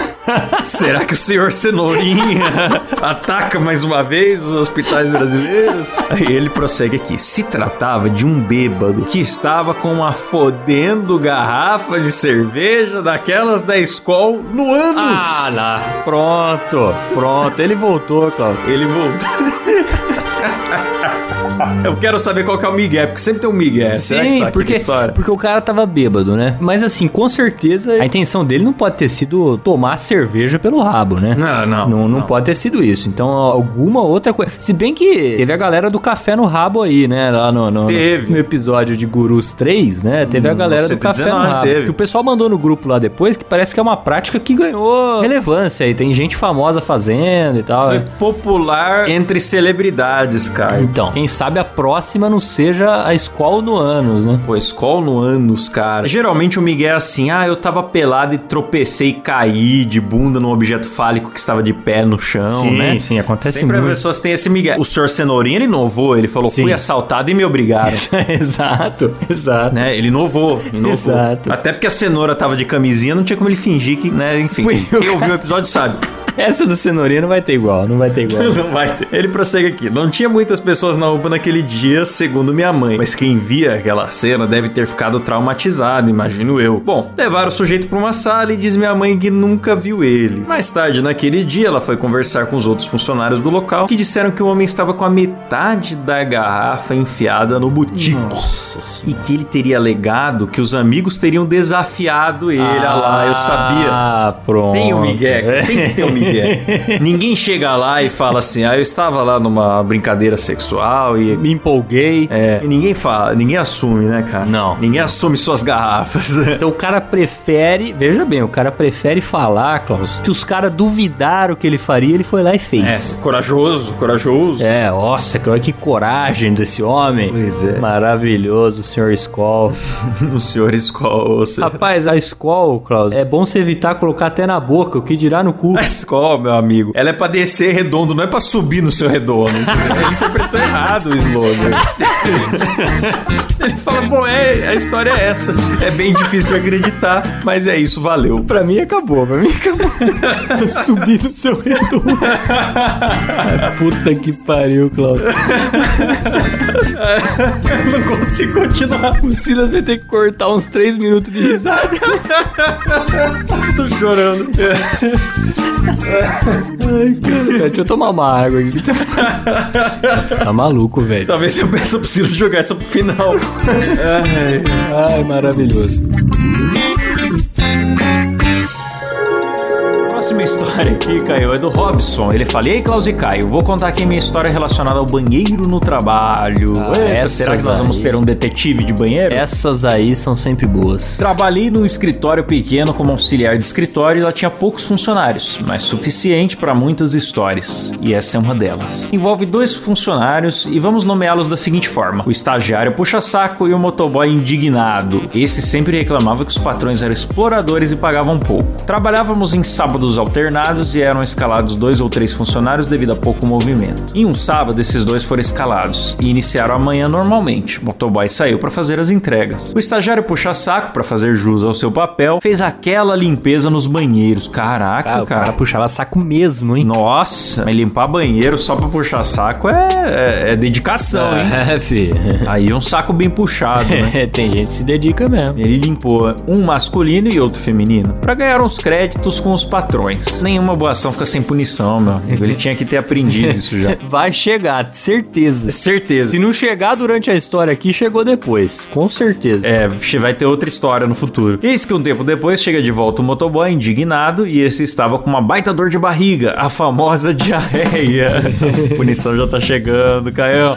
Será que o senhor Cenourinha [LAUGHS] ataca mais uma vez os hospitais brasileiros? Aí ele prossegue aqui. Se tratava de um bêbado que estava com uma fodendo garrafa de cerveja daquelas da Skol no ânus. Ah, lá. Pronto, pronto. Ele voltou, Klaus. Ele voltou. [LAUGHS] Eu quero saber qual que é o Miguel, porque sempre tem um Miguel. Será que Sim, tá porque, porque o cara tava bêbado, né? Mas assim, com certeza a intenção dele não pode ter sido tomar cerveja pelo rabo, né? Não, não. Não, não pode ter sido isso. Então, alguma outra coisa. Se bem que teve a galera do café no rabo aí, né? Lá no, no, Teve. no episódio de Gurus 3, né? Teve a Hum, galera do café no 119 rabo. teve. Que o pessoal mandou no grupo lá depois que parece que é uma prática que ganhou relevância aí. Tem gente famosa fazendo e tal. Foi né? popular entre celebridades, cara. Então, quem sabe a próxima não seja a escola no ânus, né? Pô, escola no ânus, cara. Geralmente o Miguel é assim, ah, eu tava pelado e tropecei e caí de bunda num objeto fálico que estava de pé no chão, Sim, né? sim, acontece Sempre muito. as pessoas têm esse Miguel. O senhor Cenourinha, ele inovou, ele falou, Sim. fui assaltado e me obrigaram. [LAUGHS] exato, exato. né? Ele inovou, inovou. Exato. Até porque a cenoura tava de camisinha, não tinha como ele fingir que, né, enfim. Quem ouviu o episódio sabe. [LAUGHS] Essa do cenourinha não vai ter igual, não vai ter igual. [LAUGHS] Não vai ter. Ele prossegue aqui. Não tinha muitas pessoas na UPA naquele dia, segundo minha mãe. Mas quem via aquela cena deve ter ficado traumatizado, imagino eu. Bom, levaram o sujeito pra uma sala e diz minha mãe que nunca viu ele. Mais tarde, naquele dia, ela foi conversar com os outros funcionários do local que disseram que o homem estava com a metade da garrafa enfiada no butico. E que ele teria alegado que os amigos teriam desafiado ele. Ah lá, eu sabia. Ah, pronto. Tem o Miguel, tem que ter o Miguel. [LAUGHS] [LAUGHS] Ninguém chega lá e fala assim, ah, eu estava lá numa brincadeira sexual e... Me empolguei. É, e ninguém fala, ninguém assume, né, cara? Não. Ninguém assume suas garrafas. [LAUGHS] Então o cara prefere, veja bem, o cara prefere falar, Klaus, que os caras duvidaram que ele faria, ele foi lá e fez. É, corajoso, corajoso. É, nossa, que, que coragem desse homem. Pois é. Maravilhoso, senhor Skoll. [LAUGHS] o senhor Skoll. Rapaz, a Skoll, Klaus, é bom você evitar colocar até na boca, o que dirá no cu. A Skoll, meu amigo, ela é pra descer redondo, não é pra subir no seu redondo. Ele interpretou errado o slogan. [LAUGHS] Ele fala, bom, é, a história é essa. É bem difícil de acreditar, mas é isso, valeu. Pra mim acabou, pra mim acabou. [LAUGHS] Subir no seu redondo. Puta que pariu, Klaus. Eu não consigo continuar. O Silas vai ter que cortar uns 3 minutos de risada. [LAUGHS] Tô chorando. Ai, cara, deixa eu tomar uma água aqui. Nossa, tá maluco, velho. Talvez eu peça Silas jogar essa pro final. Ai. Ai, maravilhoso. Próxima história aqui, Caio, é do Robson. Ele fala: E aí, Klaus e Caio, vou contar aqui minha história relacionada ao banheiro no trabalho. Ah, Eita, essas será que nós vamos aí. ter um detetive de banheiro? Essas aí são sempre boas. Trabalhei num escritório pequeno como auxiliar de escritório e lá tinha poucos funcionários, mas suficiente para muitas histórias. E essa é uma delas. Envolve dois funcionários e vamos nomeá-los da seguinte forma: o estagiário puxa-saco e o motoboy indignado. Esse sempre reclamava que os patrões eram exploradores e pagavam pouco. Trabalhávamos em sábados alternados e eram escalados dois ou três funcionários devido a pouco movimento. Em um sábado, esses dois foram escalados e iniciaram a manhã normalmente. O motoboy saiu para fazer as entregas. O estagiário puxa-saco para fazer jus ao seu papel, fez aquela limpeza nos banheiros. Caraca, Cara, o cara. puxava saco mesmo, hein? Nossa, mas limpar banheiro só pra puxar saco é, é, é dedicação, hein? [LAUGHS] É, fi. Aí é um saco bem puxado, né? [LAUGHS] Tem gente que se dedica mesmo. Ele limpou um masculino e outro feminino para ganhar uns créditos com os patrões. Nenhuma boa ação fica sem punição, meu amigo. Ele tinha que ter aprendido isso já. [LAUGHS] Vai chegar, certeza. Certeza. Se não chegar durante a história aqui, chegou depois. Com certeza. É, vai ter outra história no futuro. Eis que um tempo depois chega de volta o motoboy indignado e esse estava com uma baita dor de barriga, a famosa [LAUGHS] diarreia. a [LAUGHS] punição já tá chegando, Caio.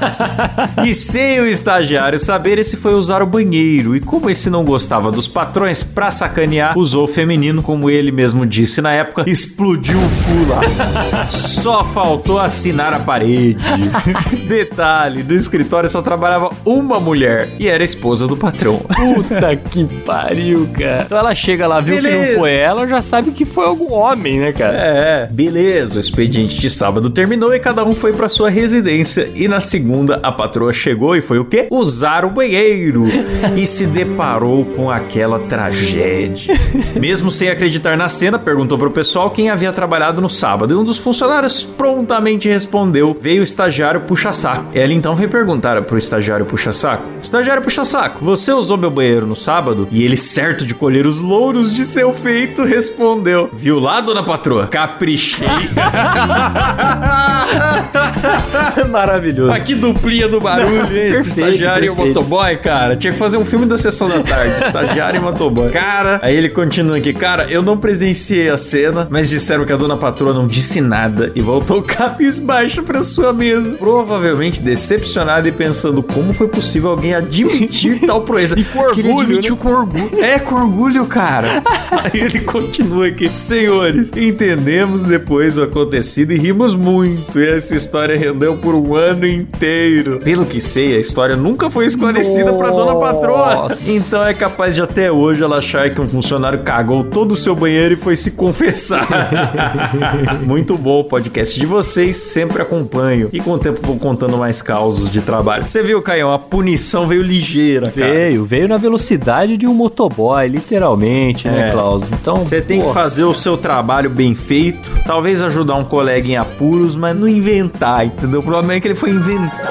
E sem o estagiário saber, esse foi usar o banheiro. E como esse não gostava dos patrões, pra sacanear, usou o feminino, como ele mesmo disse na época, explodiu o cu lá. Só faltou assinar a parede. [LAUGHS] Detalhe, no escritório só trabalhava uma mulher e era a esposa do patrão. Puta que pariu, cara. Então ela chega lá, viu que Beleza. não foi ela, já sabe que foi algum homem, né, cara? É, beleza. O expediente de sábado terminou e cada um foi pra sua residência. E na segunda, a patroa chegou e foi o quê? Usar o banheiro. e se deparou com aquela tragédia. [LAUGHS] Mesmo sem acreditar na cena, perguntou pro pessoal pessoal quem havia trabalhado no sábado. E um dos funcionários prontamente respondeu: veio o estagiário puxa-saco. Ela então foi perguntar pro estagiário puxa-saco: Estagiário puxa-saco, você usou meu banheiro no sábado? E ele, certo de colher os louros de seu feito, respondeu: Viu lá, dona patroa? Caprichei. [LAUGHS] Maravilhoso. Aqui duplinha do barulho, hein? Esse estagiário e o motoboy, cara. Tinha que fazer um filme da sessão da tarde. estagiário e motoboy. Cara, aí ele continua aqui. Cara, eu não presenciei a cena, mas disseram que a dona patroa não disse nada e voltou [LAUGHS] cabisbaixo pra sua mesa. Provavelmente decepcionado e pensando como foi possível alguém admitir [LAUGHS] tal proeza. E com orgulho, ele admitiu com orgulho. É, com orgulho, cara. [LAUGHS] aí ele continua aqui. Senhores, entendemos depois o acontecido e rimos muito. E essa história rendeu por um ano inteiro. Pelo que sei, a história nunca foi esclarecida pra dona patroa. Então é capaz de até hoje ela achar que um funcionário cagou todo o seu banheiro e foi se confessar. [LAUGHS] Muito bom o podcast de vocês, sempre acompanho. E com o tempo vou contando mais causos de trabalho. Você viu, Caião, a punição veio ligeira, cara. Veio, veio na velocidade de um motoboy, literalmente, né, É. Klaus? Então, Você tem que fazer o seu trabalho bem feito, talvez ajudar um colega em apuros, mas não inventar, entendeu? O problema é que ele foi inventar.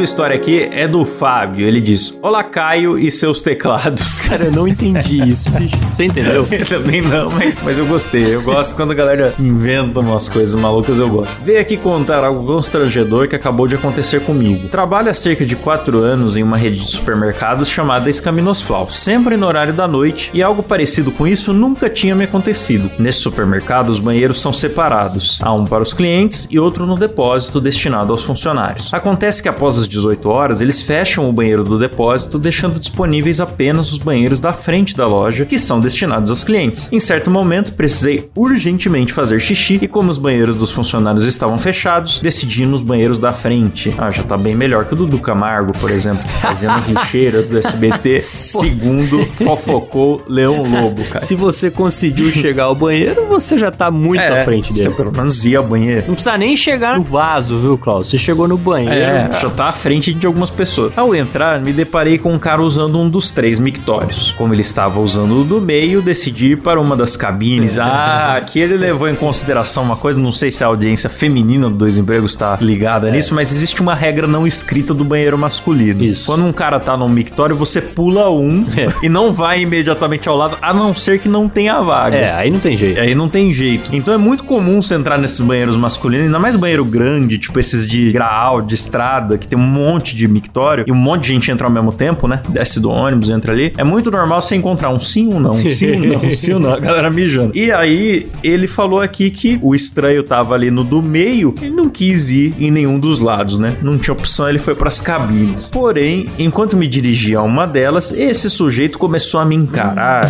A próxima história aqui é do Fábio. Ele diz: Olá, Caio e seus teclados. [LAUGHS] Cara, eu não entendi isso, bicho. Você entendeu? Eu também não, mas, mas eu gostei. Eu gosto quando a galera inventa umas coisas malucas, eu gosto. Veio aqui contar algo constrangedor que acabou de acontecer comigo. Trabalho há cerca de 4 anos em uma rede de supermercados chamada Escaminosflau, sempre no horário da noite, e algo parecido com isso nunca tinha me acontecido. Nesse supermercado, os banheiros são separados. Há um para os clientes e outro no depósito destinado aos funcionários. Acontece que após as 18 horas, eles fecham o banheiro do depósito, deixando disponíveis apenas os banheiros da frente da loja, que são destinados aos clientes. Em certo momento, precisei urgentemente fazer xixi e como os banheiros dos funcionários estavam fechados, decidi nos banheiros da frente. Ah, já tá bem melhor que o do Dudu Camargo, por exemplo, fazendo as [LAUGHS] lixeiras do SBT, segundo fofocou Leão Lobo, cara. Se você conseguiu chegar ao banheiro, você já tá muito É, à frente você dele. pelo menos ia ao banheiro. Não precisa nem chegar no vaso, viu, Klaus? Você chegou no banheiro. É, já tá à frente de algumas pessoas. Ao entrar, me deparei com um cara usando um dos três mictórios. Como ele estava usando o do meio, decidi ir para uma das cabines. Ah, aqui ele levou em consideração uma coisa, não sei se a audiência feminina do Dois Empregos está ligada nisso, mas existe uma regra não escrita do banheiro masculino. Isso. Quando um cara tá num mictório, você pula um e não vai imediatamente ao lado, a não ser que não tenha vaga. É, aí não tem jeito. Aí não tem jeito. Então é muito comum você entrar nesses banheiros masculinos, ainda mais banheiro grande, tipo esses de graal, de estrada, que tem um monte de mictório e um monte de gente entra ao mesmo tempo, né? Desce do ônibus, entra ali. É muito normal você encontrar um sim, um não, um [LAUGHS] sim, um não, um sim, um não, a galera mijando. E aí ele falou aqui que o estranho tava ali no do meio, ele não quis ir em nenhum dos lados, né? Não tinha opção, ele foi pras cabines. Porém, enquanto me dirigia a uma delas, esse sujeito começou a me encarar.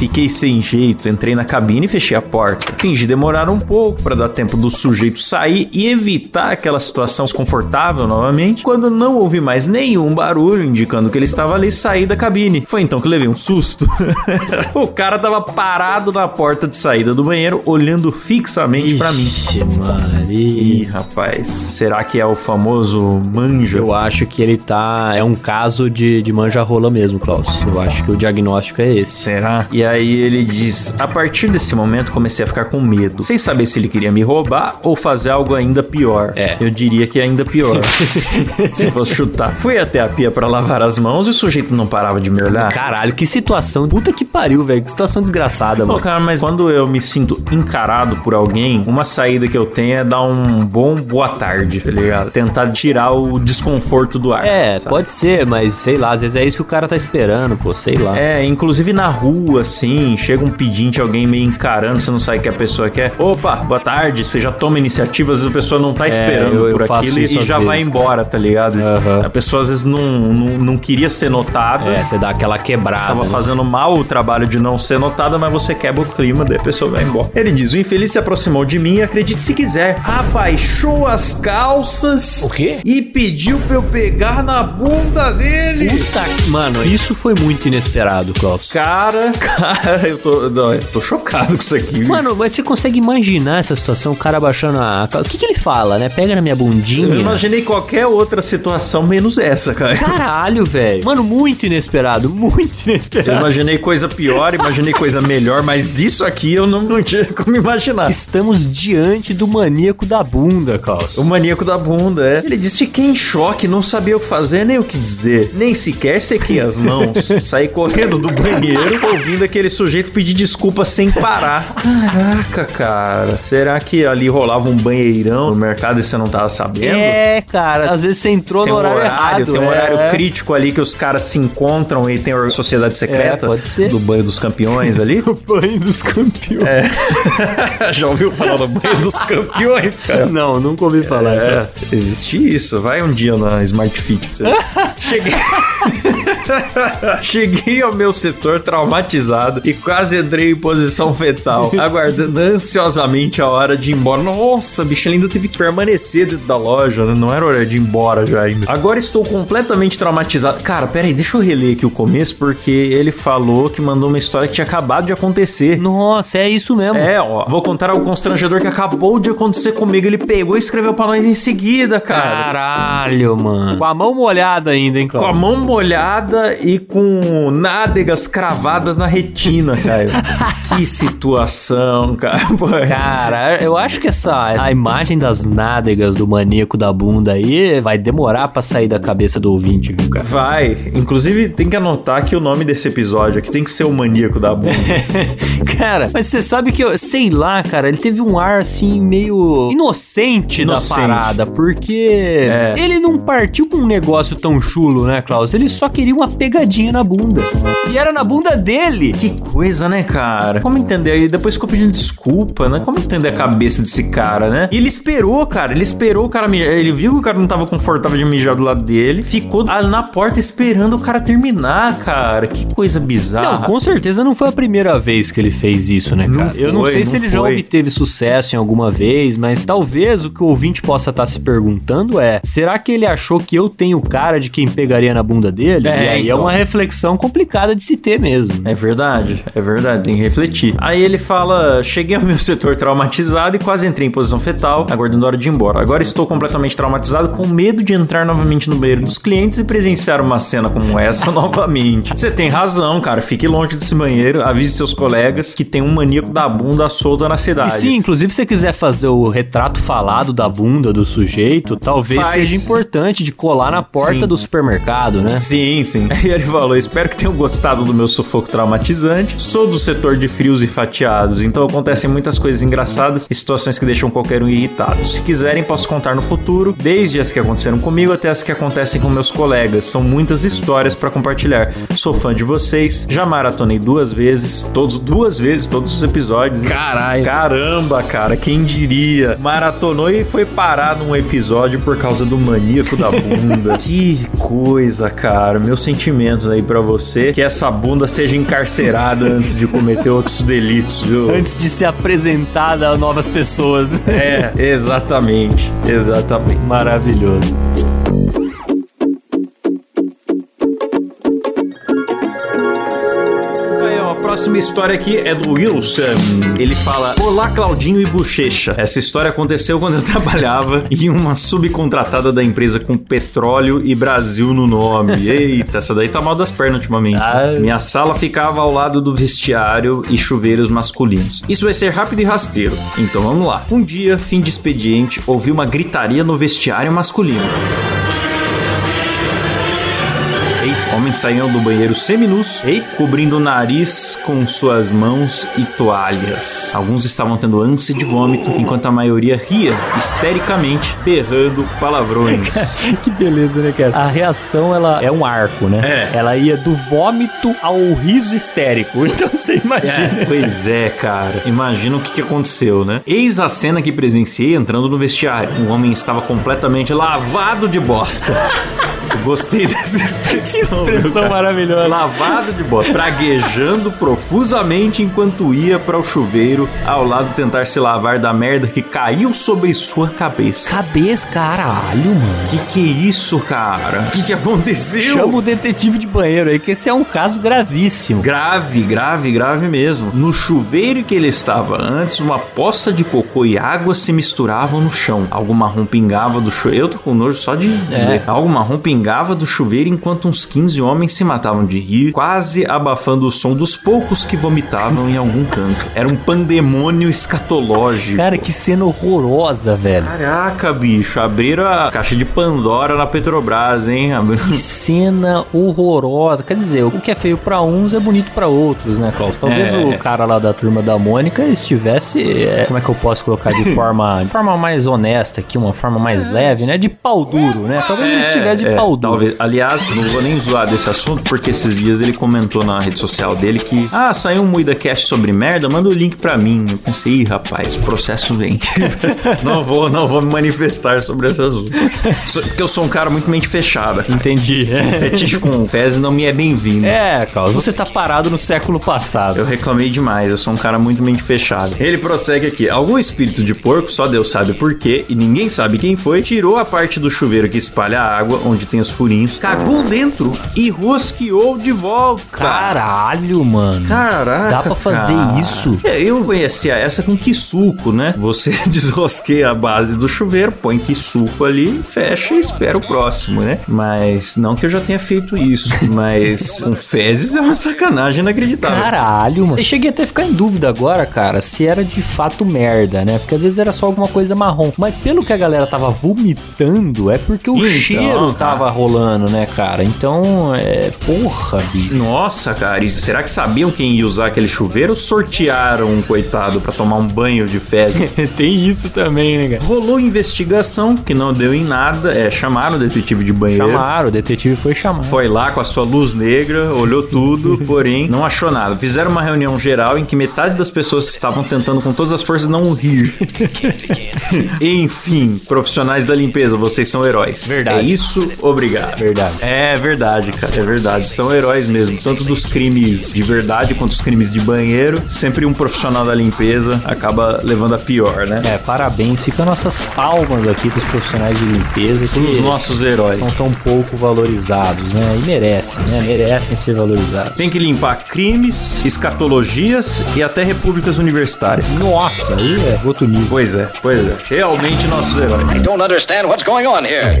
Fiquei sem jeito, entrei na cabine e fechei a porta. Fingi demorar um pouco para dar tempo do sujeito sair e evitar aquela situação desconfortável novamente. Quando não ouvi mais nenhum barulho indicando que ele estava ali, saí da cabine. Foi então que levei um susto. [LAUGHS] o cara tava parado na porta de saída do banheiro, olhando fixamente para mim. Maria. Ih, rapaz, será que é o famoso manja? Eu acho que ele tá. É um caso de, de manja-rola mesmo, Klaus. Eu acho que o diagnóstico é esse. Será? E aí ele diz: A partir desse momento comecei a ficar com medo, sem saber se ele queria me roubar ou fazer algo ainda pior. É. Eu diria que ainda pior. [LAUGHS] se fosse chutar. Fui até a pia pra lavar as mãos e o sujeito não parava de me olhar. Caralho, que situação. Puta que pariu, velho. Que situação desgraçada, Pô, mano. cara, mas quando eu me sinto encarado por alguém, uma saída que eu tenho é dar um bom boa tarde, tá ligado? Tentar tirar o desconforto do ar. É, sabe? pode ser, mas sei lá, às vezes é isso que o cara tá esperando, pô, sei lá. É, inclusive na rua, assim, chega um pedinte, alguém meio encarando, você não sabe o que a pessoa quer. Opa, boa tarde, você já toma iniciativa, às vezes a pessoa não tá esperando eu- eu por aquilo e já vai vezes, embora, tá ligado? Aham. A pessoa às vezes não, não, não queria ser notada. É, você dá aquela quebrada. Tava né? fazendo mal o trabalho de não ser notada, mas você quebra o clima, daí a pessoa vai embora. Ele diz: o infeliz se aproximou de mim e acredite se quiser. Abaixou as calças. O quê? E pediu pra eu pegar na bunda dele. Puta que. Mano, isso foi muito inesperado, Klaus. Cara, Cara, [LAUGHS] eu tô, não, eu tô chocado com isso aqui. Mano, mas você consegue imaginar essa situação? O cara baixando a. O que, que ele fala, né? Pega na minha bundinha. Eu imaginei qualquer outra situação menos essa, cara. Caralho, velho. Mano, muito inesperado. Muito Eu inesperado. imaginei coisa pior, imaginei coisa melhor, mas isso aqui eu não, não tinha como imaginar. Estamos diante do maníaco da bunda, Klaus. O maníaco da bunda, é. Ele disse que em choque, não sabia o que fazer, nem o que dizer, nem sequer sequei as mãos. [LAUGHS] Saí correndo do banheiro, ouvindo aquele sujeito pedir desculpa sem parar. [LAUGHS] Caraca, cara. Será que ali rolava um banheirão no mercado e você não tava sabendo? É, cara. Às vezes você entrou Tem no um horário, horário, errado. tem um é. horário crítico ali que os caras se encontram e tem a sociedade secreta É, pode ser. do banho dos campeões ali. [LAUGHS] Banho dos campeões. [LAUGHS] Já ouviu falar do banho dos campeões, cara? Não, nunca ouvi falar. É, existe isso. Vai um dia na Smart Fit. pra você ver. Cheguei. [LAUGHS] Cheguei ao meu setor traumatizado e quase entrei em posição fetal, [LAUGHS] aguardando ansiosamente a hora de ir embora. Nossa, bicho, ele ainda teve que permanecer dentro da loja, né? Não era hora de ir embora já ainda. Agora estou completamente traumatizado. Cara, peraí, deixa eu reler aqui o começo, porque ele falou que mandou uma história que tinha acabado de acontecer. Nossa, é isso mesmo. É, ó. Vou contar algo constrangedor que acabou de acontecer comigo. Ele pegou e escreveu pra nós em seguida, cara. Caralho, mano. Com a mão molhada ainda, hein, Com Klaus? a mão molhada e com nádegas cravadas na retina, cara. [LAUGHS] que situação, cara. Pô, Cara, eu acho que essa a imagem das nádegas do maníaco da bunda aí vai demorar pra sair da cabeça do ouvinte, viu, cara? Vai. Inclusive, tem que anotar que o nome desse episódio aqui tem que ser o maníaco da bunda. [LAUGHS] cara, mas você sabe que eu, sei lá, cara, ele teve um ar assim meio inocente, Inocente. da parada, porque É. ele não partiu pra um negócio tão chulo, né, Klaus? Ele só queria uma pegadinha na bunda. E era na bunda dele. que coisa, né, cara? Como entender? Aí depois ficou pedindo desculpa, né? Como entender a cabeça desse cara, né? E ele esperou, cara. Ele esperou o cara mijar. Ele viu que o cara não tava confortável de mijar do lado dele. Ficou ali na porta esperando o cara terminar, cara. Que coisa bizarra. Não, com certeza não foi a primeira vez que ele fez isso, né, Não cara? eu não sei se não ele já foi. obteve sucesso em alguma vez, mas talvez o que o ouvinte possa estar se perguntando é: será que ele achou que eu tenho cara de quem pegaria na bunda dele? É, e aí é então. uma reflexão complicada de se ter mesmo. É verdade, é verdade, tem que refletir. Aí ele fala: Cheguei ao meu setor traumatizado e quase entrei em posição fetal, aguardando a hora de ir embora. Agora estou completamente traumatizado, com medo de entrar novamente no banheiro dos clientes e presenciar uma cena como essa [LAUGHS] novamente. Você tem razão, cara. Fique longe desse banheiro, avise seus colegas que tem um maníaco da bunda solta na cidade. E sim, inclusive se você quiser fazer o retrato falado da bunda do sujeito, talvez Faz. seja importante de colar na porta Sim. do supermercado, né? Sim, sim. [LAUGHS] Aí ele falou: Espero que tenham gostado do meu sufoco traumatizante. Sou do setor de frios e fatiados, então acontecem muitas coisas engraçadas e situações que deixam qualquer um irritado. Se quiserem, posso contar no futuro, desde as que aconteceram comigo até as que acontecem com meus colegas. São muitas histórias pra compartilhar. Sou fã de vocês, já maratonei duas vezes, todos duas vezes, todos os episódios. Caralho. Caramba, cara, quem diria? Maratonou e foi parar num episódio por causa do maníaco da bunda. [LAUGHS] que coisa, cara. Meus sentimentos aí pra você. Que essa bunda seja encarcerada [LAUGHS] antes de cometer outros delitos, viu? Antes de ser apresentada a novas pessoas. É, [LAUGHS] exatamente. Exatamente. Maravilhoso. Próxima história aqui é do Wilson. Ele fala: Olá, Claudinho e Bochecha. Essa história aconteceu quando eu [LAUGHS] trabalhava em uma subcontratada da empresa com petróleo e Brasil no nome. [LAUGHS] Eita, essa daí tá mal das pernas ultimamente. Ah. Minha sala ficava ao lado do vestiário e chuveiros masculinos. Isso vai ser rápido e rasteiro. Então vamos lá. Um dia, fim de expediente, ouvi uma gritaria no vestiário masculino. Homens saíam do banheiro seminus, Ei. cobrindo o nariz com suas mãos e toalhas. Alguns estavam tendo ânsia de vômito, enquanto a maioria ria histericamente, berrando palavrões. [LAUGHS] Que beleza, né, cara? A reação, ela é um arco, né? É. Ela ia do vômito ao riso histérico. [LAUGHS] Então você imagina. É, pois é, cara. Imagina o que, que aconteceu, né? Eis a cena que presenciei entrando no vestiário. Um homem estava completamente lavado de bosta. [LAUGHS] Gostei dessa expressão. [LAUGHS] Que expressão maravilhosa. Lavado de bosta. Praguejando profusamente enquanto ia para o chuveiro ao lado tentar se lavar da merda que caiu sobre sua cabeça. Cabeça, caralho, mano. Que que é isso, cara? Que que aconteceu? Chama o detetive de banheiro aí, que esse é um caso gravíssimo. Grave, grave, grave mesmo. No chuveiro que ele estava antes, uma poça de cocô e água se misturavam no chão. Algo marrom pingava do chuveiro. Eu tô com nojo só de É. Algo marrom pingava do chuveiro enquanto uns 15 homens se matavam de rir, quase abafando o som dos poucos que vomitavam em algum canto. Era um pandemônio escatológico. Cara, que cena horrorosa, velho. Caraca, bicho, abriram a caixa de Pandora na Petrobras, hein? Que cena horrorosa. Quer dizer, o que é feio pra uns é bonito pra outros, né, Klaus? Talvez É. o cara lá da turma da Mônica estivesse. é, como é que eu posso colocar de [LAUGHS] forma, de forma mais honesta aqui, uma forma mais leve, né? De pau duro, né? Talvez ele estivesse de é, pau duro. Talvez. Aliás, não vou nem zoar desse assunto, porque esses dias ele comentou na rede social dele que, ah, saiu um Muida Cast sobre merda, manda o link pra mim. Eu pensei, ih, rapaz, processo vem. [LAUGHS] não vou, não vou me manifestar sobre esse assunto. Porque eu sou um cara muito mente fechada. Entendi. Fetiche com fezes não me é bem-vindo. É, Klaus, você tá parado no século passado. Eu reclamei demais, eu sou um cara muito mente fechada. Ele prossegue aqui: algum espírito de porco, só Deus sabe por quê, e ninguém sabe quem foi, tirou a parte do chuveiro que espalha a água, onde tem os furinhos, cagou dentro e rosqueou de volta. Caralho, mano. Caraca. Dá pra fazer cara. isso? É, eu conhecia essa com quisuco, né? Você [LAUGHS] desrosqueia a base do chuveiro, põe quisuco ali, fecha e espera o próximo, né? Mas não que eu já tenha feito isso, [LAUGHS] mas com fezes é uma sacanagem inacreditável. Caralho, mano. Eu cheguei até a ficar em dúvida agora, cara, se era de fato merda, né? Porque às vezes era só alguma coisa marrom. Mas pelo que a galera tava vomitando, é porque o Então, cheiro tava rolando, né, cara? Então, é. Porra, bicho. Nossa, cara, será que sabiam quem ia usar aquele chuveiro ou sortearam um coitado pra tomar um banho de fezes? [LAUGHS] Tem isso também, né, cara? Rolou investigação que não deu em nada, é, chamaram o detetive de banheiro. Chamaram, o detetive foi chamado. Foi lá com a sua luz negra, olhou tudo, [LAUGHS] porém não achou nada. Fizeram uma reunião geral em que metade das pessoas estavam tentando com todas as forças não rir. [LAUGHS] Enfim, profissionais da limpeza, vocês são heróis. Verdade. É isso, obrigado. Verdade. É verdade, cara, é verdade. São heróis mesmo, tanto dos crimes de verdade quanto dos crimes de banheiro. Sempre um profissional da limpeza acaba levando a pior, né? É, parabéns. Fica nossas palmas aqui pros profissionais de limpeza que Os nossos heróis. são tão pouco valorizados, né? E merecem, né? Merecem ser valorizados. Tem que limpar crimes, escatologias e até repúblicas universitárias. Nossa, aí é outro nível. Pois é, pois é. Realmente nossos heróis. I don't understand what's going on here.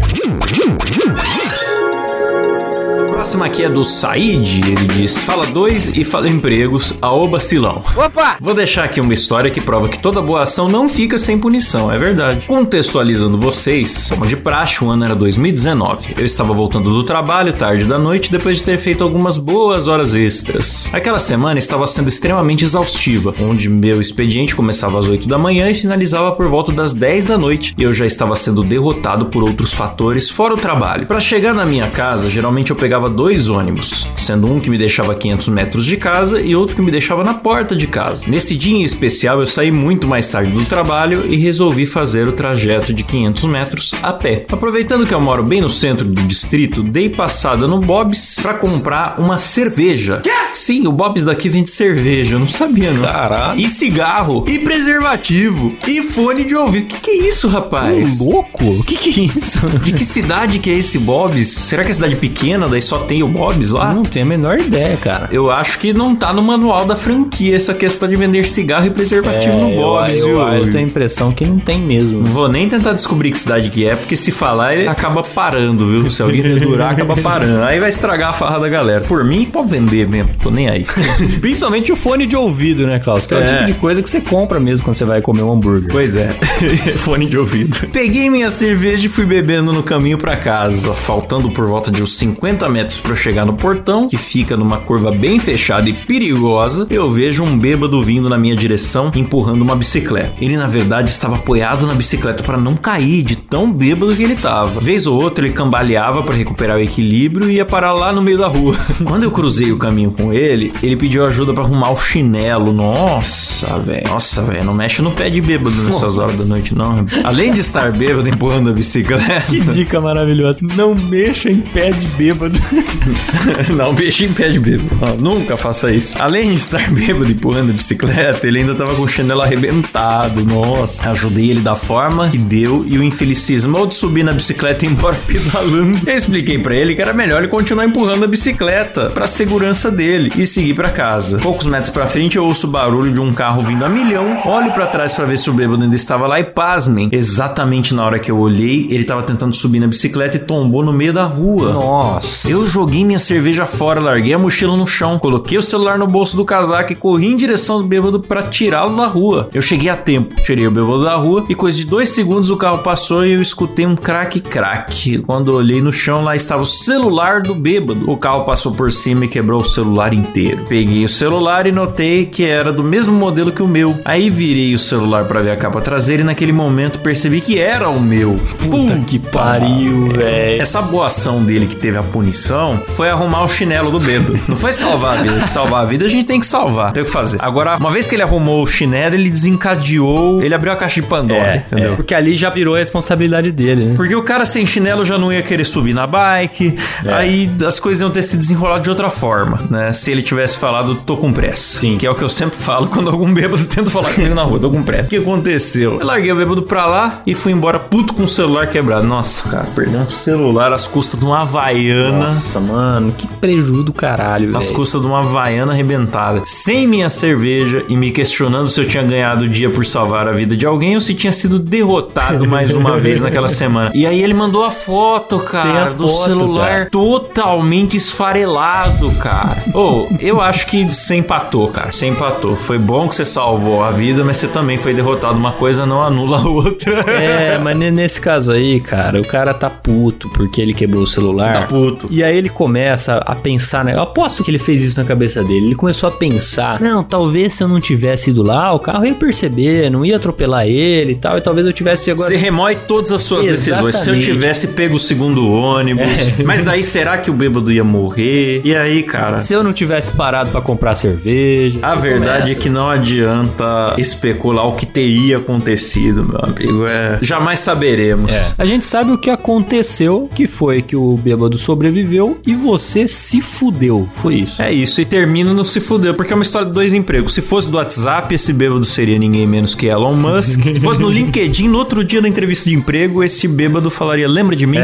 A próxima aqui é do Said. Ele diz: Fala dois e fala empregos, a obacilão. Opa! Vou deixar aqui uma história que prova que toda boa ação não fica sem punição, é verdade. Contextualizando vocês, como de praxe, o ano era 2019. Eu estava voltando do trabalho tarde da noite depois de ter feito algumas boas horas extras. Aquela semana estava sendo extremamente exaustiva, onde meu expediente começava às 8 da manhã e finalizava por volta das 10 da noite, e eu já estava sendo derrotado por outros fatores fora o trabalho. Para chegar na minha casa, geralmente eu pegava dois ônibus, sendo um que me deixava a 500 metros de casa e outro que me deixava na porta de casa. Nesse dia em especial, eu saí muito mais tarde do trabalho e resolvi fazer o trajeto de 500 metros a pé. Aproveitando que eu moro bem no centro do distrito, dei passada no Bob's para comprar uma cerveja. Sim, o Bob's daqui vende cerveja, eu não sabia não. Caralho. E cigarro, e preservativo, e fone de ouvido. Que que é isso, rapaz? louco? O que que é isso? De que cidade que é esse Bob's? Será que é cidade pequena, daí só tem o Bob's lá? Não tenho a menor ideia, cara. Eu acho que não tá no manual da franquia essa questão de vender cigarro e preservativo no É, eu- Bob's, eu, viu? eu, tenho a impressão que não tem mesmo. Não vou nem tentar descobrir que cidade que é, porque se falar, ele acaba parando, viu? Se alguém dedurar, acaba parando. Aí vai estragar a farra da galera. Por mim, pode vender mesmo, tô nem aí. [LAUGHS] Principalmente o fone de ouvido, né, Klaus? Que é, o É. tipo de coisa que você compra mesmo quando você vai comer um hambúrguer. Pois é, [LAUGHS] fone de ouvido. Peguei minha cerveja e fui bebendo no caminho pra casa, faltando por volta de uns 50 metros pra eu chegar no portão, que fica numa curva bem fechada e perigosa, eu vejo um bêbado vindo na minha direção, empurrando uma bicicleta. Ele, na verdade, estava apoiado na bicicleta para não cair de tão bêbado que ele tava. Vez ou outra, ele cambaleava para recuperar o equilíbrio e ia parar lá no meio da rua. [LAUGHS] Quando eu cruzei o caminho com ele, ele pediu ajuda para arrumar o chinelo. Nossa, velho. Nossa, velho. Não mexe no pé de bêbado nessas horas da noite, não. Além de estar bêbado empurrando a bicicleta. Que dica maravilhosa. Não mexa em pé de bêbado. [LAUGHS] não mexa em pé de bêbado. Não, nunca faça isso. Além de estar bêbado empurrando a bicicleta, ele ainda tava com o chinelo arrebentado. Nossa. Ajudei ele da forma que deu e o infelicismo de subir na bicicleta e ir embora [LAUGHS] pedalando. Eu expliquei para ele que era melhor ele continuar empurrando a bicicleta para segurança dele e seguir para casa. Poucos metros para frente eu ouço o barulho de um carro vindo a milhão. Olho para trás para ver se o bêbado ainda estava lá e pasmem. Exatamente na hora que eu olhei, ele tava tentando subir na bicicleta e tombou no meio da rua. Nossa. Eu joguei minha cerveja fora, larguei a mochila no chão, coloquei o celular no bolso do casaco e corri em direção do bêbado para tirá-lo da rua. Eu cheguei a tempo, tirei o bêbado da rua e coisa de dois segundos o carro passou e eu escutei um craque-craque. Quando eu olhei no chão, lá estava o celular do bêbado. O carro passou por cima e quebrou o celular inteiro. Peguei o celular e notei que era do mesmo modelo que o meu. Aí virei o celular para ver a capa traseira e naquele momento percebi que era o meu. Puta que pariu, velho. Essa boa ação dele que teve a punição foi arrumar o chinelo do bêbado. Não foi salvar a vida. Salvar a vida a gente tem que salvar. Tem o que fazer. Agora, uma vez que ele arrumou o chinelo, ele desencadeou. Ele abriu a caixa de Pandora, É, entendeu? é, porque ali já virou a responsabilidade dele, né? Porque o cara sem chinelo já não ia querer subir na bike, É. aí as coisas iam ter se desenrolado de outra forma, né? Se ele tivesse falado, tô com pressa. Sim. Que é o que eu sempre falo quando algum bêbado [LAUGHS] tenta falar comigo na rua, tô com pressa. O que aconteceu? Eu larguei o bêbado pra lá e fui embora puto com o celular quebrado. Nossa, cara, perdeu um celular às custas de uma Havaiana. Nossa, mano, que prejuízo do caralho, Às velho. custas de uma Havaiana arrebentada. Sem minha cerveja e me questionando se eu tinha ganhado o dia por salvar a vida de alguém ou se tinha sido derrotado mais uma vez naquela [LAUGHS] semana. E aí ele mandou a foto, cara, a do foto, celular cara. totalmente esfarelado, cara. Ô, eu acho que você empatou, cara. Você empatou. Foi bom que você salvou a vida, mas você também foi derrotado. Uma coisa não anula a outra. É, mas ne- nesse caso aí, cara, o cara tá puto porque ele quebrou o celular. Tá puto. E aí ele começa a pensar, né? Eu aposto que ele fez isso na cabeça dele. Ele começou a pensar: não, talvez se eu não tivesse ido lá, o carro ia perceber, não ia atropelar ele e tal, e talvez eu tivesse agora. Você remói todas as suas decisões. Se eu Exatamente. tivesse pego o segundo ônibus. É. [LAUGHS] Mas daí será que o bêbado ia morrer? E aí, cara? Se eu não tivesse parado pra comprar cerveja. A verdade começa. é que não adianta especular o que teria acontecido, meu amigo. É, jamais saberemos. É. A gente sabe o que aconteceu, que foi que o bêbado sobreviveu e você se fudeu. Foi isso. É isso, e termina no se fuder, porque é uma história de dois empregos. Se fosse do WhatsApp, esse bêbado seria ninguém menos que Elon Musk. [LAUGHS] Se fosse no LinkedIn, no outro dia na entrevista de emprego, esse bêbado falaria: Lembra de mim?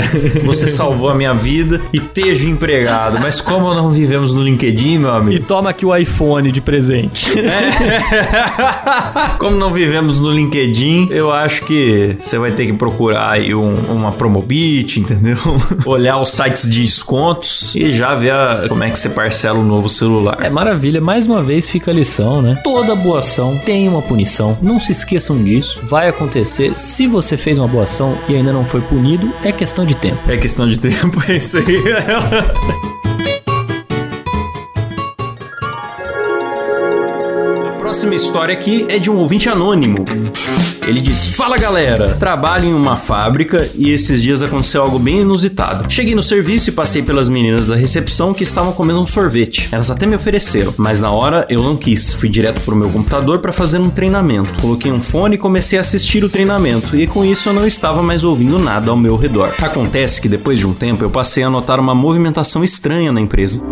Você salvou a minha vida e esteja empregado. Mas como não vivemos no LinkedIn, meu E amigo? toma aqui o iPhone de presente. [LAUGHS] Como não vivemos no LinkedIn, eu acho que você vai ter que procurar aí um- uma Promobit, entendeu? [LAUGHS] Olhar os sites de descontos e já ver a- como é que você parcela um novo celular. É maravilha, mais uma vez fica a lição, né? Toda boa ação tem uma punição. Não se esqueçam disso. Vai acontecer. Se você fez uma boa ação e ainda não foi punido, é questão de tempo. É questão de tempo, [LAUGHS] é isso aí. [LAUGHS] próxima história aqui é de um ouvinte anônimo. Ele diz: Fala galera, trabalho em uma fábrica e esses dias aconteceu algo bem inusitado. Cheguei no serviço e passei pelas meninas da recepção que estavam comendo um sorvete. Elas até me ofereceram, mas na hora eu não quis. Fui direto pro meu computador para fazer um treinamento. Coloquei um fone e comecei a assistir o treinamento, e com isso eu não estava mais ouvindo nada ao meu redor. Acontece que depois de um tempo eu passei a notar uma movimentação estranha na empresa.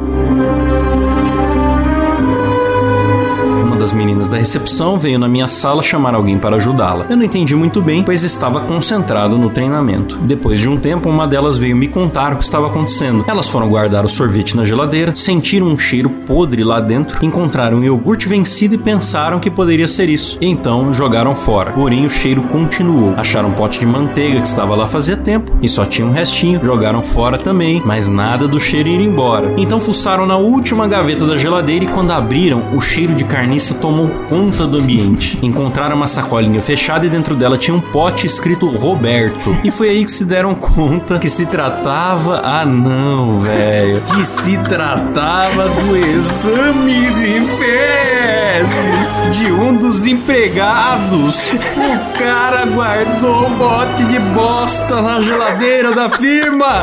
Da recepção veio na minha sala chamar alguém para ajudá-la. Eu não entendi muito bem, pois estava concentrado no treinamento. Depois de um tempo, uma delas veio me contar o que estava acontecendo. Elas foram guardar o sorvete na geladeira, sentiram um cheiro podre lá dentro, encontraram um iogurte vencido e pensaram que poderia ser isso. Então jogaram fora. Porém, o cheiro continuou. Acharam um pote de manteiga que estava lá fazia tempo e só tinha um restinho. Jogaram fora também, mas nada do cheiro ir embora. Então fuçaram na última gaveta da geladeira e quando abriram, o cheiro de carniça tomou conta do ambiente. Encontraram uma sacolinha fechada e dentro dela tinha um pote escrito Roberto. E foi aí que se deram conta que se tratava. Ah, não, velho. Que se tratava do exame de fezes de um dos empregados. O cara guardou um bote de bosta na geladeira da firma.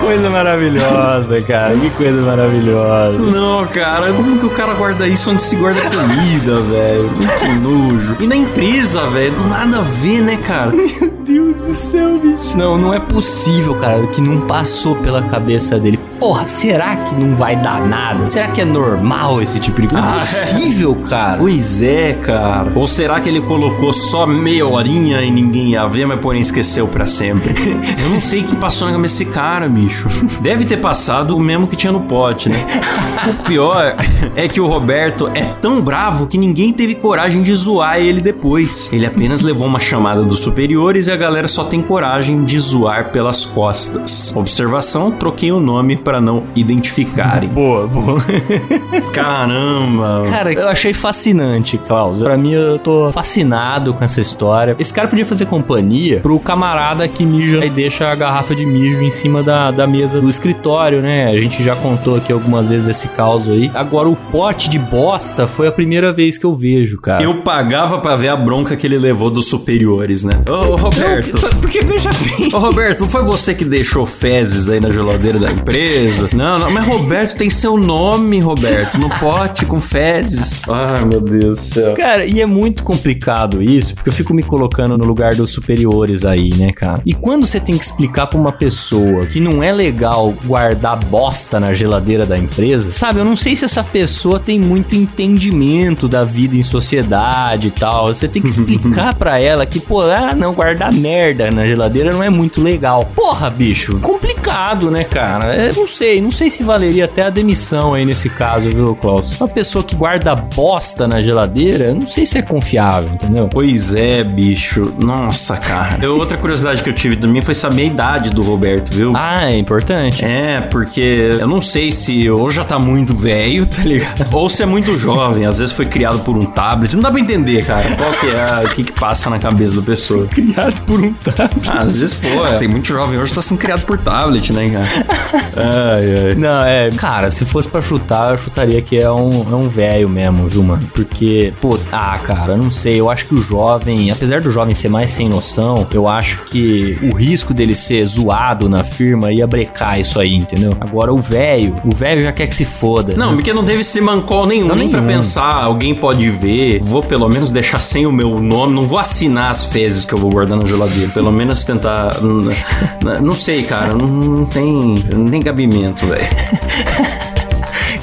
Coisa maravilhosa, cara. Que coisa maravilhosa. Não, cara, como que o cara guarda isso onde se guarda comida, velho? Que nojo. E na empresa, velho, nada a ver, né, cara? Meu Deus do céu, bicho. Não, não é possível, cara, que não passou pela cabeça dele. Porra, será que não vai dar nada? Será que é normal esse tipo de coisa? Não é possível, cara. Pois é, cara. Ou será que ele colocou só meia horinha e ninguém ia ver, mas porém esqueceu pra sempre? [LAUGHS] Eu não sei o que passou na cabeça desse cara, bicho. Deve ter passado o mesmo que tinha no pote, né? O pior é que o Roberto é tão bravo que ninguém teve coragem de zoar ele depois. Ele apenas levou uma chamada dos superiores e a galera só tem coragem de zoar pelas costas. Observação, troquei o nome para não identificarem. Boa, boa. Caramba. Cara, eu achei fascinante, Klaus. Pra mim, eu tô fascinado com essa história. Esse cara podia fazer companhia pro camarada que mija e deixa a garrafa de mijo em cima da, da mesa do escritório, né? A gente já contou aqui algumas vezes esse caos aí. Agora, o pote de bosta foi a primeira vez que eu vejo, cara. Eu pagava pra ver a bronca que ele levou dos superiores, né? Ô, Roberto. Não, porque veja bem. Ô, Roberto, não foi você que deixou fezes aí na geladeira da empresa? Não, não, mas Roberto tem seu nome, Roberto, no pote com fezes. Ai, meu Deus do céu. Cara, e é muito complicado isso, porque eu fico me colocando no lugar dos superiores aí, né, cara? E quando você tem que explicar pra uma pessoa que não é legal guardar bosta na geladeira da empresa, sabe? Eu não sei se essa pessoa tem muito entendimento da vida em sociedade e tal. Você tem que [LAUGHS] explicar pra ela que, pô, ah, não, guardar merda na geladeira não é muito legal. Porra, bicho, complicado, né, cara? Eu não sei, não sei se valeria até a demissão aí nesse caso, viu, Klaus? Uma pessoa que guarda bosta na geladeira, não sei se é confiável, entendeu? Pois é, bicho. Nossa, cara. Eu, outra curiosidade que eu tive também foi saber a idade do Roberto, viu? Ah, é importante. É, porque eu não sei se ou já tá muito velho, tá ligado? Ou se é muito jovem, às vezes foi criado por um tablet. Não dá pra entender, cara, qual que é, o que que passa na cabeça da pessoa. Criado por um tablet. Ah, às vezes, pô, é, tem muito jovem hoje que tá sendo criado por tablet, né, cara? Ai, ai. Não, é. Cara, se fosse pra chutar, eu chutaria que é um, é um velho mesmo, viu, mano? Porque, pô, ah, cara, não sei. Eu acho que o jovem, apesar do jovem ser mais sem noção, eu acho que o risco dele ser zoado na firma ia brecar isso aí, entendeu? Agora, o velho, o velho já quer que se foda. Não, né? porque não teve esse mancol nenhum, Não, nem pra nenhum. pensar, alguém pode ver, vou pelo menos deixar sem o meu nome, não vou assinar as fezes que eu vou guardar na geladeira, pelo menos tentar, não, não sei, cara, não, não tem, não tem cabimento, velho. [LAUGHS]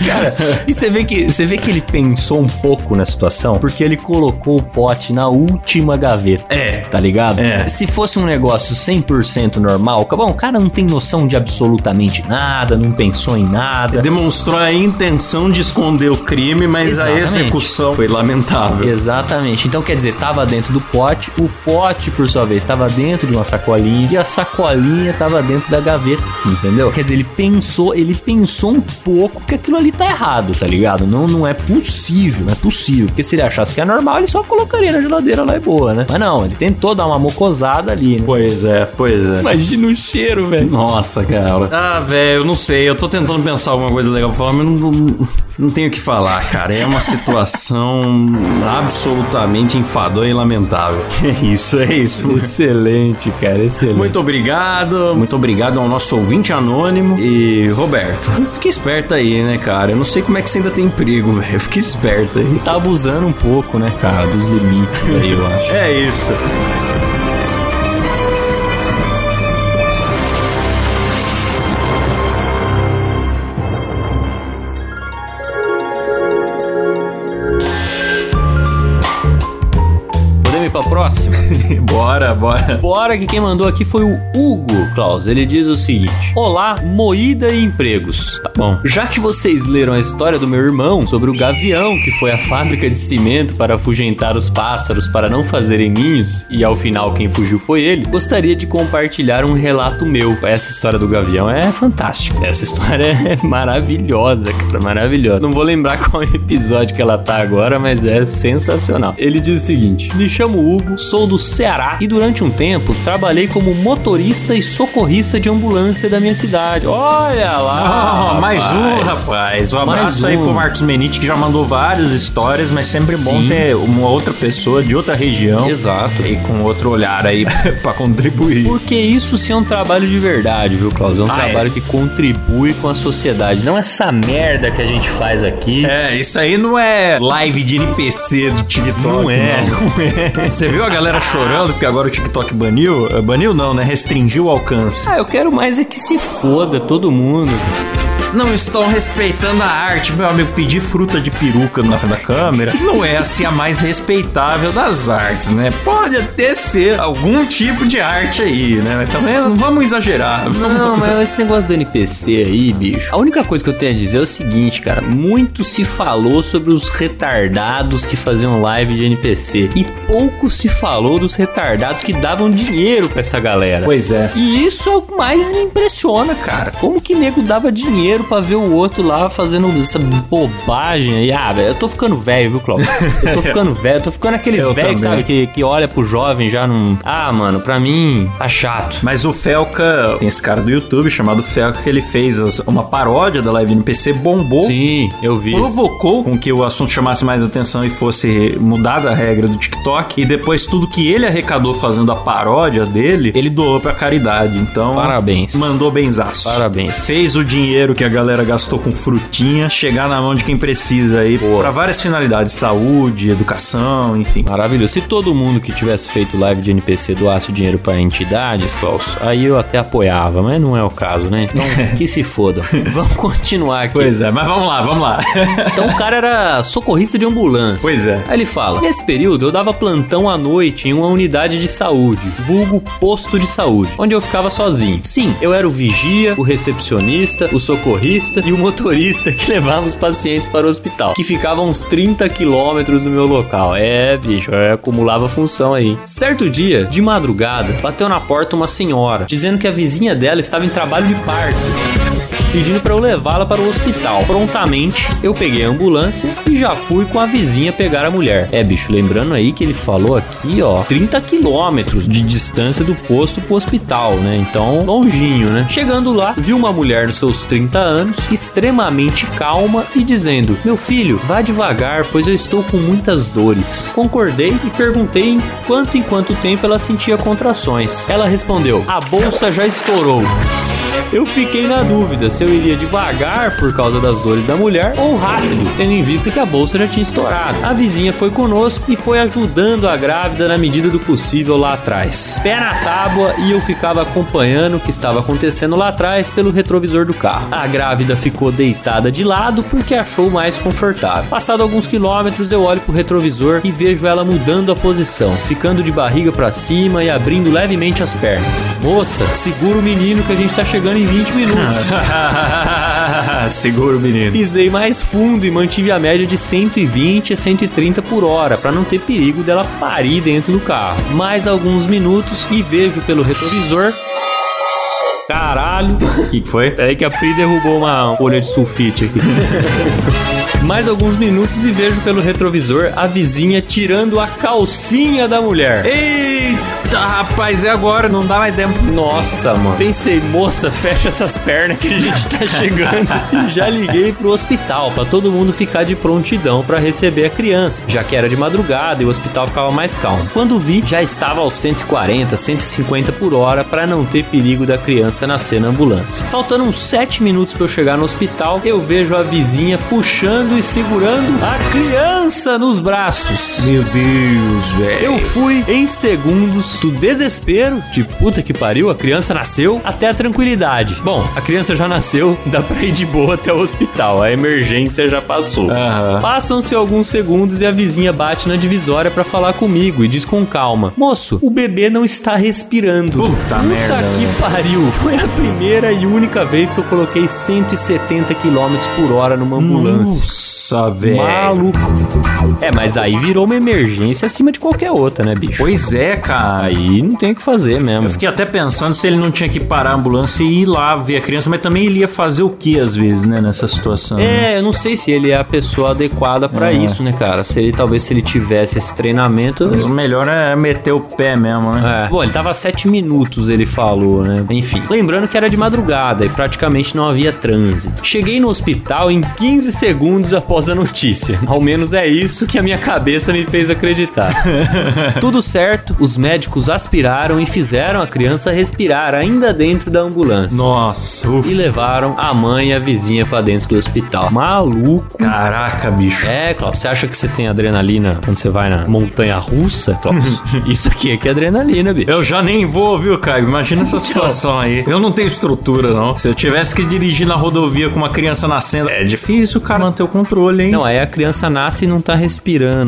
Cara, e você vê que você vê que ele pensou um pouco na situação, porque ele colocou o pote na última gaveta. É. Tá ligado? É. Se fosse um negócio 100% normal, bom, o cara não tem noção de absolutamente nada, não pensou em nada. Demonstrou a intenção de esconder o crime, mas Exatamente. a execução foi lamentável. Exatamente. Então quer dizer, tava dentro do pote, o pote, por sua vez, tava dentro de uma sacolinha e a sacolinha tava dentro da gaveta, entendeu? Quer dizer, ele pensou, ele pensou um pouco que aquilo ali tá errado, tá ligado? Não, não é possível, não é possível. Porque se ele achasse que é normal, ele só colocaria na geladeira lá e boa, né? Mas não, ele tentou dar uma mocosada ali, né? Pois é, pois é. Imagina o cheiro, velho. Nossa, cara. Ah, velho, eu não sei. Eu tô tentando pensar alguma coisa legal pra falar, mas não, não, não tenho o que falar, cara. É uma situação absolutamente enfadonha e lamentável. [LAUGHS] É isso, é isso. Excelente, cara, excelente. Muito obrigado, muito obrigado ao nosso ouvinte anônimo. E, Roberto, fique esperto aí, né, cara? Eu não sei como é que você ainda tem emprego, velho. Fique esperto aí. Tá abusando um pouco, né, cara, dos limites aí, eu acho. É isso. Pra próxima? [LAUGHS] bora, bora. Bora que quem mandou aqui foi o Hugo Klaus. Ele diz o seguinte: Olá, moída e empregos. Tá bom. Já que vocês leram a história do meu irmão sobre o gavião que foi à fábrica de cimento para afugentar os pássaros para não fazerem ninhos e ao final quem fugiu foi ele, gostaria de compartilhar um relato meu. Essa história do gavião é fantástica. Essa história [LAUGHS] é maravilhosa, cara, maravilhosa. Não vou lembrar [LAUGHS] qual episódio que ela tá agora, mas é sensacional. Ele diz o seguinte: Me chamo Hugo, sou do Ceará e durante um tempo trabalhei como motorista e socorrista de ambulância da minha cidade. Olha lá! Ah, mais um, rapaz. Um abraço aí um. pro Marcos Menite, que já mandou várias histórias, mas sempre bom Sim. ter uma outra pessoa de outra região. Exato. E com outro olhar aí [LAUGHS] pra contribuir. Porque isso sim é um trabalho de verdade, viu, Klaus? É um Ah, trabalho é. que contribui com a sociedade. Não essa merda que a gente faz aqui. É, isso aí não é live de NPC do TikTok. Não é, não é. [LAUGHS] [LAUGHS] Você viu a galera chorando porque agora o TikTok baniu? Eh, Baniu não, né? Restringiu o alcance. Ah, eu quero mais é que se foda todo mundo. Não estão respeitando a arte, meu amigo. Pedir fruta de peruca na frente da câmera não é assim a mais respeitável das artes, né? Pode até ser algum tipo de arte aí, né? Mas também não vamos exagerar. Não, mas esse negócio do NPC aí, bicho. A única coisa que eu tenho a dizer é o seguinte, cara. Muito se falou sobre os retardados que faziam live de NPC. E pouco se falou dos retardados que davam dinheiro pra essa galera. Pois é. E isso é o que mais me impressiona, cara. Como que nego dava dinheiro pra ver o outro lá fazendo essa bobagem aí? Ah, velho, eu tô ficando velho, viu, Cláudio? Eu tô [LAUGHS] ficando velho, eu tô ficando aqueles velhos, sabe, que, que olha pro jovem já não. Ah, mano, pra mim tá chato. Mas o Felca, tem esse cara do YouTube chamado Felca, que ele fez uma paródia da live NPC, bombou. Sim, eu vi. Provocou com que o assunto chamasse mais atenção e fosse mudada a regra do TikTok. E depois tudo que ele arrecadou fazendo a paródia dele, ele doou pra caridade. Então, Parabéns. mandou benzaço. Parabéns. Fez o dinheiro que a galera gastou com frutinha chegar na mão de quem precisa aí Boa. pra várias finalidades, saúde, educação, enfim. Maravilhoso. Se todo mundo que tivesse feito live de NPC doasse o dinheiro pra entidades, Klaus, aí eu até apoiava, mas não é o caso, né? Então, [LAUGHS] que se fodam. Vamos continuar aqui. Pois é, mas vamos lá, vamos lá. [LAUGHS] Então o cara era socorrista de ambulância. Pois é. Aí ele fala: Nesse período eu dava plantão à noite em uma unidade de saúde, vulgo posto de saúde, onde eu ficava sozinho. Sim, eu era o vigia, o recepcionista, o socorrista e o motorista [LAUGHS] que levava os pacientes para o hospital, que ficava uns 30 quilômetros do meu local. É, bicho, eu acumulava função aí. Certo dia, de madrugada, bateu na porta uma senhora, dizendo que a vizinha dela estava em trabalho de parto pedindo para eu levá-la para o hospital. Prontamente, eu peguei a ambulância e já fui com a vizinha pegar a mulher. É, bicho, lembrando aí que ele falou aqui, ó, 30 quilômetros de distância do posto pro hospital, né? Então, longinho, né? Chegando lá, vi uma mulher nos seus 30 anos, extremamente calma e dizendo: Meu filho, vá devagar, pois eu estou com muitas dores. Concordei e perguntei em quanto em quanto tempo ela sentia contrações. Ela respondeu: A bolsa já estourou. Eu fiquei na dúvida se eu iria devagar por causa das dores da mulher ou rápido, tendo em vista que a bolsa já tinha estourado. A vizinha foi conosco e foi ajudando a grávida na medida do possível lá atrás. Pé na tábua e eu ficava acompanhando o que estava acontecendo lá atrás pelo retrovisor do carro. A grávida ficou deitada de lado porque achou mais confortável. Passado alguns quilômetros, eu olho pro retrovisor e vejo ela mudando a posição, ficando de barriga pra cima e abrindo levemente as pernas. Moça, segura o menino que a gente tá chegando em 20 minutos. [LAUGHS] Segura o menino. Pisei mais fundo e mantive a média de 120 a 130 por hora, para não ter perigo dela parir dentro do carro. Mais alguns minutos e vejo pelo retrovisor. Caralho. O que, que foi? Peraí que a Pri derrubou uma folha de sulfite aqui. [LAUGHS] Mais alguns minutos e vejo pelo retrovisor a vizinha tirando a calcinha da mulher. Eita, rapaz, é agora, não dá mais tempo. Nossa, mano. Pensei, moça, fecha essas pernas que a gente tá [LAUGHS] chegando. E já liguei pro hospital pra todo mundo ficar de prontidão pra receber a criança, já que era de madrugada e o hospital ficava mais calmo. Quando vi, já estava aos 140, 150 por hora pra não ter perigo da criança nascer na ambulância. Faltando uns 7 minutos pra eu chegar no hospital, eu vejo a vizinha puxando e segurando a criança nos braços. Meu Deus, velho. Eu fui em segundos do desespero de puta que pariu, a criança nasceu, até a tranquilidade. Bom, a criança já nasceu, [LAUGHS] dá pra ir de boa até o hospital, a emergência já passou. Aham. Passam-se alguns segundos e a vizinha bate na divisória pra falar comigo e diz com calma: Moço, o bebê não está respirando. Puta merda, que velho. pariu! [LAUGHS] Foi a primeira e única vez que eu coloquei 170 km por hora numa ambulância. Nossa, velho. Maluco. É, mas aí virou uma emergência acima de qualquer outra, né, bicho? Pois é, cara. Aí não tem o que fazer mesmo. Eu fiquei até pensando se ele não tinha que parar a ambulância e ir lá ver a criança, mas também ele ia fazer o que às vezes, né, nessa situação. né? É, eu não sei se ele é a pessoa adequada pra É. isso, né, cara? Se ele talvez se ele tivesse esse treinamento. Mas o melhor é meter o pé mesmo, né? É. Bom, ele tava 7 minutos, ele falou, né? Enfim. Lembrando que era de madrugada e praticamente não havia trânsito. Cheguei no hospital em 15 segundos após a notícia. Ao menos é isso que a minha cabeça me fez acreditar. [LAUGHS] Tudo certo, os médicos aspiraram e fizeram a criança respirar ainda dentro da ambulância. Nossa, E levaram a mãe e a vizinha pra dentro do hospital. Maluco. Caraca, bicho. É, Klaus, você acha que você tem adrenalina quando você vai na montanha russa, Klaus? Isso aqui é que é adrenalina, bicho. Eu já nem vou, viu, Caio? Imagina essa situação aí. Eu não tenho estrutura, não. Se eu tivesse que dirigir na rodovia com uma criança nascendo, é difícil, cara, manter o controle, hein? Não, aí a criança nasce e não tá respirando,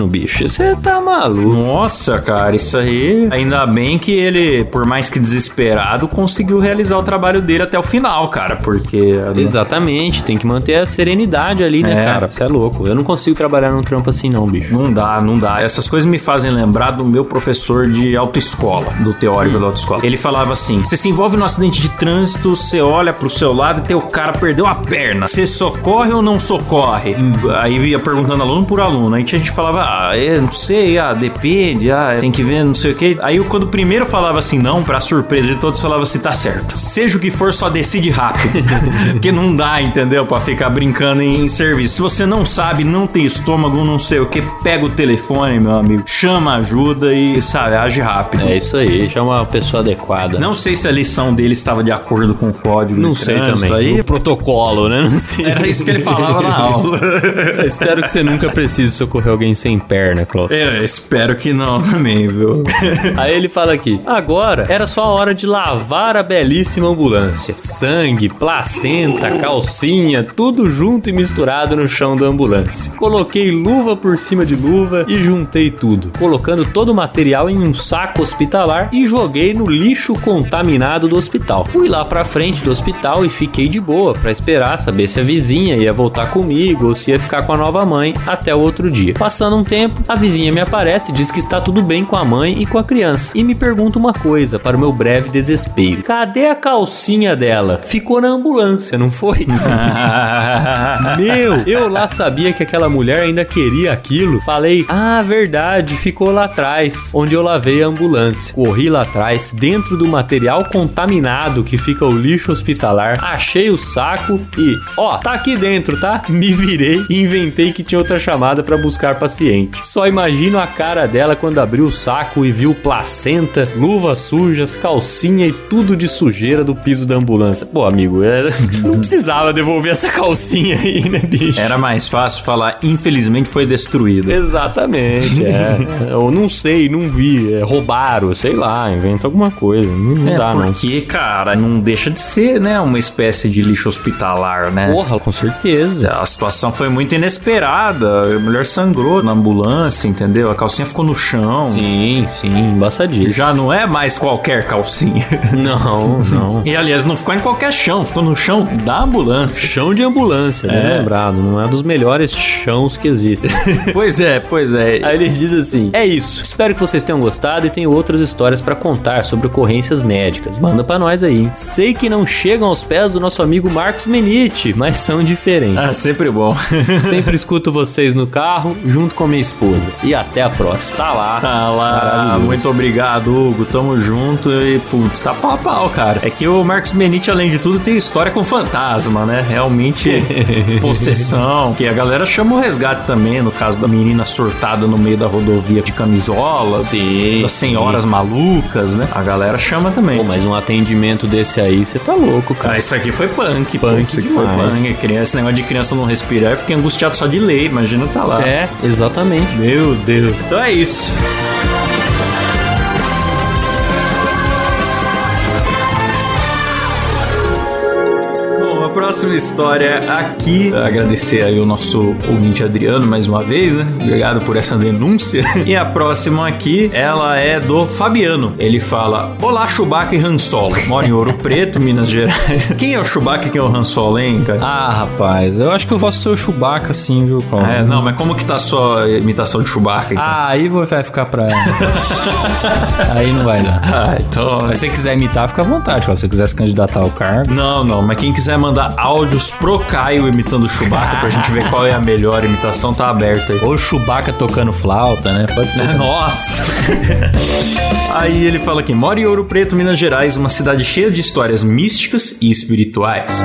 bicho. Você tá maluco. Nossa, cara, isso aí. Ainda bem que ele, por mais que desesperado, conseguiu realizar o trabalho dele até o final, cara, porque. Exatamente, tem que manter a serenidade ali, né, É. cara? Você é louco. Eu não consigo trabalhar num trampo assim, não, bicho. Não dá, não dá. Essas coisas me fazem lembrar do meu professor de autoescola, do teórico da autoescola. Ele falava assim: você se envolve num acidente de trânsito, você olha pro seu lado e teu cara perdeu a perna. Você socorre ou não socorre? Aí ia perguntando aluno por aluno. Aí a gente falava, ah, não sei, ah, depende, ah, tem que ver, não sei o que. Aí quando o primeiro falava assim, não, pra surpresa de todos, falava assim, tá certo. Seja o que for, só decide rápido. [LAUGHS] Porque não dá, entendeu? Pra ficar brincando em serviço. Se você não sabe, não tem estômago, não sei o que, pega o telefone, meu amigo, chama ajuda e, sabe, age rápido. É isso aí, chama a pessoa adequada. Não sei se a lição dele estava de acordo com o código Não sei também. aí. O protocolo, né? Não sei. Era isso que ele falava na [LAUGHS] aula. Espero que você nunca precise socorrer alguém sem perna, Klaus. É, espero que não também, viu? [LAUGHS] Aí ele fala aqui: agora era só a hora de lavar a belíssima ambulância. Sangue, placenta, calcinha, tudo junto e misturado no chão da ambulância. Coloquei luva por cima de luva e juntei tudo, colocando todo o material em um saco hospitalar e joguei no lixo contaminado do hospital. Fui lá pra frente do hospital e fiquei de boa pra esperar saber se a vizinha ia voltar comigo ou se ia ficar com a nova mãe até o outro dia. Passando um tempo, a vizinha me aparece e diz que está tudo bem com a mãe e com a criança. E me pergunta uma coisa, para o meu breve desespero: cadê a calcinha dela? Ficou na ambulância, não foi? [LAUGHS] meu, eu lá sabia que aquela mulher ainda queria aquilo. Falei: ah, verdade, ficou lá atrás, onde eu lavei a ambulância. Corri lá atrás, dentro do material contaminado que fica o lixo hospitalar, achei o saco e, ó, tá aqui dentro, tá? Me virei e inventei que tinha outra chamada pra buscar paciente. Só imagino a cara dela quando abriu o saco e viu placenta, luvas sujas, calcinha e tudo de sujeira do piso da ambulância. Pô, amigo, era... [LAUGHS] não precisava devolver essa calcinha aí, né, bicho? Era mais fácil falar, infelizmente foi destruída. Exatamente, é. [LAUGHS] Eu não sei, não vi, é, roubaram, sei lá, inventa alguma coisa. Não, não é, dá, não. porque, cara, não deixa de ser, né, uma espécie de lixo hospitalar, né? Porra, com certeza. A situação foi muito inesperada. A mulher sangrou na ambulância, entendeu? A calcinha ficou no chão. Sim, sim, embaçadíssimo. Já não é mais qualquer calcinha. [LAUGHS] Não, não. E aliás, não ficou em qualquer chão, ficou no chão da ambulância. Chão de ambulância, bem É. lembrado. Não é dos melhores chãos que existem. [LAUGHS] pois é, pois é. Aí ele diz assim: É isso. Espero que vocês tenham gostado e tenho outras histórias pra contar sobre ocorrências médicas. Manda pra nós aí. Sei que não chegam aos pés do nosso amigo Marcos Menite, mas são diferentes. Ah, sempre bom. Sempre [LAUGHS] escuto vocês no carro carro junto com a minha esposa. E até a próxima. Tá lá. Tá lá, muito obrigado, Hugo. Tamo junto e, putz, tá pau a pau, cara. É que o Marcos Benite, além de tudo, tem história com fantasma, né? Realmente, [LAUGHS] possessão. Que a galera chama o resgate também, no caso da menina surtada no meio da rodovia de camisola. Sim. Das senhoras malucas, né? A galera chama também. Pô, mas um atendimento desse aí, você tá louco, cara. Ah, isso aqui foi punk, pô. Punk Isso aqui foi demais. punk. Criança, esse negócio de criança não respirar, eu fiquei angustiado só de ler. Imagina tá lá. É, exatamente. Meu Deus. Então é isso. Próxima história aqui. Agradecer aí o nosso ouvinte Adriano mais uma vez, né? Obrigado por essa denúncia. [LAUGHS] E a próxima aqui, ela é do Fabiano. Ele fala: Olá, Chewbacca e Han Solo. Moro em Ouro Preto, [LAUGHS] Minas Gerais. [LAUGHS] Quem é o Chewbacca e quem é o Han Solo, hein, cara? Ah, rapaz, eu acho que eu posso ser o Chewbacca sim, viu, Cláudio? É, não, mas como que tá a sua imitação de Chewbacca? Então? Ah, aí vai ficar pra. aí não vai dar. Ah, então. Mas se você quiser imitar, fica à vontade. Cláudio. Se você quiser se candidatar ao cargo. Não, não, mas quem quiser mandar áudios pro Caio imitando o Chewbacca pra gente ver qual é a melhor imitação, tá aberto aí. Ou Chewbacca tocando flauta, né? Pode ser. [LAUGHS] Nossa! Aí ele fala aqui: mora em Ouro Preto, Minas Gerais, uma cidade cheia de histórias místicas e espirituais.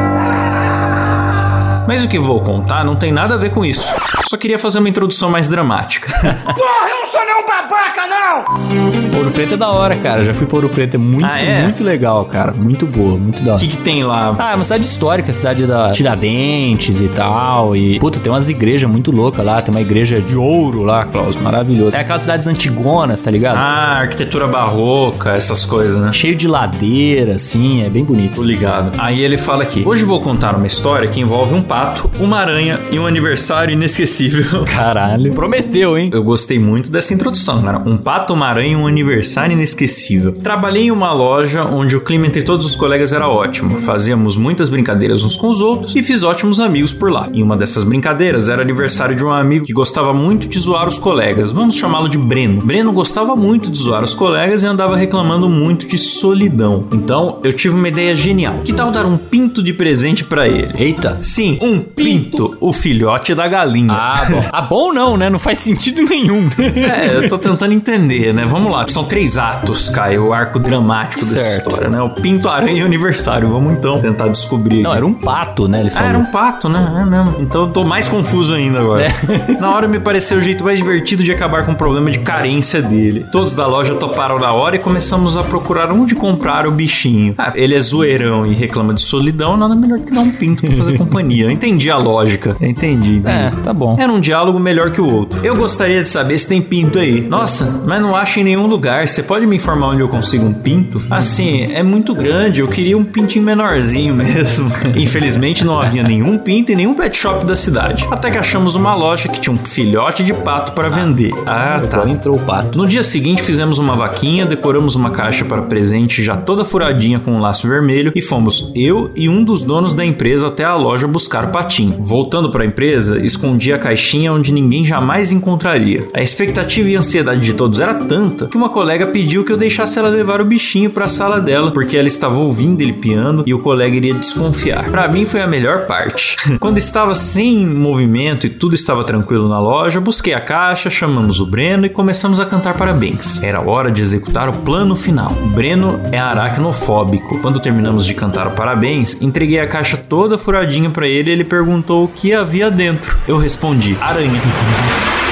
Mas o que vou contar não tem nada a ver com isso. Só queria fazer uma introdução mais dramática. [LAUGHS] Sou nenhum babaca, não! Ouro Preto é da hora, cara. Já fui pra Ouro Preto. É muito, Ah, é? muito legal, cara. Muito boa, muito da O hora. que, que tem lá? Ah, é uma cidade histórica, cidade da Tiradentes e tal. E, puta, tem umas igrejas muito loucas lá. Tem uma igreja de ouro lá, Klaus, maravilhoso. É aquelas cidades antigonas, tá ligado? Ah, arquitetura barroca, essas coisas, né? Cheio de ladeira, assim, é bem bonito. Tô ligado. Aí ele fala aqui: Hoje vou contar uma história que envolve um pato, uma aranha e um aniversário inesquecível. Caralho. Prometeu, hein? Eu gostei muito dessa introdução, cara. Um pato, e um aniversário inesquecível. Trabalhei em uma loja onde o clima entre todos os colegas era ótimo. Fazíamos muitas brincadeiras uns com os outros e fiz ótimos amigos por lá. E uma dessas brincadeiras era aniversário de um amigo que gostava muito de zoar os colegas. Vamos chamá-lo de Breno. Breno gostava muito de zoar os colegas e andava reclamando muito de solidão. Então eu tive uma ideia genial. Que tal dar um pinto de presente pra ele? Eita. Sim, um pinto, o filhote da galinha. Ah, bom. ah, bom não, né? Não faz sentido nenhum. [LAUGHS] É, eu tô tentando entender, né? Vamos lá. São três atos, Caio, o arco dramático dessa Certo. história, né? O Pinto, Aranha e o Aniversário. Vamos então tentar descobrir. Não, era um pato, né? Ele Ah, falou. era um pato, né? É mesmo. Então eu tô mais confuso ainda agora. É. [LAUGHS] Na hora me pareceu o jeito mais divertido de acabar com o problema de carência dele. Todos da loja toparam na hora e começamos a procurar onde comprar o bichinho. Ah, ele é zoeirão e reclama de solidão, nada melhor que dar um pinto pra fazer [LAUGHS] companhia. Eu entendi a lógica. Eu entendi, entendi. É, tá bom. Era um diálogo melhor que o outro. Eu gostaria de saber se tem pinto aí. Nossa, mas não acho em nenhum lugar. Você pode me informar onde eu consigo um pinto? Assim, é muito grande. Eu queria um pintinho menorzinho [LAUGHS] mesmo. Infelizmente não havia nenhum pinto em nenhum pet shop da cidade. Até que achamos uma loja que tinha um filhote de pato para vender. Ah, tá. Agora entrou o pato. No dia seguinte fizemos uma vaquinha, decoramos uma caixa para presente já toda furadinha com um laço vermelho e fomos eu e um dos donos da empresa até a loja buscar o patinho. Voltando para a empresa, escondi a caixinha onde ninguém jamais encontraria. A expectativa e ansiedade de todos era tanta que uma colega pediu que eu deixasse ela levar o bichinho para a sala dela porque ela estava ouvindo ele piando e o colega iria desconfiar. Para mim foi a melhor parte. [LAUGHS] Quando estava sem movimento e tudo estava tranquilo na loja, busquei a caixa, chamamos o Breno e começamos a cantar parabéns. Era hora de executar o plano final. O Breno é aracnofóbico. Quando terminamos de cantar o parabéns, entreguei a caixa toda furadinha para ele e ele perguntou o que havia dentro. Eu respondi: aranha. [LAUGHS]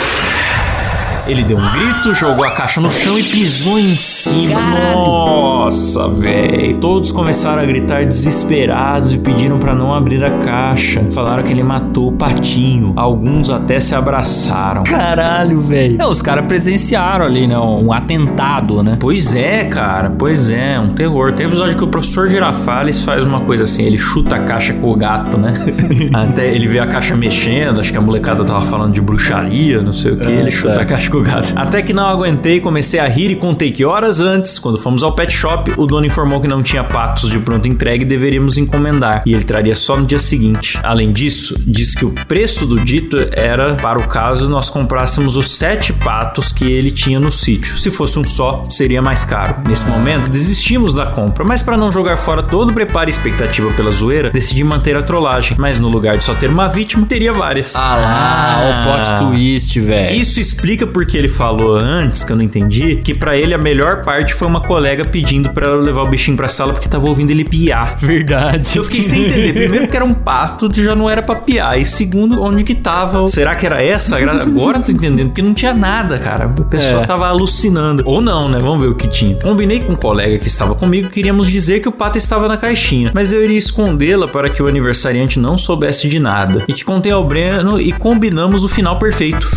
Ele deu um grito, jogou a caixa no chão e pisou em cima. Nossa, velho. Todos começaram a gritar desesperados e pediram pra não abrir a caixa. Falaram que ele matou o patinho. Alguns até se abraçaram. Caralho, velho. Não, os caras presenciaram ali, né? Um atentado, né? Pois é, cara. Pois é, um terror. Tem episódio que o professor Girafales faz uma coisa assim, ele chuta a caixa com o gato, né? [LAUGHS] Até ele vê a caixa mexendo, acho que a molecada tava falando de bruxaria, não sei o que, É, ele chuta tá. a caixa ficou gato. Até que não aguentei, comecei a rir e contei que horas antes, quando fomos ao pet shop, o dono informou que não tinha patos de pronto entregue e deveríamos encomendar. E ele traria só no dia seguinte. Além disso, disse que o preço do dito era para o caso nós comprássemos os sete patos que ele tinha no sítio. Se fosse um só, seria mais caro. Nesse momento, desistimos da compra, mas para não jogar fora todo o preparo e expectativa pela zoeira, decidi manter a trollagem. Mas no lugar de só ter uma vítima, teria várias. Ah lá, o plot twist, velho. Isso explica porque ele falou antes, que eu não entendi, que pra ele a melhor parte foi uma colega pedindo pra ela levar o bichinho pra sala porque tava ouvindo ele piar. Verdade. Eu fiquei sem entender. Primeiro que era um pato, já não era pra piar. E segundo, onde que tava? Será que era essa? Agora eu tô entendendo, porque não tinha nada, cara. A pessoa É. tava alucinando. Ou não, né? Vamos ver o que tinha. Combinei com um colega que estava comigo, queríamos dizer que o pato estava na caixinha, mas eu iria escondê-la para que o aniversariante não soubesse de nada. E que contei ao Breno e combinamos o final perfeito.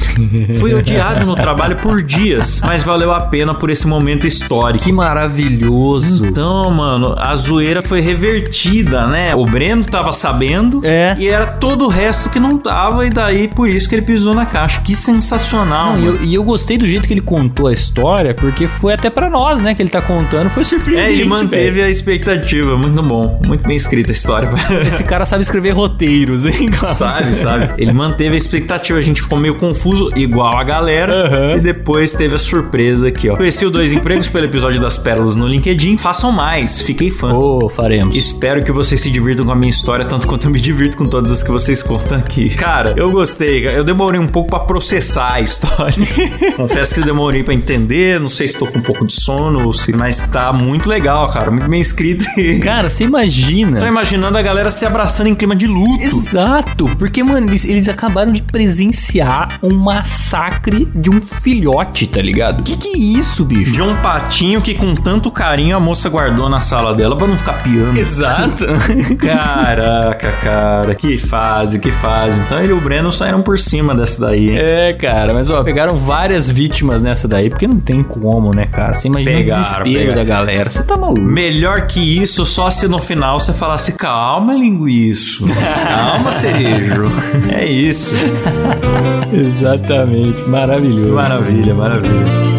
Fui odiado no trabalho por dias, mas valeu a pena por esse momento histórico. Que maravilhoso. Então, mano, a zoeira foi revertida, né? O Breno tava sabendo É. e era todo o resto que não tava, e daí por isso que ele pisou na caixa. Que sensacional, Não, e, eu, eu gostei do jeito que ele contou a história, porque foi até pra nós, né, que ele tá contando. Foi surpreendente, É, ele manteve velho. a expectativa. Muito bom. Muito bem escrita a história. [LAUGHS] Esse cara sabe escrever roteiros, hein, sabe, sabe? Ele manteve a expectativa. A gente ficou meio confuso, igual a galera. E depois teve a surpresa aqui, ó. Conheci o Dois Empregos pelo episódio das Pérolas no LinkedIn. Façam mais. Fiquei fã. Ô, faremos. Espero que vocês se divirtam com a minha história, tanto quanto eu me divirto com todas as que vocês contam aqui. Cara, eu gostei. Eu demorei um pouco pra processar a história. [LAUGHS] Confesso que demorei pra entender. Não sei se tô com um pouco de sono, ou se- mas tá muito legal, cara. Muito bem escrito. [LAUGHS] Cara, você imagina. Tô imaginando a galera se abraçando em clima de luto. Exato, porque, mano, eles, eles acabaram de presenciar um massacre de um filhote, tá ligado? Que que é isso, bicho? De um patinho que com tanto carinho a moça guardou na sala dela pra não ficar piando. Exato. [LAUGHS] Caraca, cara. Que fase, que fase. Então ele e o Breno saíram por cima dessa daí? É, cara, mas ó, pegaram várias vítimas nessa daí, porque não tem como, né, cara? Você imagina Pegaram, o desespero pegaram. da galera. Você tá maluco. Melhor que isso, só se no final você falasse calma, linguiço. Calma, cerejo. [LAUGHS] É isso. Exatamente, maravilhoso. Maravilha, maravilha.